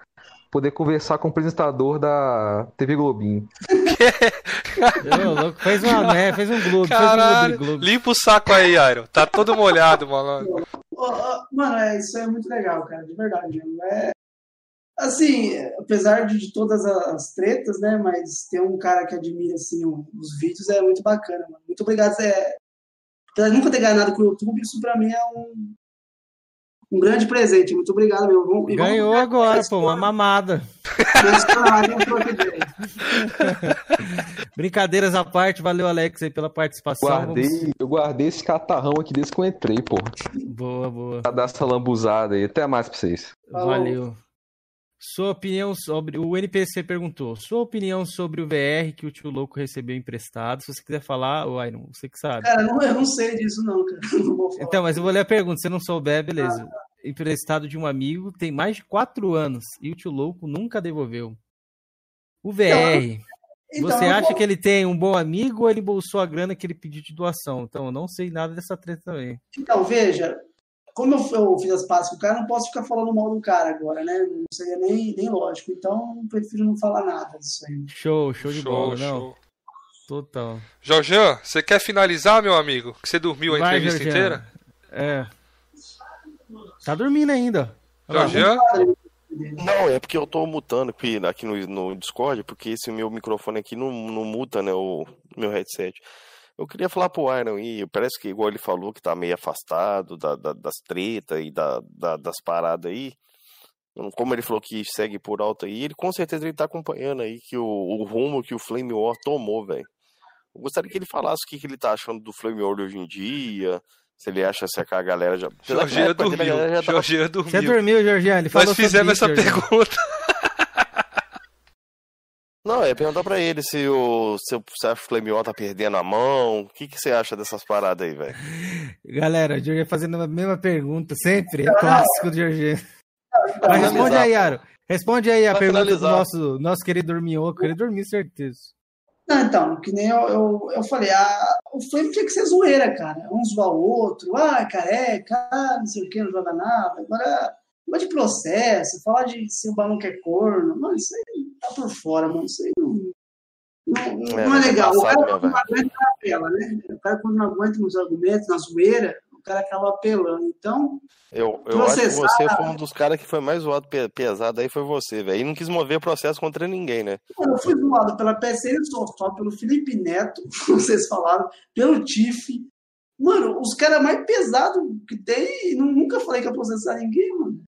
poder conversar com o apresentador da TV Globinho. *laughs* fez uma, né? Fez um globo. Caralho, fez um globo, limpa o saco aí, Iron. Tá todo molhado, mano. Mano, é, isso é muito legal, cara, de verdade. É, assim, apesar de, de, todas as tretas, né? Mas ter um cara que admira assim os vídeos é muito bacana, mano. Muito obrigado. É, apesar de nunca ter ganhado com o YouTube, isso para mim é um, um grande presente. Muito obrigado, meu. Vamos, Ganhou vamos agora, pô, uma mamada. *laughs* Brincadeiras à parte, valeu, Alex, aí pela participação. Guardei, vamos... Eu guardei esse catarrão aqui desde que eu entrei, pô. Boa, boa. Pra dar essa lambuzada aí. Até mais pra vocês. Valeu. Sua opinião sobre. O NPC perguntou. Sua opinião sobre o VR que o tio Louco recebeu emprestado. Se você quiser falar, o Iron, você que sabe. Cara, não, eu não sei disso, não, cara. *laughs* Não então, mas eu vou ler a pergunta. Se não souber, beleza. Ah, tá. Emprestado de um amigo tem mais de quatro anos e o tio Louco nunca devolveu. O VR. Então, então, você acha que ele tem um bom amigo ou ele bolsou a grana que ele pediu de doação? Então, eu não sei nada dessa treta também. Então, veja, como eu, fiz as pazes com o cara, não posso ficar falando mal do cara agora, né? Não seria nem, nem lógico. Então, prefiro não falar nada disso aí. Show, show de show, bola, show. não. Total. Jorjan, você quer finalizar, meu amigo? Que você dormiu a Vai, entrevista inteira? É. Tá dormindo ainda. Jorjan? Não, é porque eu tô mutando aqui, aqui no, no Discord, porque esse meu microfone aqui não, não muta, né, o meu headset. Eu queria falar pro Iron aí, parece que igual ele falou que tá meio afastado da, da, das tretas e da, da, das paradas aí. Como ele falou que segue por alto aí, ele com certeza ele tá acompanhando aí que o, o rumo que o Flame War tomou, velho. Eu gostaria que ele falasse o que, que ele tá achando do Flame War hoje em dia, se ele acha se a galera já. Jorginho dormiu. Já tava... dormiu. Você dormiu, Jorginho? Ele falou Nós fizemos essa pergunta. Não, é perguntar pra ele se o, se o, se a Flame tá perdendo a mão. O que, que você acha dessas paradas aí, velho? Galera, o Jorginho fazendo a mesma pergunta, sempre. É clássico do Jorginho. Mas responde aí, Aro. Responde aí a pra pergunta finalizar. do nosso, nosso querido Dorminhoco. Ele dormiu, certeza. Não, então, que nem eu, eu, eu falei, a, o Flame tinha que ser zoeira, cara. Um zoar o outro, ah, careca, ah, não sei o que, não joga nada. Agora, Negócio de processo, falar de se o balão quer corno, mano, isso aí tá por fora, mano. Isso aí não, não, não é, é legal. O cara quando não aguenta apela, né? O cara quando não aguenta nos argumentos, na zoeira, o cara acaba apelando. Então. Eu, eu acho que você foi um dos caras que foi mais zoado pesado aí, foi você, velho. E não quis mover processo contra ninguém, né? Eu fui zoado pela PSN Sofá, pelo Felipe Neto, *laughs* vocês falaram, pelo Tiff. Mano, os caras mais pesados que tem, nunca falei que ia processar ninguém, mano.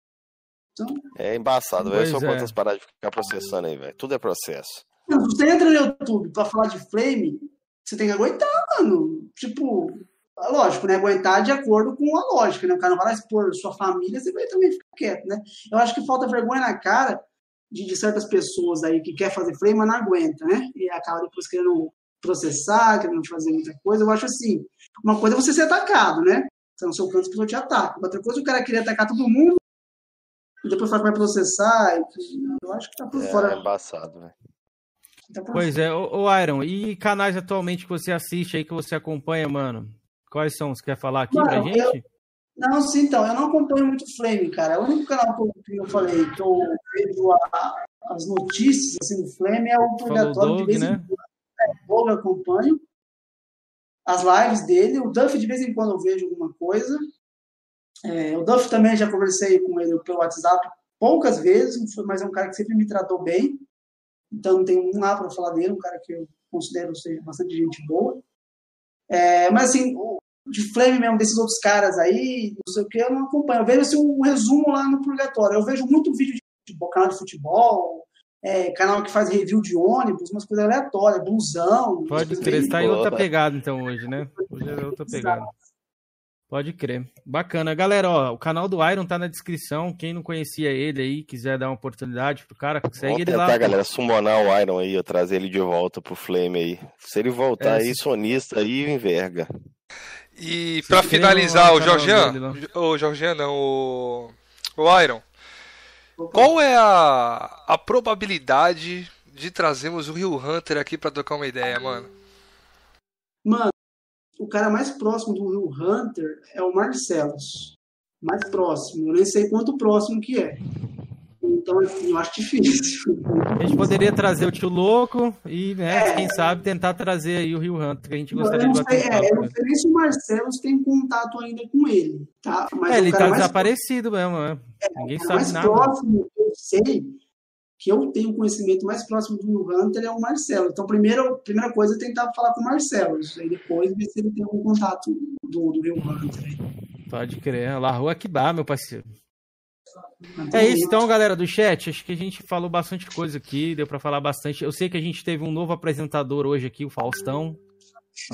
Então, é embaçado, velho. Só é. quantas parar de ficar processando aí, velho. Tudo é processo. Não, você entra no YouTube pra falar de flame, você tem que aguentar, mano. Tipo, lógico, né? Aguentar de acordo com a lógica, né? O cara não vai expor sua família, você vai também ficar quieto, né? Eu acho que falta vergonha na cara de, de certas pessoas aí que quer fazer flame, mas não aguenta, né? E acaba depois querendo processar, querendo fazer muita coisa. Eu acho assim, uma coisa é você ser atacado, né? Você no seu canto, as pessoas te atacam. Outra coisa, o cara queria atacar todo mundo, e depois fala que vai processar. Eu acho que tá por é, fora. É embaçado, né? Tá pois é, o, o Iron, e canais atualmente que você assiste aí, que você acompanha, mano? Quais são? Você quer falar aqui mano, pra gente? Eu... Não, sim, então, eu não acompanho muito Flame, cara. O único canal que eu, falei que eu vejo a, as notícias assim, do Flame é o Purgatório de vez né? em quando. É, eu acompanho. As lives dele, o Duff de vez em quando eu vejo alguma coisa. É, o Duff também já conversei com ele pelo WhatsApp poucas vezes, mas é um cara que sempre me tratou bem. Então não tem um lá para falar dele, um cara que eu considero ser bastante gente boa. É, mas assim, de Flame mesmo, desses outros caras aí, não sei o que, eu não acompanho. Eu vejo assim, um resumo lá no Purgatório. Eu vejo muito vídeo de futebol, canal de futebol, é, canal que faz review de ônibus, umas coisas aleatórias, blusão. Pode crer, você tá em outra pegada então hoje, né? Hoje é outra pegada. Pode crer. Bacana. Galera, ó, o canal do Iron tá na descrição. Quem não conhecia ele aí, quiser dar uma oportunidade pro cara, segue Vamos ele tentar, lá. galera, summonar o Iron aí, eu trazer ele de volta pro Flame aí. Se ele voltar é, aí, se... sonista aí, enverga. E para finalizar, o Jorgian, o Jorgian não, o, o Iron, qual é a, a probabilidade de trazermos o Rio Hunter aqui para tocar uma ideia, mano? Mano, o cara mais próximo do Rio Hunter é o Marcelos. Mais próximo. Eu nem sei quanto próximo que é. Então, assim, eu acho difícil. A gente poderia trazer o tio Louco e, né, é, quem sabe, tentar trazer aí o Rio Hunter, que a gente gostaria de bater. É, eu não sei nem se o Marcelo tem contato ainda com ele, tá? Mas é, ele tá desaparecido mesmo, né? É, Ninguém sabe mais nada. próximo eu sei que eu tenho conhecimento mais próximo do Rio Hunter é o Marcelo. Então, primeiro, a primeira coisa é tentar falar com o Marcelo. Aí depois ver se ele tem algum contato do, do Rio Hunter. Pode crer. Lá rua que dá, meu parceiro. É isso então, galera do chat. Acho que a gente falou bastante coisa aqui, deu para falar bastante. Eu sei que a gente teve um novo apresentador hoje aqui, o Faustão.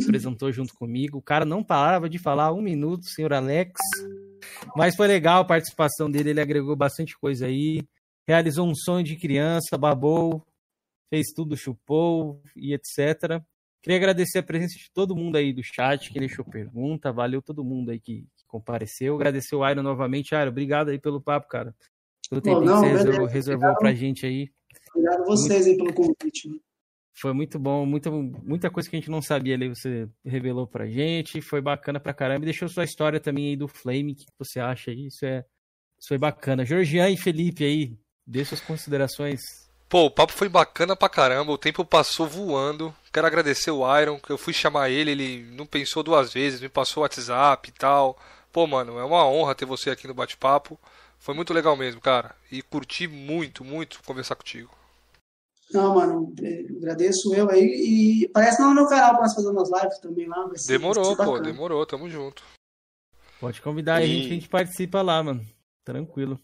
Apresentou junto comigo. O cara não parava de falar um minuto, senhor Alex. Mas foi legal a participação dele, ele agregou bastante coisa aí realizou um sonho de criança, babou, fez tudo, chupou e etc. Queria agradecer a presença de todo mundo aí do chat que deixou pergunta, valeu todo mundo aí que, que compareceu. Agradecer o Airo novamente. Airo, obrigado aí pelo papo, cara. Pelo tempo que você reservou, reservou pra gente aí. Obrigado a vocês aí pelo convite. Foi muito bom, muita, muita coisa que a gente não sabia ali, você revelou pra gente, foi bacana pra caramba. E deixou sua história também aí do Flame, o que você acha aí? Isso é isso foi bacana. Georgian e Felipe aí, Dê suas considerações. Pô, o papo foi bacana pra caramba, o tempo passou voando. Quero agradecer o Iron, que eu fui chamar ele, ele não pensou duas vezes, me passou o WhatsApp e tal. Pô, mano, é uma honra ter você aqui no bate-papo. Foi muito legal mesmo, cara. E curti muito, muito conversar contigo. Não, mano, agradeço eu aí. E parece no meu canal pra nós fazer umas lives também lá. Ser, demorou, pô, demorou, tamo junto. Pode convidar e... a gente que a gente participa lá, mano. Tranquilo.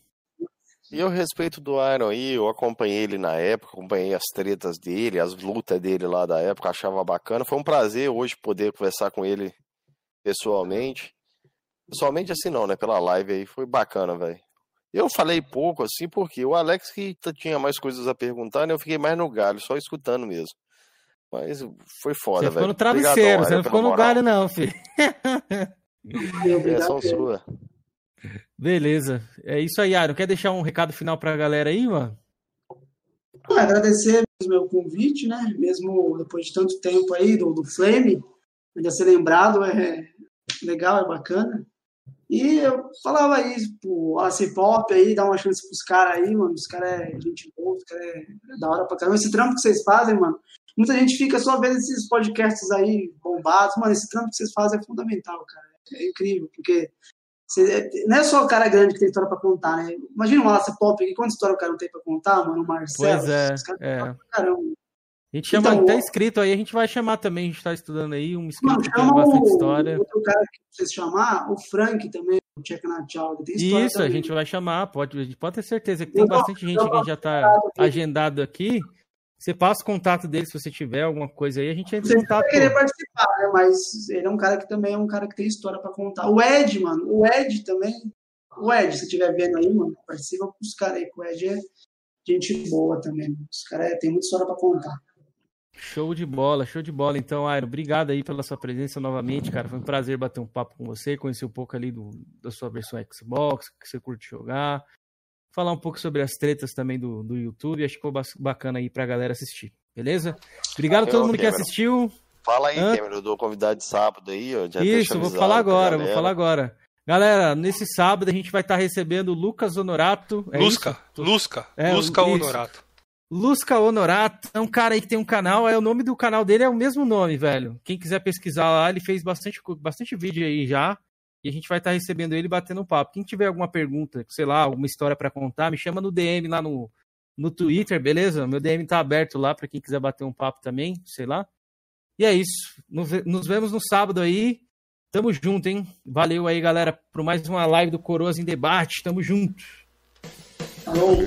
E eu respeito do Iron aí, eu acompanhei ele na época, acompanhei as tretas dele, as lutas dele lá da época, achava bacana. Foi um prazer hoje poder conversar com ele pessoalmente. Pessoalmente assim não, né? Pela live aí, foi bacana, velho. Eu falei pouco assim, porque o Alex que tinha mais coisas a perguntar, né? Eu fiquei mais no galho, só escutando mesmo. Mas foi foda, velho. Você ficou no travesseiro, Obrigadão, você não ficou no galho não, filho. É só sua. Beleza. É isso aí, Aaron. Quer deixar um recado final pra galera aí, mano? Agradecer o meu convite, né? Mesmo depois de tanto tempo aí do, do Flame, ainda ser lembrado é legal, é bacana. E eu falava aí, tipo, a C-Pop aí, dá uma chance pros caras aí, mano. Os caras é gente boa, os caras é, da hora pra caramba. Esse trampo que vocês fazem, mano. Muita gente fica só vendo esses podcasts aí bombados. Mano, esse trampo que vocês fazem é fundamental, cara. É incrível, porque você, não é só o cara grande que tem história pra contar, né? Imagina uma laça pop aqui, quanta história o cara não tem pra contar, mano? O Marcelo. Pois é. é. Caramba. A gente chama, então, tá inscrito aí, a gente vai chamar também, a gente tá estudando aí, um inscrito mano, que tem bastante história. Outro cara que vocês chamar, o Frank também, o Check na Tchau, tem história Isso, também. a gente vai chamar, pode, pode ter certeza que tem bastante gente que já tá agendado aqui. Você passa o contato dele se você tiver alguma coisa aí, a gente entra em contato. Vai querer participar, né? Mas ele é um cara que também é um cara que tem história para contar. O Ed, mano, o Ed também. O Ed, se estiver vendo aí, mano, participa com os caras aí, o Ed é gente boa também. Os caras é, tem muita história para contar. Show de bola, show de bola. Então, Airo, obrigado aí pela sua presença novamente, cara. Foi um prazer bater um papo com você, conhecer um pouco ali do, da sua versão Xbox, que você curte jogar falar um pouco sobre as tretas também do, do YouTube. Acho que ficou bacana aí pra galera assistir. Beleza? Obrigado a todo mundo que assistiu. Fala aí, Hã? Cameron, eu dou convidado de sábado aí. Já Isso, vou falar agora, vou falar agora. Galera, nesse sábado a gente vai estar recebendo o Lucas Honorato. É Lusca, isso? Lusca, é, Lusca Honorato. Lusca Honorato é um cara aí que tem um canal, é o nome do canal dele é o mesmo nome, velho. Quem quiser pesquisar lá, ele fez bastante, bastante vídeo aí já e a gente vai estar tá recebendo ele batendo um papo. Quem tiver alguma pergunta, sei lá, alguma história para contar, me chama no DM lá no, no Twitter, beleza? Meu DM tá aberto lá para quem quiser bater um papo também, sei lá. E é isso. Nos vemos no sábado aí. Tamo junto, hein? Valeu aí, galera, por mais uma live do Coroas em Debate. Tamo junto. Falou.